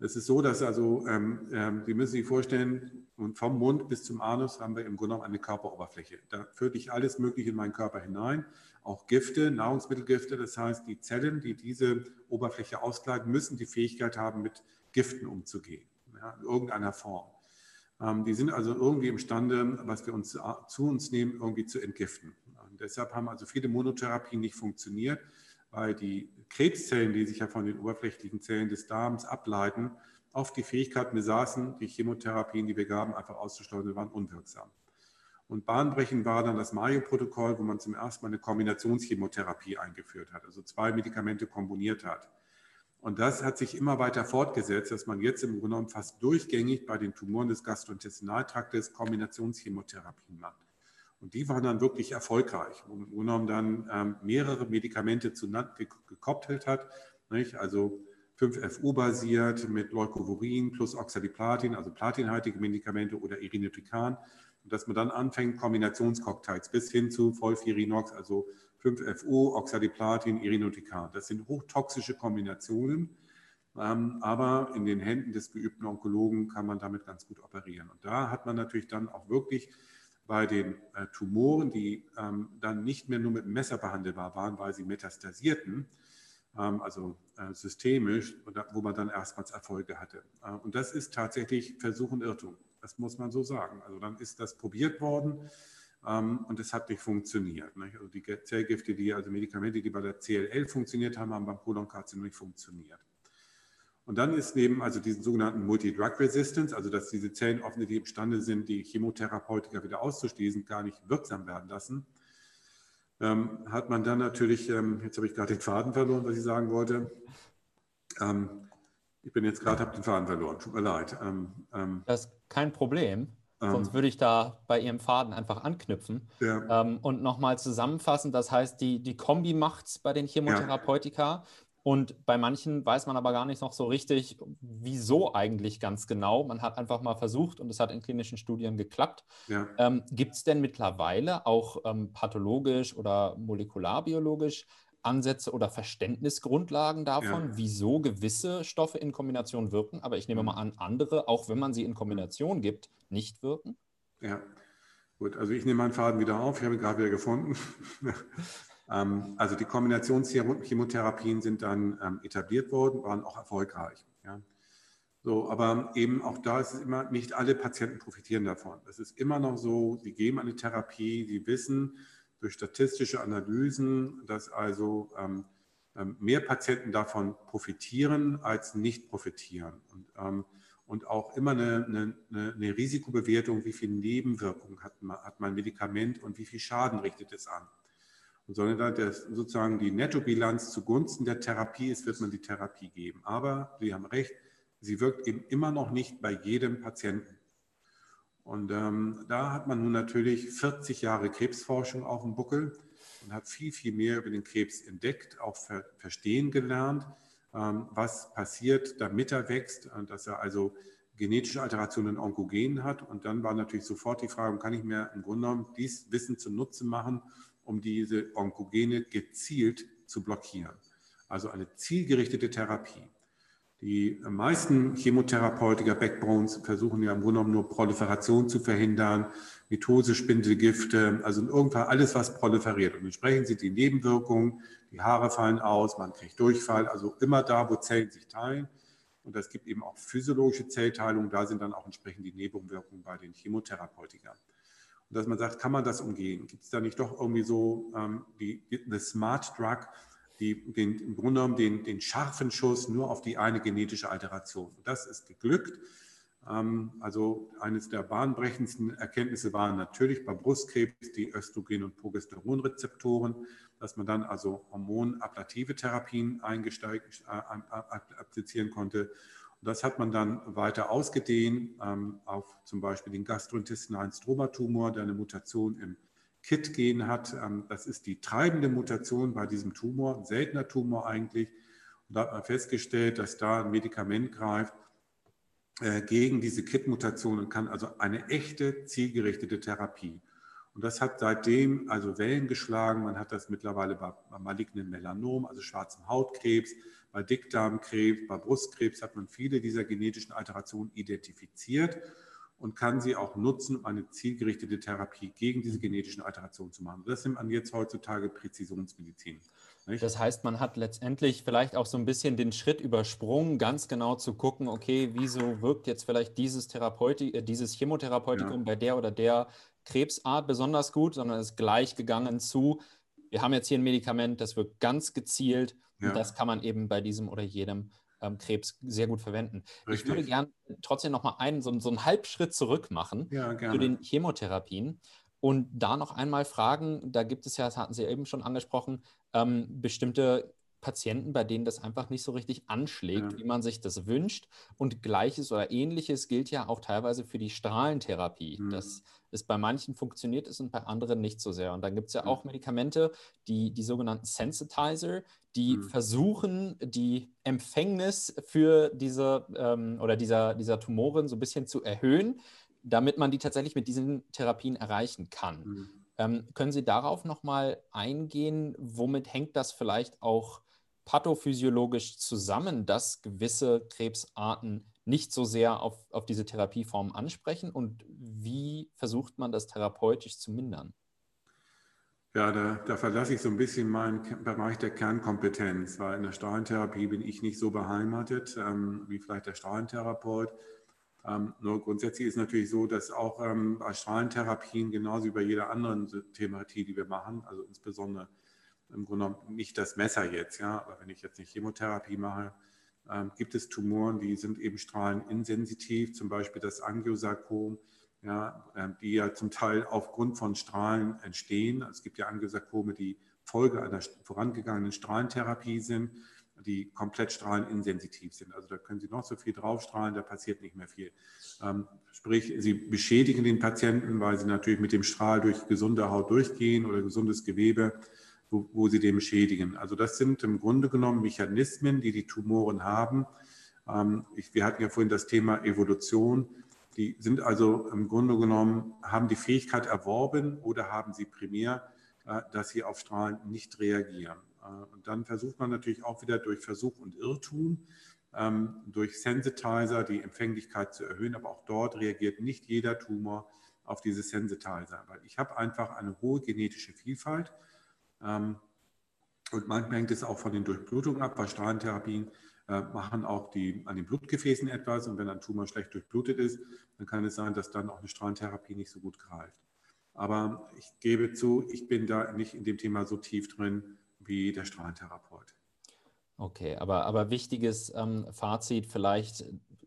Es ist so, dass also, ähm, ähm, Sie müssen sich vorstellen, vom Mund bis zum Anus haben wir im Grunde genommen eine Körperoberfläche. Da führe ich alles Mögliche in meinen Körper hinein, auch Gifte, Nahrungsmittelgifte. Das heißt, die Zellen, die diese Oberfläche auskleiden, müssen die Fähigkeit haben, mit Giften umzugehen, ja, in irgendeiner Form. Ähm, die sind also irgendwie imstande, was wir uns zu uns nehmen, irgendwie zu entgiften. Und deshalb haben also viele Monotherapien nicht funktioniert, weil die Krebszellen, die sich ja von den oberflächlichen Zellen des Darms ableiten, oft die Fähigkeit besaßen, die Chemotherapien, die wir gaben, einfach auszuschleudern, waren unwirksam. Und bahnbrechend war dann das Mario-Protokoll, wo man zum ersten Mal eine Kombinationschemotherapie eingeführt hat, also zwei Medikamente kombiniert hat. Und das hat sich immer weiter fortgesetzt, dass man jetzt im Grunde genommen fast durchgängig bei den Tumoren des Gastrointestinaltraktes Kombinationschemotherapien macht. Und die waren dann wirklich erfolgreich, wo man im Grunde genommen dann ähm, mehrere Medikamente zueinander gekoppelt hat. Nicht? Also 5FU basiert mit Leucovorin plus Oxaliplatin, also platinhaltige Medikamente oder Irinotecan. Und dass man dann anfängt, Kombinationscocktails bis hin zu Volfirinox, also 5FO, Oxaliplatin, Irinotecan. Das sind hochtoxische Kombinationen, ähm, aber in den Händen des geübten Onkologen kann man damit ganz gut operieren. Und da hat man natürlich dann auch wirklich bei den äh, Tumoren, die ähm, dann nicht mehr nur mit dem Messer behandelbar waren, weil sie metastasierten, ähm, also äh, systemisch, wo man dann erstmals Erfolge hatte. Äh, und das ist tatsächlich Versuch und Irrtum. Das muss man so sagen. Also dann ist das probiert worden und es hat nicht funktioniert. Nicht? Also die Zellgifte, die, also Medikamente, die bei der CLL funktioniert haben, haben beim Kolonkarzinom nicht funktioniert. Und dann ist neben also diesen sogenannten Multi-Drug-Resistance, also dass diese Zellen offensichtlich imstande sind, die Chemotherapeutika wieder auszuschließen, gar nicht wirksam werden lassen, ähm, hat man dann natürlich, ähm, jetzt habe ich gerade den Faden verloren, was ich sagen wollte. Ähm, ich bin jetzt gerade, habe den Faden verloren, tut mir leid. Ähm, ähm, das ist kein Problem. Sonst ähm, würde ich da bei Ihrem Faden einfach anknüpfen. Ja. und nochmal zusammenfassen, das heißt, die, die Kombi macht es bei den Chemotherapeutika. Ja. Und bei manchen weiß man aber gar nicht noch so richtig, wieso eigentlich ganz genau. Man hat einfach mal versucht und es hat in klinischen Studien geklappt. Ja. Ähm, Gibt es denn mittlerweile auch ähm, pathologisch oder molekularbiologisch Ansätze oder Verständnisgrundlagen davon, ja. wieso gewisse Stoffe in Kombination wirken? Aber ich nehme mhm. mal an, andere, auch wenn man sie in Kombination gibt, nicht wirken? Ja, gut. Also ich nehme meinen Faden wieder auf. Ich habe ihn gerade wieder gefunden. *laughs* Ähm, also die Kombinationschemotherapien sind dann ähm, etabliert worden, waren auch erfolgreich. Ja. So, aber eben auch da ist es immer, nicht alle Patienten profitieren davon. Es ist immer noch so, sie geben eine Therapie, sie wissen durch statistische Analysen, dass also ähm, ähm mehr Patienten davon profitieren als nicht profitieren. Und, ähm, und auch immer eine, eine, eine, Risikobewertung, wie viel Nebenwirkungen hat, hat mein Medikament und wie viel Schaden richtet es an sondern da sozusagen die Nettobilanz zugunsten der Therapie ist, wird man die Therapie geben. Aber Sie haben recht, sie wirkt eben immer noch nicht bei jedem Patienten. Und ähm, da hat man nun natürlich 40 Jahre Krebsforschung auf dem Buckel und hat viel, viel mehr über den Krebs entdeckt, auch ver verstehen gelernt, ähm, was passiert, damit er wächst, und dass er also genetische Alterationen in Onkogenen hat. Und dann war natürlich sofort die Frage, kann ich mir im Grunde genommen dies Wissen zunutze machen, um diese Onkogene gezielt zu blockieren. Also eine zielgerichtete Therapie. Die meisten Chemotherapeutika, Backbones, versuchen ja im Grunde genommen nur Proliferation zu verhindern, Mitose, Spindelgifte, also irgendwann alles, was proliferiert. Und entsprechend sind die Nebenwirkungen, die Haare fallen aus, man kriegt Durchfall, also immer da, wo Zellen sich teilen. Und es gibt eben auch physiologische Zellteilung, da sind dann auch entsprechend die Nebenwirkungen bei den Chemotherapeutika dass man sagt, kann man das umgehen? Gibt es da nicht doch irgendwie so ähm, die, die Smart Drug, die den, im Grunde genommen den, den scharfen Schuss nur auf die eine genetische Alteration? Das ist geglückt. Ähm, also eines der bahnbrechendsten Erkenntnisse waren natürlich bei Brustkrebs die Östrogen- und Progesteronrezeptoren, dass man dann also hormonablative Therapien eingesteigt, äh, applizieren konnte das hat man dann weiter ausgedehnt ähm, auf zum Beispiel den gastrointestinalen Stromatumor, der eine Mutation im KIT-Gen hat. Ähm, das ist die treibende Mutation bei diesem Tumor, ein seltener Tumor eigentlich. Und da hat man festgestellt, dass da ein Medikament greift äh, gegen diese KIT-Mutation und kann also eine echte zielgerichtete Therapie. Und das hat seitdem also Wellen geschlagen. Man hat das mittlerweile bei, malignen Melanom, also schwarzem Hautkrebs, bei Dickdarmkrebs, bei Brustkrebs hat man viele dieser genetischen Alterationen identifiziert und kann sie auch nutzen, um eine zielgerichtete Therapie gegen diese genetischen Alterationen zu machen. Das nimmt man jetzt heutzutage Präzisionsmedizin. Nicht? Das heißt, man hat letztendlich vielleicht auch so ein bisschen den Schritt übersprungen, ganz genau zu gucken, okay, wieso wirkt jetzt vielleicht dieses, Therapeuti äh, dieses Chemotherapeutikum ja. bei der oder der Krebsart besonders gut, sondern ist gleich gegangen zu, wir haben jetzt hier ein Medikament, das wirkt ganz gezielt ja. Und das kann man eben bei diesem oder jedem ähm, Krebs sehr gut verwenden. Richtig. Ich würde gerne trotzdem noch mal einen, so, so einen Halbschritt zurück machen ja, zu den Chemotherapien und da noch einmal fragen, da gibt es ja, das hatten Sie eben schon angesprochen, ähm, bestimmte Patienten, bei denen das einfach nicht so richtig anschlägt, ja. wie man sich das wünscht. Und gleiches oder ähnliches gilt ja auch teilweise für die Strahlentherapie. Mhm. Das ist bei manchen funktioniert es und bei anderen nicht so sehr. Und dann gibt es ja mhm. auch Medikamente, die, die sogenannten Sensitizer, die mhm. versuchen, die Empfängnis für diese ähm, oder dieser, dieser Tumoren so ein bisschen zu erhöhen, damit man die tatsächlich mit diesen Therapien erreichen kann. Mhm. Ähm, können Sie darauf nochmal eingehen? Womit hängt das vielleicht auch pathophysiologisch zusammen, dass gewisse Krebsarten nicht so sehr auf, auf diese Therapieform ansprechen und wie versucht man das therapeutisch zu mindern? Ja, da, da, verlasse ich so ein bisschen meinen Bereich der Kernkompetenz, weil in der Strahlentherapie bin ich nicht so beheimatet ähm, wie vielleicht der Strahlentherapeut. Ähm, nur grundsätzlich ist natürlich so, dass auch ähm, bei Strahlentherapien genauso wie bei jeder anderen Therapie, die wir machen, also insbesondere im Grunde genommen nicht das Messer jetzt, ja, aber wenn ich jetzt eine Chemotherapie mache, ähm, gibt es Tumoren, die sind eben strahleninsensitiv, zum Beispiel das Angiosarkom, ja, ähm, die ja zum Teil aufgrund von Strahlen entstehen. Es gibt ja Angiosarkome, die Folge einer vorangegangenen Strahlentherapie sind, die komplett strahleninsensitiv sind. Also da können Sie noch so viel draufstrahlen, da passiert nicht mehr viel. Ähm, sprich, Sie beschädigen den Patienten, weil Sie natürlich mit dem Strahl durch gesunde Haut durchgehen oder gesundes Gewebe wo, wo sie dem schädigen. Also das sind im Grunde genommen Mechanismen, die die Tumoren haben. Ähm, ich, wir hatten ja vorhin das Thema Evolution. Die sind also im Grunde genommen, haben die Fähigkeit erworben oder haben sie primär, äh, dass sie auf Strahlen nicht reagieren. Äh, und dann versucht man natürlich auch wieder durch Versuch und Irrtum, ähm, durch Sensitizer die Empfänglichkeit zu erhöhen. Aber auch dort reagiert nicht jeder Tumor auf diese Sensitizer, weil ich habe einfach eine hohe genetische Vielfalt und manchmal hängt es auch von den Durchblutungen ab, weil Strahlentherapien äh, machen auch die, an den Blutgefäßen etwas. Und wenn ein Tumor schlecht durchblutet ist, dann kann es sein, dass dann auch eine Strahlentherapie nicht so gut greift. Aber ich gebe zu, ich bin da nicht in dem Thema so tief drin wie der Strahlentherapeut. Okay, aber, aber wichtiges ähm, Fazit vielleicht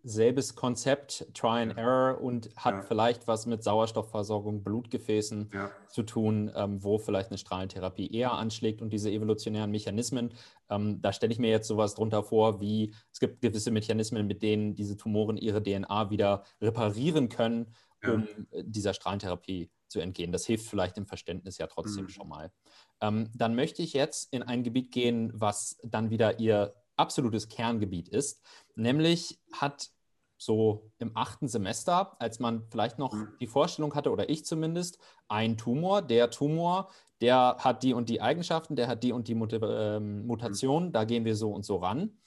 selbes Konzept, Try and Error und hat ja. vielleicht was mit Sauerstoffversorgung, Blutgefäßen ja. zu tun, ähm, wo vielleicht eine Strahlentherapie eher anschlägt und diese evolutionären Mechanismen. Ähm, da stelle ich mir jetzt sowas drunter vor, wie es gibt gewisse Mechanismen, mit denen diese Tumoren ihre DNA wieder reparieren können, ja. um äh, dieser Strahlentherapie zu entgehen. Das hilft vielleicht im Verständnis ja trotzdem mhm. schon mal. Ähm, dann möchte ich jetzt in ein Gebiet gehen, was dann wieder Ihr absolutes Kerngebiet ist. Nämlich hat so im achten Semester, als man vielleicht noch mhm. die Vorstellung hatte, oder ich zumindest, ein Tumor, der Tumor, der hat die und die Eigenschaften, der hat die und die Mut äh, Mutation, da gehen wir so und so ran.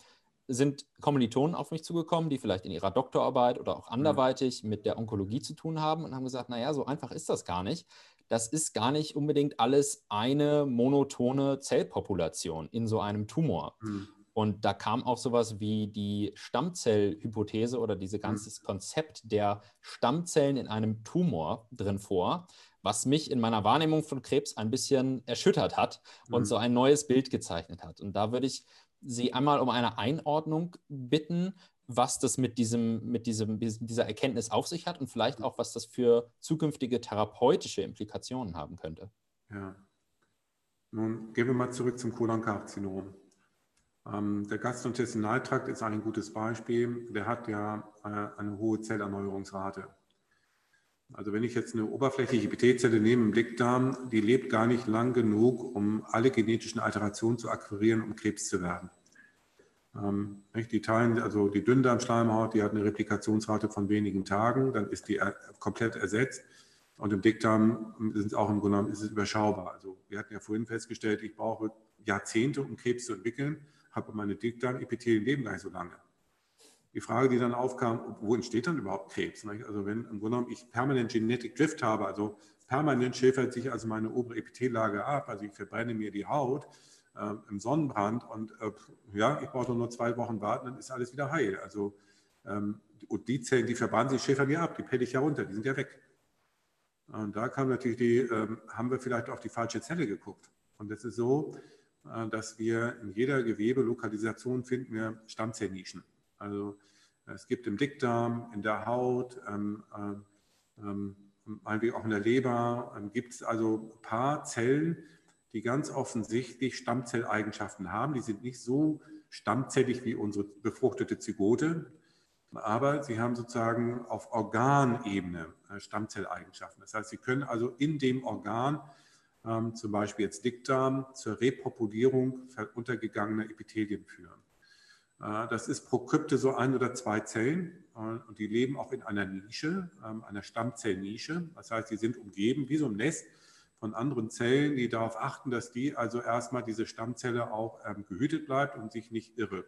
Sind Kommilitonen auf mich zugekommen, die vielleicht in ihrer Doktorarbeit oder auch mhm. anderweitig mit der Onkologie zu tun haben und haben gesagt, naja, so einfach ist das gar nicht. Das ist gar nicht unbedingt alles eine monotone Zellpopulation in so einem Tumor. Mhm. Und da kam auch sowas wie die Stammzellhypothese oder dieses mhm. ganze Konzept der Stammzellen in einem Tumor drin vor, was mich in meiner Wahrnehmung von Krebs ein bisschen erschüttert hat und mhm. so ein neues Bild gezeichnet hat. Und da würde ich Sie einmal um eine Einordnung bitten, was das mit, diesem, mit diesem, dieser Erkenntnis auf sich hat und vielleicht mhm. auch, was das für zukünftige therapeutische Implikationen haben könnte. Ja. Nun gehen wir mal zurück zum Kolonkarzinom. Ähm, der Gastrointestinaltrakt ist ein gutes Beispiel. Der hat ja äh, eine hohe Zellerneuerungsrate. Also wenn ich jetzt eine oberflächliche Epithelzelle nehme im Dickdarm, die lebt gar nicht lang genug, um alle genetischen Alterationen zu akquirieren, um Krebs zu werden. Ähm, die Teilen, also die Dünndarmschleimhaut, die hat eine Replikationsrate von wenigen Tagen, dann ist die äh, komplett ersetzt. Und im Dickdarm sind es auch im Grunde genommen ist es überschaubar. Also wir hatten ja vorhin festgestellt, ich brauche Jahrzehnte, um Krebs zu entwickeln habe meine Dickdarmepithelien leben gar nicht so lange. Die Frage, die dann aufkam, wo entsteht dann überhaupt Krebs? Also wenn im Grunde genommen ich permanent Genetic Drift habe, also permanent schäfert sich also meine obere Epithellage ab, also ich verbrenne mir die Haut äh, im Sonnenbrand und äh, ja, ich brauche nur zwei Wochen warten, dann ist alles wieder heil. Also ähm, und die Zellen, die verbrennen sich, schäfern ja ab, die pelle ich ja runter, die sind ja weg. Und da kam natürlich die, ähm, haben wir vielleicht auf die falsche Zelle geguckt. Und das ist so, dass wir in jeder Gewebelokalisation finden wir Stammzellnischen. Also es gibt im Dickdarm, in der Haut, ähm, ähm, meinetwegen auch in der Leber, ähm, gibt es also ein paar Zellen, die ganz offensichtlich Stammzelleigenschaften haben. Die sind nicht so stammzellig wie unsere befruchtete Zygote, aber sie haben sozusagen auf Organebene äh, Stammzelleigenschaften. Das heißt, sie können also in dem Organ ähm, zum Beispiel jetzt Dickdarm, zur Repopulierung untergegangener Epithelien führen. Äh, das ist pro Krypte so ein oder zwei Zellen äh, und die leben auch in einer Nische, äh, einer Stammzellnische. Das heißt, sie sind umgeben wie so ein Nest von anderen Zellen, die darauf achten, dass die also erstmal diese Stammzelle auch ähm, gehütet bleibt und sich nicht irre,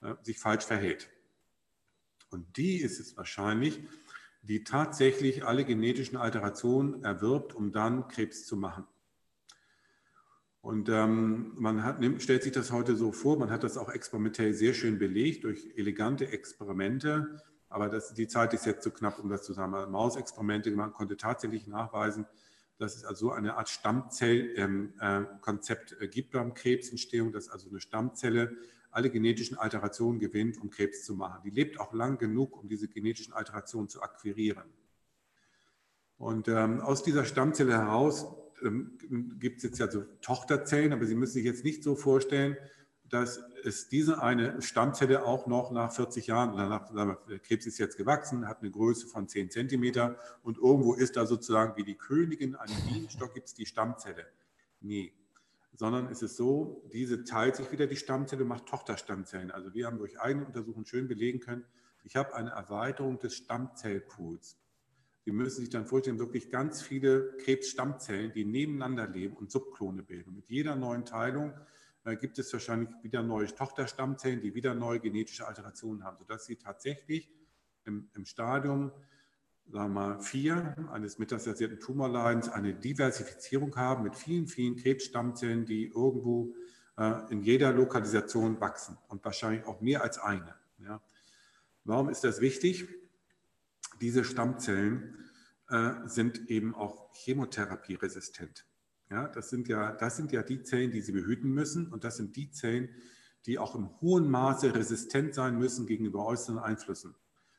äh, sich falsch verhält. Und die ist es wahrscheinlich, die tatsächlich alle genetischen Alterationen erwirbt, um dann Krebs zu machen. Und ähm, man hat, nimmt, stellt sich das heute so vor, man hat das auch experimentell sehr schön belegt durch elegante Experimente, aber das, die Zeit ist jetzt zu knapp, um das zu sagen. Mausexperimente, man konnte tatsächlich nachweisen, dass es also eine Art Stammzellkonzept ähm, äh, gibt beim Krebsentstehung, dass also eine Stammzelle alle genetischen Alterationen gewinnt, um Krebs zu machen. Die lebt auch lang genug, um diese genetischen Alterationen zu akquirieren. Und ähm, aus dieser Stammzelle heraus ähm, gibt es jetzt ja so Tochterzellen, aber Sie müssen sich jetzt nicht so vorstellen, dass es diese eine Stammzelle auch noch nach 40 Jahren, oder nach, Krebs ist jetzt gewachsen, hat eine Größe von 10 Zentimeter und irgendwo ist da sozusagen wie die Königin an Bienenstock gibt es die Stammzelle. Nee, sondern es ist so, diese teilt sich wieder die Stammzelle, macht Tochterstammzellen. Also wir haben durch eigene Untersuchungen schön belegen können, ich habe eine Erweiterung des Stammzellpools. Sie müssen sich dann vorstellen, wirklich ganz viele Krebsstammzellen, die nebeneinander leben und Subklone bilden. Mit jeder neuen Teilung äh, gibt es wahrscheinlich wieder neue Tochterstammzellen, die wieder neue genetische Alterationen haben, sodass sie tatsächlich im, im Stadium sagen wir mal, vier eines metastasierten Tumorleidens eine Diversifizierung haben mit vielen, vielen Krebsstammzellen, die irgendwo äh, in jeder Lokalisation wachsen und wahrscheinlich auch mehr als eine. Ja. Warum ist das wichtig? Diese Stammzellen äh, sind eben auch chemotherapieresistent. Ja, das, sind ja, das sind ja die Zellen, die Sie behüten müssen und das sind die Zellen, die auch im hohen Maße resistent sein müssen gegenüber äußeren Einflüssen.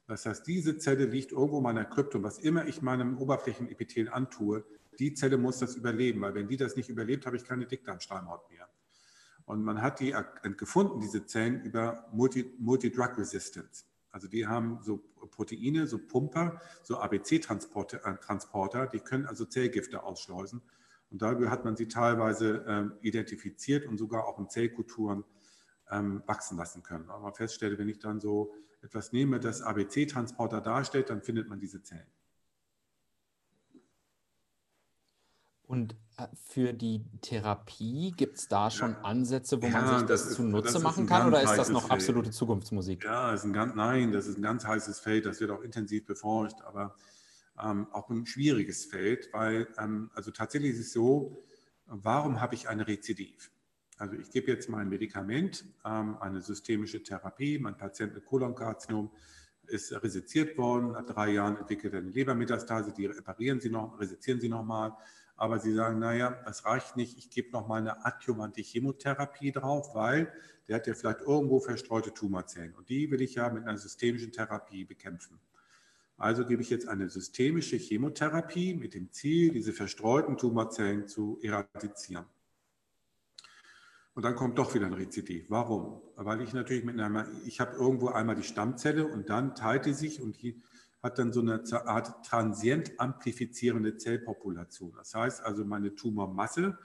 Das heißt, diese Zelle liegt irgendwo in meiner Krypton. Was immer ich meinem Oberflächenepithel antue, die Zelle muss das überleben, weil wenn die das nicht überlebt, habe ich keine Dickdarmschleimhaut mehr. Und man hat die gefunden, diese Zellen, über Multi-Drug-Resistance. Also die haben so Proteine, so Pumper, so ABC-Transporter, die können also Zellgifte ausschleusen. Und darüber hat man sie teilweise ähm, identifiziert und sogar auch in Zellkulturen ähm, wachsen lassen können. Aber man feststellte, wenn ich dann so etwas nehme, das ABC-Transporter darstellt, dann findet man diese Zellen. Und äh, für die Therapie gibt es da schon. Ansätze, wo ja, man sich das, das zunutze das machen kann oder ist das noch absolute Feld. Zukunftsmusik? Ja, ist ein ganz, nein, das ist ein ganz heißes Feld, das wird auch intensiv beforscht, aber ähm, auch ein schwieriges Feld, weil ähm, also tatsächlich ist es so, warum habe ich eine Rezidiv? Also ich gebe jetzt mal ein Medikament, ähm, eine systemische Therapie, mein Patient mit Kolonkarzinom ist resiziert worden, nach drei Jahren entwickelt er eine Lebermetastase, die reparieren Sie noch, resizieren Sie nochmal, aber Sie sagen, naja, das reicht nicht, ich gebe nochmal eine adjuvante Chemotherapie drauf, weil der hat ja vielleicht irgendwo verstreute Tumorzellen und die will ich ja mit einer systemischen Therapie bekämpfen. Also gebe ich jetzt eine systemische Chemotherapie mit dem Ziel, diese verstreuten Tumorzellen zu eradizieren. Und dann kommt doch wieder ein Rezidiv. Warum? Weil ich natürlich mit einer, ich habe irgendwo einmal die Stammzelle und dann teilt die sich und die hat dann so eine Art transient amplifizierende Zellpopulation. Das heißt also, meine Tumormasse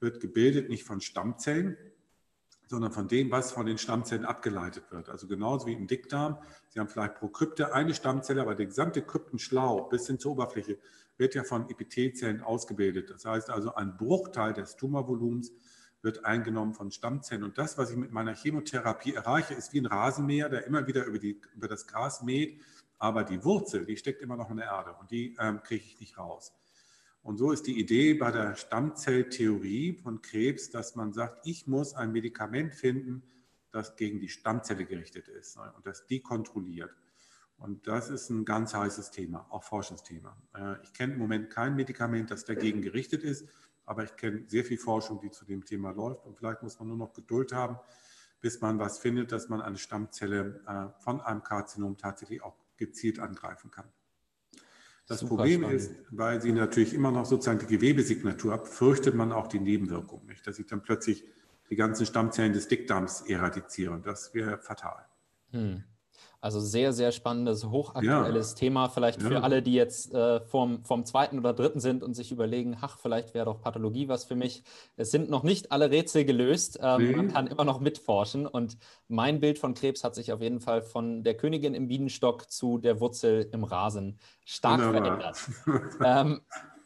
wird gebildet nicht von Stammzellen, sondern von dem, was von den Stammzellen abgeleitet wird. Also genauso wie im Dickdarm. Sie haben vielleicht pro Krypte eine Stammzelle, aber der gesamte Kryptenschlauch bis hin zur Oberfläche wird ja von Epithelzellen ausgebildet. Das heißt also, ein Bruchteil des Tumorvolumens wird eingenommen von Stammzellen. Und das, was ich mit meiner Chemotherapie erreiche, ist wie ein Rasenmäher, der immer wieder über, die, über das Gras mäht. Aber die Wurzel, die steckt immer noch in der Erde und die ähm, kriege ich nicht raus. Und so ist die Idee bei der Stammzelltheorie von Krebs, dass man sagt, ich muss ein Medikament finden, das gegen die Stammzelle gerichtet ist ne, und das die kontrolliert. Und das ist ein ganz heißes Thema, auch Forschungsthema. Äh, ich kenne im Moment kein Medikament, das dagegen gerichtet ist, aber ich kenne sehr viel Forschung, die zu dem Thema läuft. Und vielleicht muss man nur noch Geduld haben, bis man was findet, dass man eine Stammzelle äh, von einem Karzinom tatsächlich auch gezielt angreifen kann. Das Super Problem spannend. ist, weil sie natürlich immer noch sozusagen die Gewebesignatur hat, fürchtet man auch die Nebenwirkung nicht, dass ich dann plötzlich die ganzen Stammzellen des Dickdarms eradiziere. Das wäre fatal. Hm. Also sehr, sehr spannendes, hochaktuelles ja. Thema. Vielleicht ja. für alle, die jetzt äh, vom, vom zweiten oder dritten sind und sich überlegen, ach, vielleicht wäre doch Pathologie was für mich. Es sind noch nicht alle Rätsel gelöst. Ähm, nee. Man kann immer noch mitforschen. Und mein Bild von Krebs hat sich auf jeden Fall von der Königin im Bienenstock zu der Wurzel im Rasen stark Wunderbar. verändert. ähm,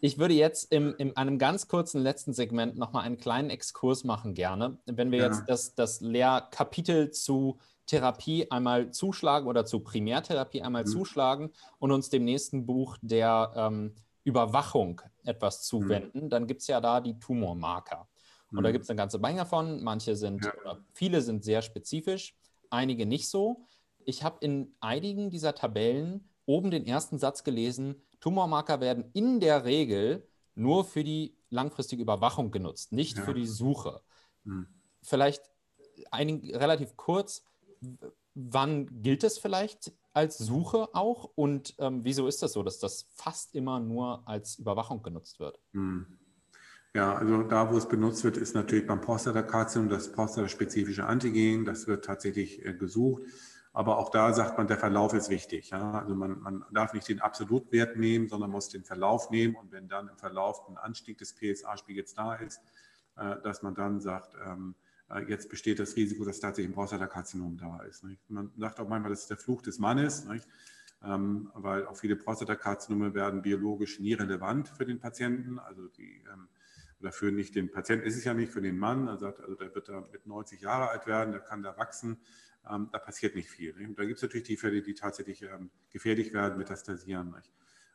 ich würde jetzt im, in einem ganz kurzen letzten Segment nochmal einen kleinen Exkurs machen gerne. Wenn wir ja. jetzt das, das Lehrkapitel zu Therapie einmal zuschlagen oder zur Primärtherapie einmal mhm. zuschlagen und uns dem nächsten Buch der ähm, Überwachung etwas mhm. zuwenden, mhm. dann gibt es ja da die Tumormarker. Und mhm. da gibt es eine ganze Menge davon. Manche sind, ja. oder viele sind sehr spezifisch, einige nicht so. Ich habe in einigen dieser Tabellen oben den ersten Satz gelesen, Tumormarker werden in der Regel nur für die langfristige Überwachung genutzt, nicht ja. für die Suche. Mhm. Vielleicht ein, relativ kurz, wann gilt es vielleicht als Suche auch und ähm, wieso ist das so, dass das fast immer nur als Überwachung genutzt wird? Mhm. Ja, also da, wo es benutzt wird, ist natürlich beim Prostatakarzinom das prostataspezifische Antigen. Das wird tatsächlich äh, gesucht. Aber auch da sagt man, der Verlauf ist wichtig. Ja? Also man, man, darf nicht den Absolutwert nehmen, sondern muss den Verlauf nehmen. Und wenn dann im Verlauf ein Anstieg des PSA-Spiegels da ist, äh, dass man dann sagt, ähm, äh, jetzt besteht das Risiko, dass tatsächlich ein Prostatakarzinom da ist. Nicht? Man sagt auch manchmal, das ist der Fluch des Mannes, ähm, weil auch viele Prostatakarzinome werden biologisch nie relevant für den Patienten. Also die ähm, oder für nicht den Patienten ist es ja nicht, für den Mann. Er sagt, also der wird da mit 90 Jahre alt werden, der kann da wachsen. Ähm, da passiert nicht viel. Nicht? Und da gibt es natürlich die Fälle, die tatsächlich ähm, gefährlich werden, metastasieren. Nicht?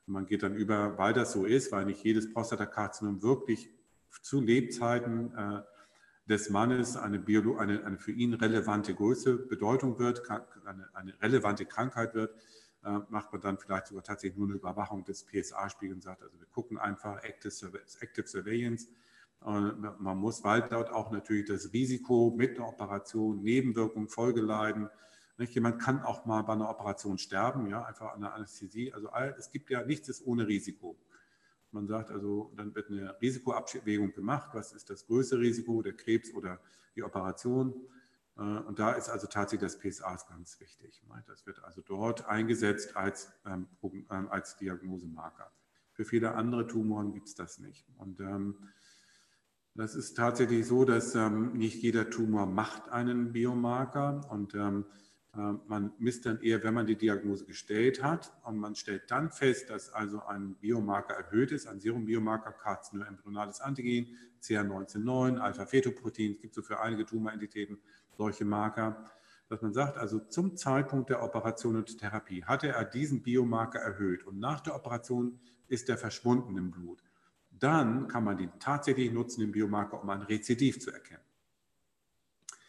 Und man geht dann über, weil das so ist, weil nicht jedes Prostatakarzinom wirklich zu Lebzeiten äh, des Mannes eine, Biolo eine, eine für ihn relevante Größe, Bedeutung wird, eine, eine relevante Krankheit wird, äh, macht man dann vielleicht sogar tatsächlich nur eine Überwachung des PSA-Spiegels und sagt, also wir gucken einfach Active, Active Surveillance. Man muss, weil dort auch natürlich das Risiko mit der Operation, Nebenwirkungen, Folgeleiden, nicht? Jemand kann auch mal bei einer Operation sterben, ja, einfach an der Anästhesie. Also es gibt ja nichts ist ohne Risiko. Man sagt also, dann wird eine Risikoabwägung gemacht. Was ist das größte Risiko, der Krebs oder die Operation? Äh, und da ist also tatsächlich das PSA ganz wichtig. Das wird also dort eingesetzt als, ähm, ähm, als Diagnosemarker. Für viele andere Tumoren gibt es das nicht. Und ähm, das ist tatsächlich so, dass nicht jeder Tumor macht einen Biomarker und äh, man misst dann eher, wenn man die Diagnose gestellt hat und man stellt dann fest, dass also ein Biomarker erhöht ist, ein Serumbiomarker, Carcinoembryonales Antigen, CA19-9, Alpha-Fetoprotein, es gibt so für einige Tumorentitäten solche Marker, dass man sagt, also zum Zeitpunkt der Operation und Therapie hatte er diesen Biomarker erhöht und nach der Operation ist er verschwunden im Blut. Dann kann man den tatsächlich nutzen, den Biomarker, um ein Rezidiv zu erkennen.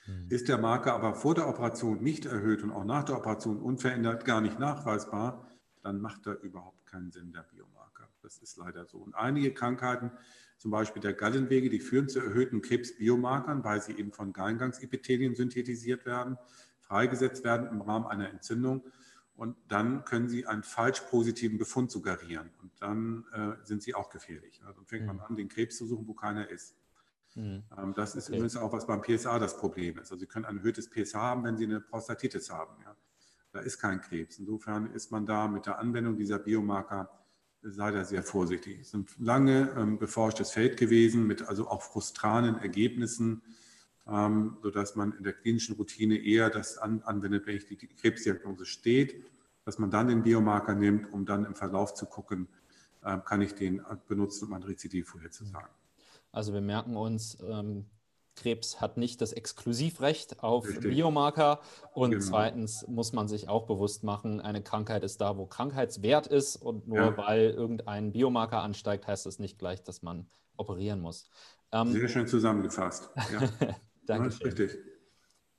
Mhm. Ist der Marker aber vor der Operation nicht erhöht und auch nach der Operation unverändert gar nicht nachweisbar, dann macht er überhaupt keinen Sinn, der Biomarker. Das ist leider so. Und einige Krankheiten, zum Beispiel der Gallenwege, die führen zu erhöhten Krebsbiomarkern, weil sie eben von Gallengangsepithelien synthetisiert werden, freigesetzt werden im Rahmen einer Entzündung. Und dann können sie einen falsch positiven Befund suggerieren. Und dann äh, sind sie auch gefährlich. Also dann fängt man mhm. an, den Krebs zu suchen, wo keiner ist. Mhm. Ähm, das ist okay. übrigens auch, was beim PSA das Problem ist. Also Sie können ein erhöhtes PSA haben, wenn Sie eine Prostatitis haben. Ja. Da ist kein Krebs. Insofern ist man da mit der Anwendung dieser Biomarker leider sehr vorsichtig. Es ist ein lange ähm, beforschtes Feld gewesen mit also auch frustranen Ergebnissen, ähm, sodass man in der klinischen Routine eher das an, anwendet, wenn die, die Krebsdiagnose steht, dass man dann den Biomarker nimmt, um dann im Verlauf zu gucken, äh, kann ich den benutzen, um ein Rezidiv vorherzusagen. Also wir merken uns, ähm, Krebs hat nicht das Exklusivrecht auf Richtig. Biomarker. Und genau. zweitens muss man sich auch bewusst machen, eine Krankheit ist da, wo Krankheitswert ist. Und nur ja. weil irgendein Biomarker ansteigt, heißt das nicht gleich, dass man operieren muss. Ähm, Sehr schön zusammengefasst. Ja. *laughs* Danke. Richtig.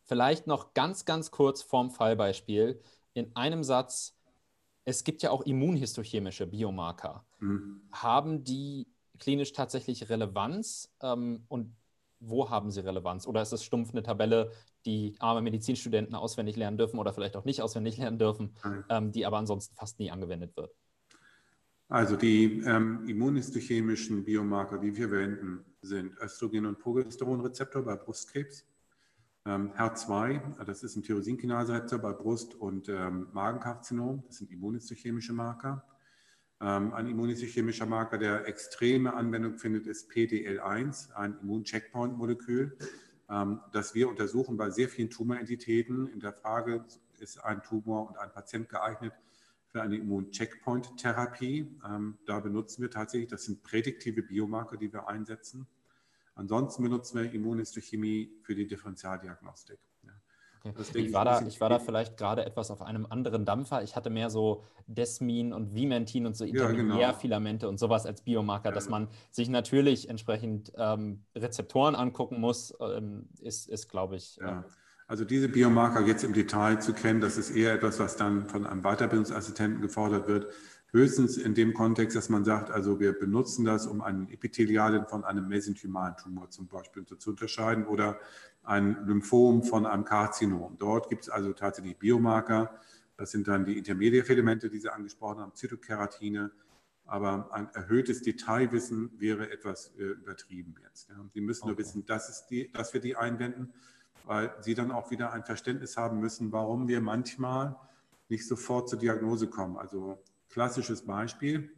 Vielleicht noch ganz, ganz kurz vorm Fallbeispiel. In einem Satz, es gibt ja auch immunhistochemische Biomarker. Mhm. Haben die klinisch tatsächlich Relevanz ähm, und wo haben sie Relevanz? Oder ist es stumpf eine Tabelle, die arme Medizinstudenten auswendig lernen dürfen oder vielleicht auch nicht auswendig lernen dürfen, ähm, die aber ansonsten fast nie angewendet wird? Also die ähm, immunhistochemischen Biomarker, die wir verwenden, sind Östrogen- und Progesteronrezeptor bei Brustkrebs, ähm, HER2, das ist ein Tyrosinkinase-Rezeptor bei Brust- und ähm, Magenkarzinom, das sind immunhistochemische Marker. Ähm, ein immunhistochemischer Marker, der extreme Anwendung findet, ist PDL1, ein Immun-Checkpoint-Molekül, ähm, das wir untersuchen bei sehr vielen Tumorentitäten. In der Frage, ist ein Tumor und ein Patient geeignet für eine Immun-Checkpoint-Therapie? Ähm, da benutzen wir tatsächlich, das sind prädiktive Biomarker, die wir einsetzen. Ansonsten benutzen wir Immunhistochemie für die Differentialdiagnostik. Okay. Ich, war da, ich war da vielleicht gerade etwas auf einem anderen Dampfer. Ich hatte mehr so Desmin und Vimentin und so Intermediärfilamente ja, genau. und sowas als Biomarker, ja. dass man sich natürlich entsprechend ähm, Rezeptoren angucken muss, ähm, ist, ist glaube ich. Ja. Äh, also diese Biomarker jetzt im Detail zu kennen, das ist eher etwas, was dann von einem Weiterbildungsassistenten gefordert wird. Höchstens in dem Kontext, dass man sagt, also wir benutzen das, um einen Epithelialen von einem mesenchymalen Tumor zum Beispiel zu unterscheiden oder ein Lymphom von einem Karzinom. Dort gibt es also tatsächlich Biomarker. Das sind dann die Intermediärfilamente, die Sie angesprochen haben, Zytokeratine. Aber ein erhöhtes Detailwissen wäre etwas äh, übertrieben jetzt. Ja. Sie müssen okay. nur wissen, dass, die, dass wir die einwenden, weil Sie dann auch wieder ein Verständnis haben müssen, warum wir manchmal nicht sofort zur Diagnose kommen. Also Klassisches Beispiel.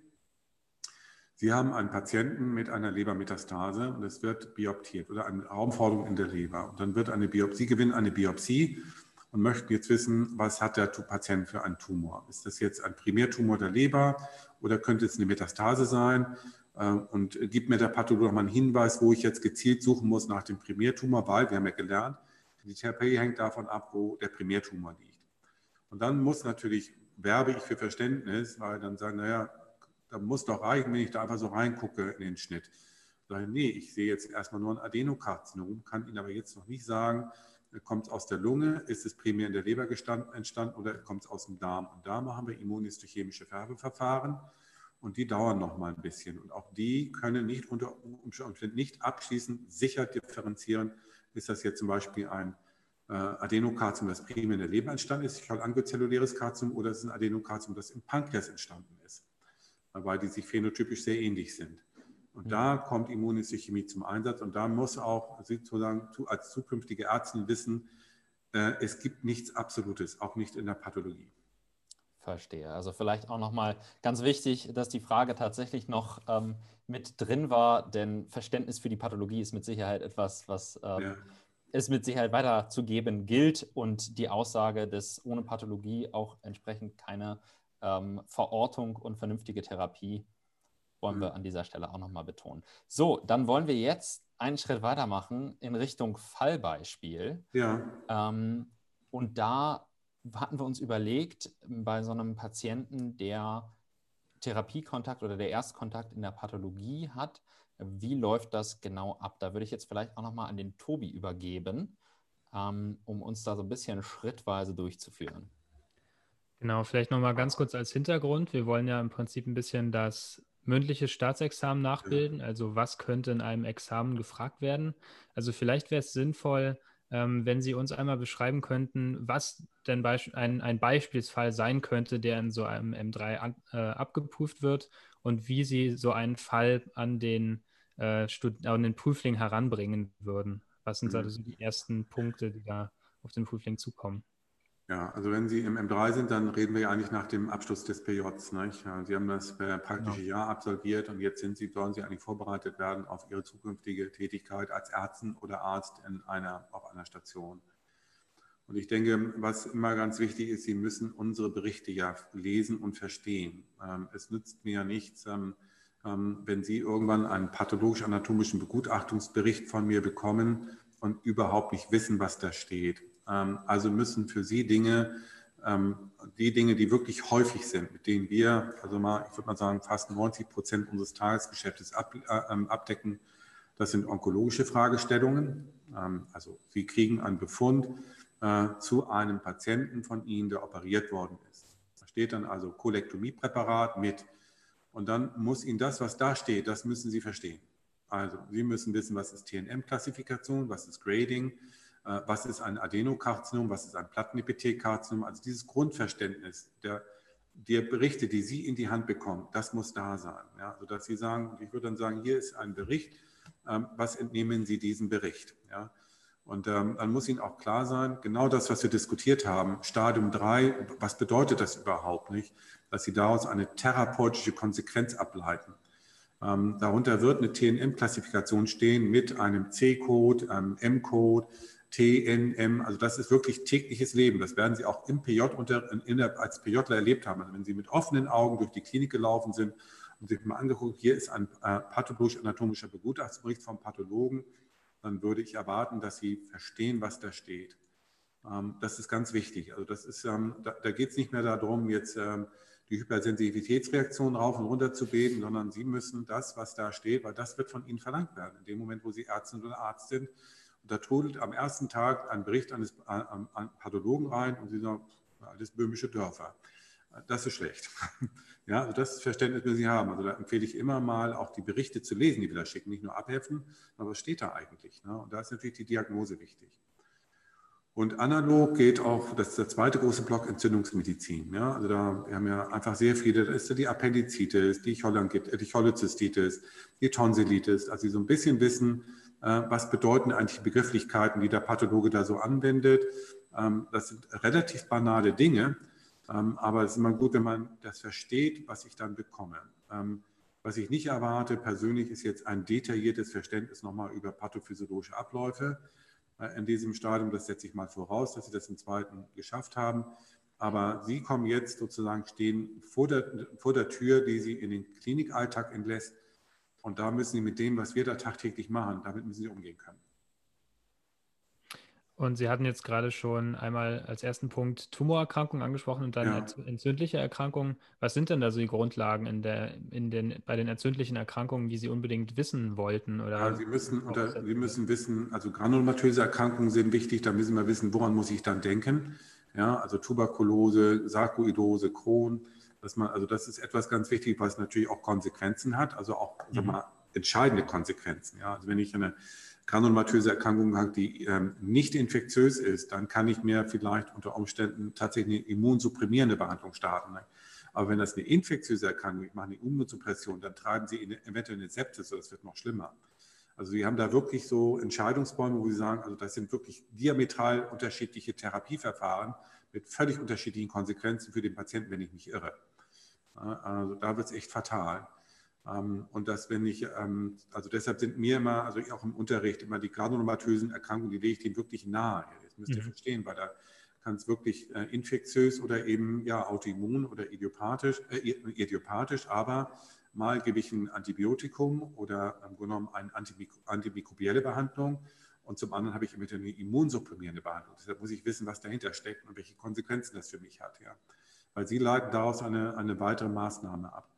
Sie haben einen Patienten mit einer Lebermetastase und es wird bioptiert oder eine Raumforderung in der Leber. Und dann wird eine Biopsie, gewinnen eine Biopsie und möchten jetzt wissen, was hat der Patient für einen Tumor? Ist das jetzt ein Primärtumor der Leber oder könnte es eine Metastase sein? Äh, und gibt mir der Pathologe mal einen Hinweis, wo ich jetzt gezielt suchen muss nach dem Primärtumor, weil wir haben ja gelernt, die Therapie hängt davon ab, wo der Primärtumor liegt. Und dann muss natürlich werbe ich für Verständnis, weil dann sagen, naja, da muss doch reichen, wenn ich da einfach so reingucke in den Schnitt. Sage, nee, ich sehe jetzt erstmal nur ein Adenokarzinom, kann Ihnen aber jetzt noch nicht sagen, kommt es aus der Lunge, ist es primär in der Leber entstanden oder kommt es aus dem Darm? Und da machen wir immunhistochemische Färbeverfahren und die dauern noch mal ein bisschen. Und auch die können nicht unter Umständen nicht abschließend sicher differenzieren, ist das jetzt zum Beispiel ein äh, Adenokarzinom, das primär in der Leber entstanden ist, cholangiozelluläres Karzinom, oder es ist ein Adenokarzinom, das im Pankreas entstanden ist, weil die sich phänotypisch sehr ähnlich sind. Und mhm. da kommt Immunhistochemie zum Einsatz und da muss auch sozusagen als zukünftige Ärztin wissen, äh, es gibt nichts Absolutes, auch nicht in der Pathologie. Verstehe. Also vielleicht auch nochmal ganz wichtig, dass die Frage tatsächlich noch ähm, mit drin war, denn Verständnis für die Pathologie ist mit Sicherheit etwas, was ähm, ja es mit Sicherheit weiterzugeben gilt und die Aussage, dass ohne Pathologie auch entsprechend keine ähm, Verortung und vernünftige Therapie, wollen mhm. wir an dieser Stelle auch nochmal betonen. So, dann wollen wir jetzt einen Schritt weitermachen in Richtung Fallbeispiel. Ja. Ähm, und da hatten wir uns überlegt, bei so einem Patienten, der Therapiekontakt oder der Erstkontakt in der Pathologie hat, wie läuft das genau ab? Da würde ich jetzt vielleicht auch nochmal an den Tobi übergeben, ähm, um uns da so ein bisschen schrittweise durchzuführen. Genau, vielleicht nochmal ganz kurz als Hintergrund. Wir wollen ja im Prinzip ein bisschen das mündliche Staatsexamen nachbilden. Also was könnte in einem Examen gefragt werden? Also vielleicht wäre es sinnvoll, ähm, wenn Sie uns einmal beschreiben könnten, was denn ein, ein Beispielsfall sein könnte, der in so einem M3 an, äh, abgeprüft wird und wie Sie so einen Fall an den äh, an den Prüfling heranbringen würden? Was sind mhm. also die ersten Punkte, die da auf den Prüfling zukommen? Ja, also wenn Sie im M3 sind, dann reden wir ja eigentlich nach dem Abschluss des PJs. Nicht? Sie haben das praktische genau. Jahr absolviert und jetzt sind Sie, sollen Sie eigentlich vorbereitet werden auf Ihre zukünftige Tätigkeit als Ärztin oder Arzt in einer, auf einer Station. Und ich denke, was immer ganz wichtig ist, Sie müssen unsere Berichte ja lesen und verstehen. Ähm, es nützt mir ja nichts, ähm, wenn Sie irgendwann einen pathologisch-anatomischen Begutachtungsbericht von mir bekommen und überhaupt nicht wissen, was da steht. Ähm, also müssen für Sie Dinge, ähm, die Dinge, die wirklich häufig sind, mit denen wir, also mal, ich würde mal sagen, fast 90 Prozent unseres Tagesgeschäftes äh, abdecken, das sind onkologische Fragestellungen. Also Sie kriegen einen Befund äh, zu einem Patienten von Ihnen, der operiert worden ist. Da steht dann also Kolektomiepräparat mit und dann muss Ihnen das, was da steht, das müssen Sie verstehen. Also Sie müssen wissen, was ist TNM-Klassifikation, was ist Grading, äh, was ist ein Adenokarzinom, was ist ein Plattenepithelkarzinom. Also dieses Grundverständnis der, der Berichte, die Sie in die Hand bekommen, das muss da sein. Ja, sodass Sie sagen, ich würde dann sagen, hier ist ein Bericht, ähm, was entnehmen Sie diesem Bericht? Ja, und ähm, dann muss Ihnen auch klar sein, genau das, was wir diskutiert haben, Stadium 3, was bedeutet das überhaupt nicht, dass Sie daraus eine therapeutische Konsequenz ableiten. Ähm, darunter wird eine TNM-Klassifikation stehen mit einem C-Code, einem M-Code, TNM, also das ist wirklich tägliches Leben. Das werden Sie auch im PJ unter, in der, als PJler erlebt haben. Also wenn Sie mit offenen Augen durch die Klinik gelaufen sind und sich mal angeguckt, hier ist ein äh, pathologisch-anatomischer Begutachtungsbericht vom Pathologen, dann würde ich erwarten, dass Sie verstehen, was da steht. Ähm, das ist ganz wichtig. Also das ist, ähm, da, da geht es nicht mehr darum, jetzt ähm, die Hypersensitivitätsreaktion rauf und runter zu beten, sondern Sie müssen das, was da steht, weil das wird von Ihnen verlangt werden. In dem Moment, wo Sie Ärztin oder Arzt sind, und da trudelt am ersten Tag ein Bericht eines an, an Pathologen rein und Sie sagen, alles böhmische Dörfer. Das ist schlecht. Ja, also das Verständnis müssen Sie haben. Also da empfehle ich immer mal auch die Berichte zu lesen, die wir da schicken, nicht nur abheften, aber was steht da eigentlich? Ne? Und da ist natürlich die Diagnose wichtig. Und analog geht auch, das ist der zweite große Block, Entzündungsmedizin. Ja, also da wir haben ja einfach sehr viele, da ist ja die Appendizitis, die, äh, die Cholezystitis, die Tonsillitis, also die so ein bisschen wissen, äh, was bedeuten eigentlich die Begrifflichkeiten, die der Pathologe da so anwendet. Ähm, das sind relativ banale Dinge, ähm, aber es ist immer gut, wenn man das versteht, was ich dann bekomme. Ähm, was ich nicht erwarte persönlich ist jetzt ein detailliertes Verständnis nochmal über pathophysiologische Abläufe äh, in diesem Stadium. Das setze ich mal voraus, dass Sie das im zweiten geschafft haben. Aber Sie kommen jetzt sozusagen, stehen vor der, vor der Tür, die Sie in den Klinikalltag entlässt. Und da müssen Sie mit dem, was wir da tagtäglich machen, damit müssen Sie umgehen können. Und Sie hatten jetzt gerade schon einmal als ersten Punkt Tumorerkrankungen angesprochen und dann ja. entzündliche Erkrankungen. Was sind denn da so die Grundlagen in der, in den, bei den entzündlichen Erkrankungen, die Sie unbedingt wissen wollten? Oder ja, Sie, müssen, oder, Sie müssen wissen, also granulomatöse Erkrankungen sind wichtig, da müssen wir wissen, woran muss ich dann denken. Ja, also Tuberkulose, Sarkoidose, Crohn. Dass man, also das ist etwas ganz wichtig, was natürlich auch Konsequenzen hat, also auch mhm. mal, entscheidende Konsequenzen. Ja, also wenn ich eine granulomatöse Erkrankung hat, die ähm, nicht infektiös ist, dann kann ich mir vielleicht unter Umständen tatsächlich eine immunsupprimierende Behandlung starten. Ne? Aber wenn das eine infektiöse Erkrankung ist, ich mache eine Immunsuppression, dann treiben Sie in, eventuell eine Sepsis, das wird noch schlimmer. Also Sie haben da wirklich so Entscheidungsbäume, wo Sie sagen, also das sind wirklich diametral unterschiedliche Therapieverfahren mit völlig unterschiedlichen Konsequenzen für den Patienten, wenn ich mich irre. Also da wird es echt fatal. Ähm, und dass wenn ich, ähm, also deshalb sind mir immer, also auch im Unterricht, immer die granulomatösen Erkrankungen, die lege ich dem wirklich nahe. Das müsst ihr mhm. verstehen, weil da kann es wirklich äh, infektiös oder eben ja autoimmun oder idiopathisch, äh, idiopathisch, aber mal gebe ich ein Antibiotikum oder Grunde genommen eine antimikrobielle Behandlung und zum anderen habe ich immer eine immunsupprimierende Behandlung. Deshalb muss ich wissen, was dahinter steckt und welche Konsequenzen das für mich hat. Ja. Weil sie leiten daraus eine, eine weitere Maßnahme ab.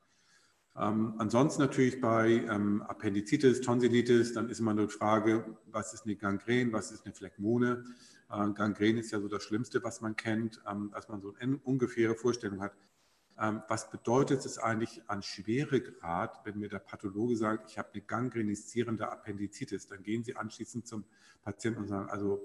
Ähm, ansonsten natürlich bei ähm, Appendizitis, Tonsillitis, dann ist immer die Frage, was ist eine Gangren, was ist eine Phlegmone. Äh, Gangren ist ja so das Schlimmste, was man kennt, ähm, dass man so eine ungefähre Vorstellung hat. Ähm, was bedeutet es eigentlich an Schweregrad, wenn mir der Pathologe sagt, ich habe eine gangrenisierende Appendizitis? Dann gehen Sie anschließend zum Patienten und sagen, also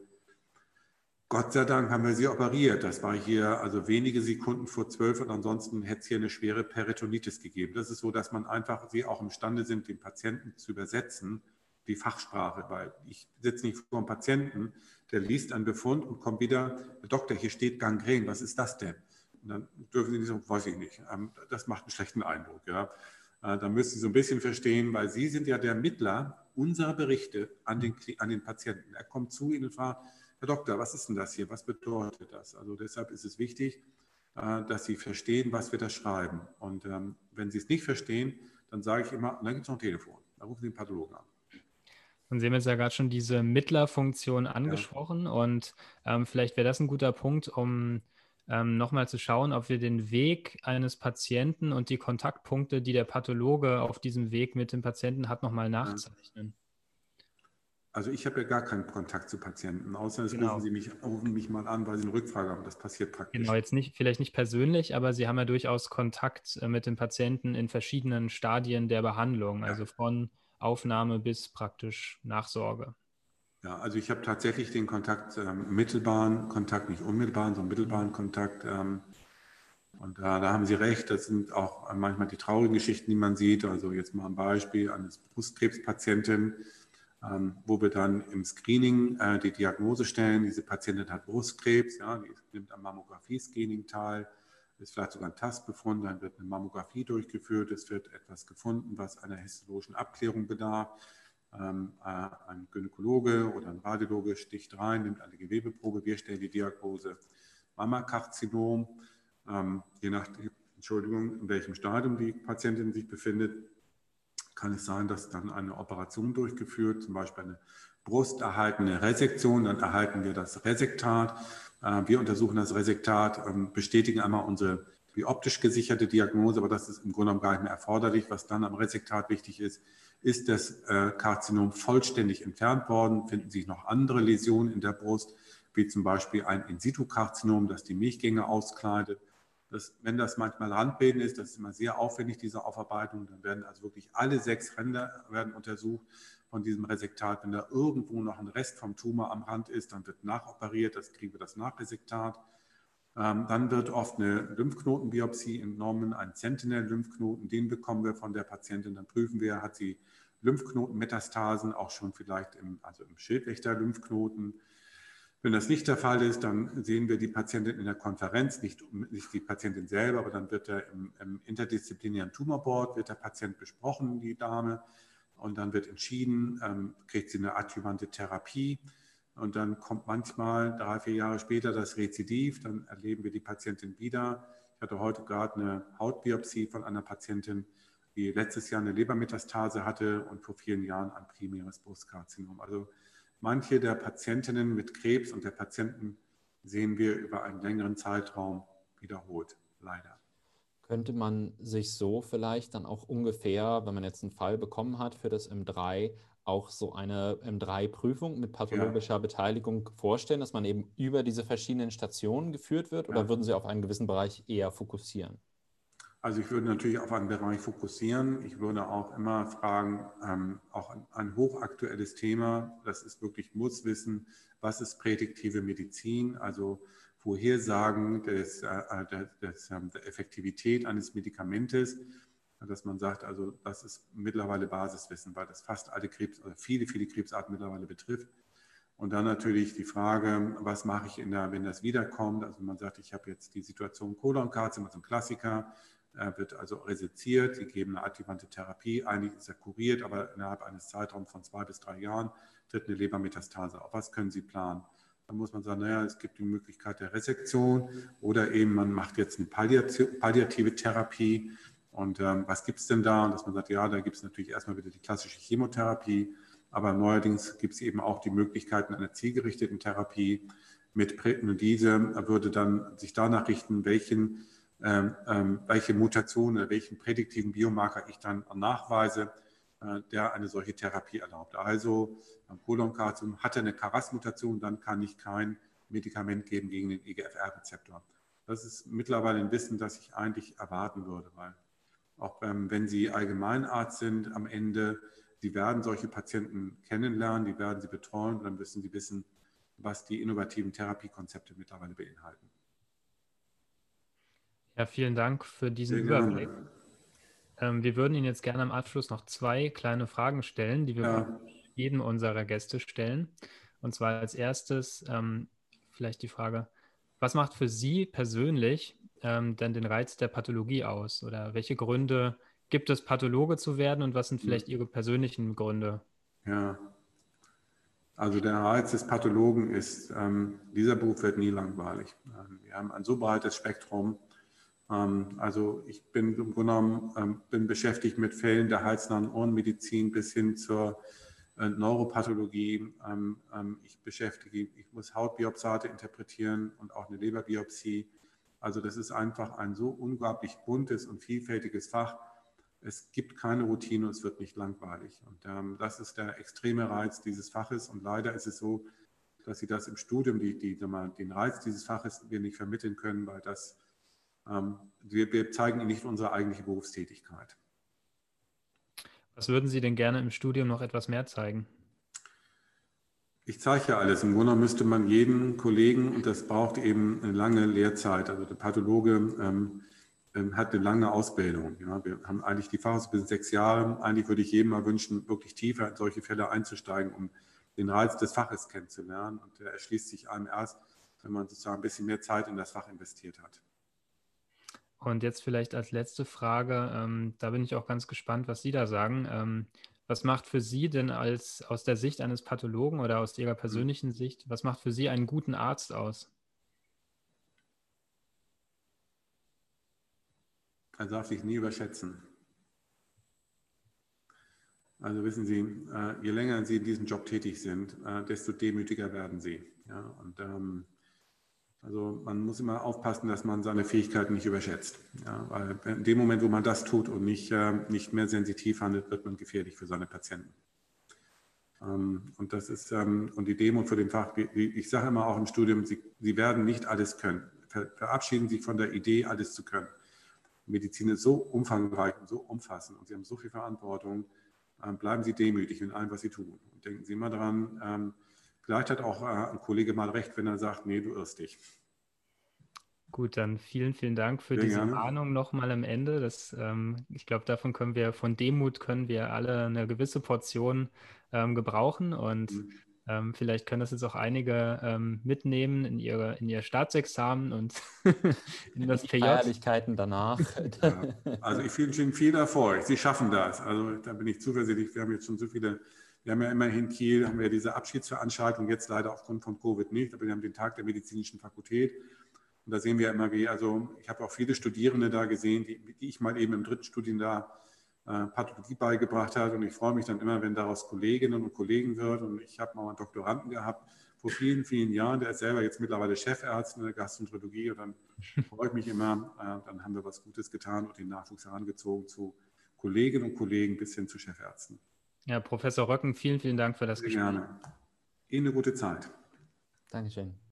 Gott sei Dank haben wir sie operiert. Das war hier also wenige Sekunden vor zwölf und ansonsten hätte es hier eine schwere Peritonitis gegeben. Das ist so, dass man einfach sie auch imstande sind, den Patienten zu übersetzen, die Fachsprache, weil ich sitze nicht vor einem Patienten, der liest einen Befund und kommt wieder, Doktor, hier steht Gangren, was ist das denn? Und dann dürfen Sie nicht sagen, weiß ich nicht. Ähm, das macht einen schlechten Eindruck. Ja. Äh, da müssen Sie so ein bisschen verstehen, weil Sie sind ja der Mittler unserer Berichte an den, an den Patienten. Er kommt zu Ihnen und fragt, Herr Doktor, was ist denn das hier? Was bedeutet das? Also deshalb ist es wichtig, äh, dass Sie verstehen, was wir da schreiben. Und ähm, wenn Sie es nicht verstehen, dann sage ich immer, dann gibt es noch ein Telefon. Da rufen Sie den Pathologen an. Und Sie haben jetzt ja gerade schon diese Mittlerfunktion angesprochen ja. und ähm, vielleicht wäre das ein guter Punkt, um ähm, nochmal zu schauen, ob wir den Weg eines Patienten und die Kontaktpunkte, die der Pathologe auf diesem Weg mit dem Patienten hat, nochmal nachzeichnen. Ja. Also ich habe ja gar keinen Kontakt zu Patienten, außer es genau. rufen Sie mich, rufen mich mal an, weil Sie eine Rückfrage haben. Das passiert praktisch. Genau, jetzt nicht, vielleicht nicht persönlich, aber Sie haben ja durchaus Kontakt äh, mit dem Patienten in verschiedenen Stadien der Behandlung, ja. also von Aufnahme bis praktisch Nachsorge. Ja, also ich habe tatsächlich den Kontakt, ähm, mittelbaren Kontakt, nicht unmittelbaren, sondern mittelbaren Kontakt. Ähm, und da, da haben Sie recht, das sind auch manchmal die traurigen Geschichten, die man sieht. Also jetzt mal ein Beispiel eines Brustkrebspatienten, wo wir dann im Screening äh, die Diagnose stellen, diese Patientin hat Brustkrebs, ja, die nimmt am Mammographie-Screening teil, ist vielleicht sogar ein Tastbefund, dann wird eine Mammographie durchgeführt, es wird etwas gefunden, was einer histologischen Abklärung bedarf. Ähm, äh, ein Gynäkologe oder ein Radiologe sticht rein, nimmt eine Gewebeprobe, wir stellen die Diagnose Mammakarzinom, ähm, je nach, Entschuldigung, in welchem Stadium die Patientin sich befindet, kann es sein, dass dann eine Operation durchgeführt, zum Beispiel eine brusterhaltene Resektion, dann erhalten wir das Resektat. Äh, wir untersuchen das Resektat, ähm, bestätigen einmal unsere die optisch gesicherte Diagnose, aber das ist im Grunde genommen gar nicht mehr erforderlich. Was dann am Resektat wichtig ist, ist das äh, Karzinom vollständig entfernt worden, finden sich noch andere Läsionen in der Brust, wie zum Beispiel ein In-situ-Karzinom, das die Milchgänge auskleidet. Das, wenn das manchmal Randbilden ist, das ist immer sehr aufwendig, diese Aufarbeitung, dann werden also wirklich alle sechs Ränder werden untersucht von diesem Resektat. Wenn da irgendwo noch ein Rest vom Tumor am Rand ist, dann wird nachoperiert, das kriegen wir das Nachresektat. Ähm, dann wird oft eine Lymphknotenbiopsie entnommen, ein Sentinel-Lymphknoten, den bekommen wir von der Patientin. Dann prüfen wir, hat sie Lymphknotenmetastasen, auch schon vielleicht im, also im Schildwächter-Lymphknoten. Wenn das nicht der Fall ist, dann sehen wir die Patientin in der Konferenz, nicht, nicht die Patientin selber, aber dann wird er im, im interdisziplinären Tumorboard, wird der Patient besprochen, die Dame, und dann wird entschieden, ähm, kriegt sie eine adjuvante Therapie und dann kommt manchmal drei, vier Jahre später das Rezidiv, dann erleben wir die Patientin wieder. Ich hatte heute gerade eine Hautbiopsie von einer Patientin, die letztes Jahr eine Lebermetastase hatte und vor vielen Jahren ein primäres Brustkarzinom. Also manche der Patientinnen mit Krebs und der Patienten sehen wir über einen längeren Zeitraum wiederholt, leider. Könnte man sich so vielleicht dann auch ungefähr, wenn man jetzt einen Fall bekommen hat für das M3, auch so eine M3-Prüfung mit pathologischer ja. Beteiligung vorstellen, dass man eben über diese verschiedenen Stationen geführt wird? Oder ja. würden Sie auf einen gewissen Bereich eher fokussieren? Also ich würde natürlich auf einen Bereich fokussieren. Ich würde auch immer fragen, ähm, auch ein, ein, hochaktuelles Thema, das ist wirklich muss wissen, was ist prädiktive Medizin, also Vorhersagen des, äh, des, des, ähm, der Effektivität eines Medikamentes dass man sagt, also das ist mittlerweile Basiswissen, weil das fast alle Krebs, also viele, viele Krebsarten mittlerweile betrifft. Und dann natürlich die Frage, was mache ich, der, wenn das wiederkommt? Also man sagt, ich habe jetzt die Situation Kolonkarzinom, also ein Klassiker, er wird also reseziert, sie geben eine adjuvante Therapie, eigentlich ist er kuriert, aber innerhalb eines Zeitraums von zwei bis drei Jahren tritt eine Lebermetastase auf. Was können Sie planen? Dann muss man sagen, naja, es gibt die Möglichkeit der Resektion oder eben man macht jetzt eine palliative Therapie, und ähm, was gibt es denn da? Und dass man sagt, ja, da gibt es natürlich erstmal wieder die klassische Chemotherapie, aber neuerdings gibt es eben auch die Möglichkeiten einer zielgerichteten Therapie mit diese würde dann sich danach richten, welchen, welche Mutationen, welchen prädiktiven Biomarker ich dann nachweise, äh, der eine solche Therapie erlaubt. Also beim Kolonkarzinom hat er eine Karas-Mutation, dann kann ich kein Medikament geben gegen den EGFR-Rezeptor. Das ist mittlerweile ein Wissen, das ich eigentlich erwarten würde, weil auch ähm, wenn Sie Allgemeinarzt sind am Ende, Sie werden solche Patienten kennenlernen, die werden Sie betreuen dann müssen Sie wissen, was die innovativen Therapiekonzepte mittlerweile beinhalten. Ja, vielen Dank für diesen Überblick. Ähm, wir würden Ihnen jetzt gerne am Abschluss noch zwei kleine Fragen stellen, die wir ja. jedem unserer Gäste stellen. Und zwar als erstes ähm, vielleicht die Frage, was macht für Sie persönlich ähm, denn den Reiz der Pathologie aus? Oder welche Gründe gibt es, Pathologe zu werden und was sind vielleicht Ihre persönlichen Gründe? Ja, also der Reiz des Pathologen ist, ähm, dieser Beruf wird nie langweilig. Ähm, wir haben ein so breites Spektrum. Ähm, also ich bin im Grunde genommen ähm, bin beschäftigt mit Fällen der Hals-, Ohrenmedizin bis hin zur äh, Neuropathologie. Ähm, ich beschäftige, ich muss Hautbiopsate interpretieren und auch eine Leberbiopsie. Also das ist einfach ein so unglaublich buntes und vielfältiges Fach. Es gibt keine Routine und es wird nicht langweilig. Und das ist der extreme Reiz dieses Faches. Und leider ist es so, dass Sie das im Studium, die, die, den Reiz dieses Faches wir nicht vermitteln können, weil das, wir, wir zeigen Ihnen nicht unsere eigentliche Berufstätigkeit. Was würden Sie denn gerne im Studium noch etwas mehr zeigen? Ich zeige ja alles. Im Grunde müsste man jeden Kollegen, und das braucht eben eine lange Lehrzeit, also der Pathologe ähm, ähm, hat eine lange Ausbildung. Ja. Wir haben eigentlich die Fachausbildung sechs Jahre. Eigentlich würde ich jedem mal wünschen, wirklich tiefer in solche Fälle einzusteigen, um den Reiz des Faches kennenzulernen. Und der erschließt sich einem erst, wenn man sozusagen ein bisschen mehr Zeit in das Fach investiert hat. Und jetzt vielleicht als letzte Frage, ähm, da bin ich auch ganz gespannt, was Sie da sagen. Ähm, was macht für Sie denn als aus der Sicht eines Pathologen oder aus Ihrer mhm. persönlichen Sicht, was macht für Sie einen guten Arzt aus? Er darf sich nie überschätzen. Also wissen Sie, äh, je länger Sie in diesem Job tätig sind, äh, desto demütiger werden Sie. Ja, und ähm, also man muss immer aufpassen, dass man seine Fähigkeiten nicht überschätzt. Ja, weil in dem Moment, wo man das tut und nicht, äh, nicht mehr sensitiv handelt, wird man gefährlich für seine Patienten. Ähm, und das ist, ähm, und die Demut für den Fach, ich sage immer auch im Studium, Sie, Sie werden nicht alles können. Verabschieden Sie von der Idee, alles zu können. Medizin ist so umfangreich und so umfassend und Sie haben so viel Verantwortung. Ähm, bleiben Sie demütig in allem, was Sie tun. Und denken Sie immer daran, vielleicht hat auch äh, ein Kollege mal recht, wenn er sagt, nee, du irrst dich. Gut, dann vielen, vielen Dank für Sehr diese gerne. Warnung nochmal am Ende. Das, ähm, ich glaube, davon können wir, von Demut können wir alle eine gewisse Portion ähm, gebrauchen und mhm. ähm, vielleicht können das jetzt auch einige ähm, mitnehmen in, ihre, in ihr Staatsexamen und *laughs* in das PJ. Feierlichkeiten danach. *laughs* ja, also ich wünsche Ihnen viel Erfolg. Sie schaffen das. Also da bin ich zuversichtlich. Wir haben jetzt schon so viele wir haben ja immerhin Kiel, haben wir diese Abschiedsveranstaltung, jetzt leider aufgrund von Covid nicht, aber wir haben den Tag der medizinischen Fakultät. Und da sehen wir immer, wie, also ich habe auch viele Studierende da gesehen, die, die ich mal eben im dritten Studienjahr äh, Pathologie beigebracht habe. Und ich freue mich dann immer, wenn daraus Kolleginnen und Kollegen wird. Und ich habe mal einen Doktoranden gehabt vor vielen, vielen Jahren. Der ist selber jetzt mittlerweile Chefarzt in der Gastroenterologie. Und dann freue ich mich immer, äh, dann haben wir was Gutes getan und den Nachwuchs herangezogen zu Kolleginnen und Kollegen bis hin zu Chefärzten. Ja, Professor Röcken, vielen, vielen Dank für das Sehr Gespräch. Gerne. Ihnen eine gute Zeit. Dankeschön.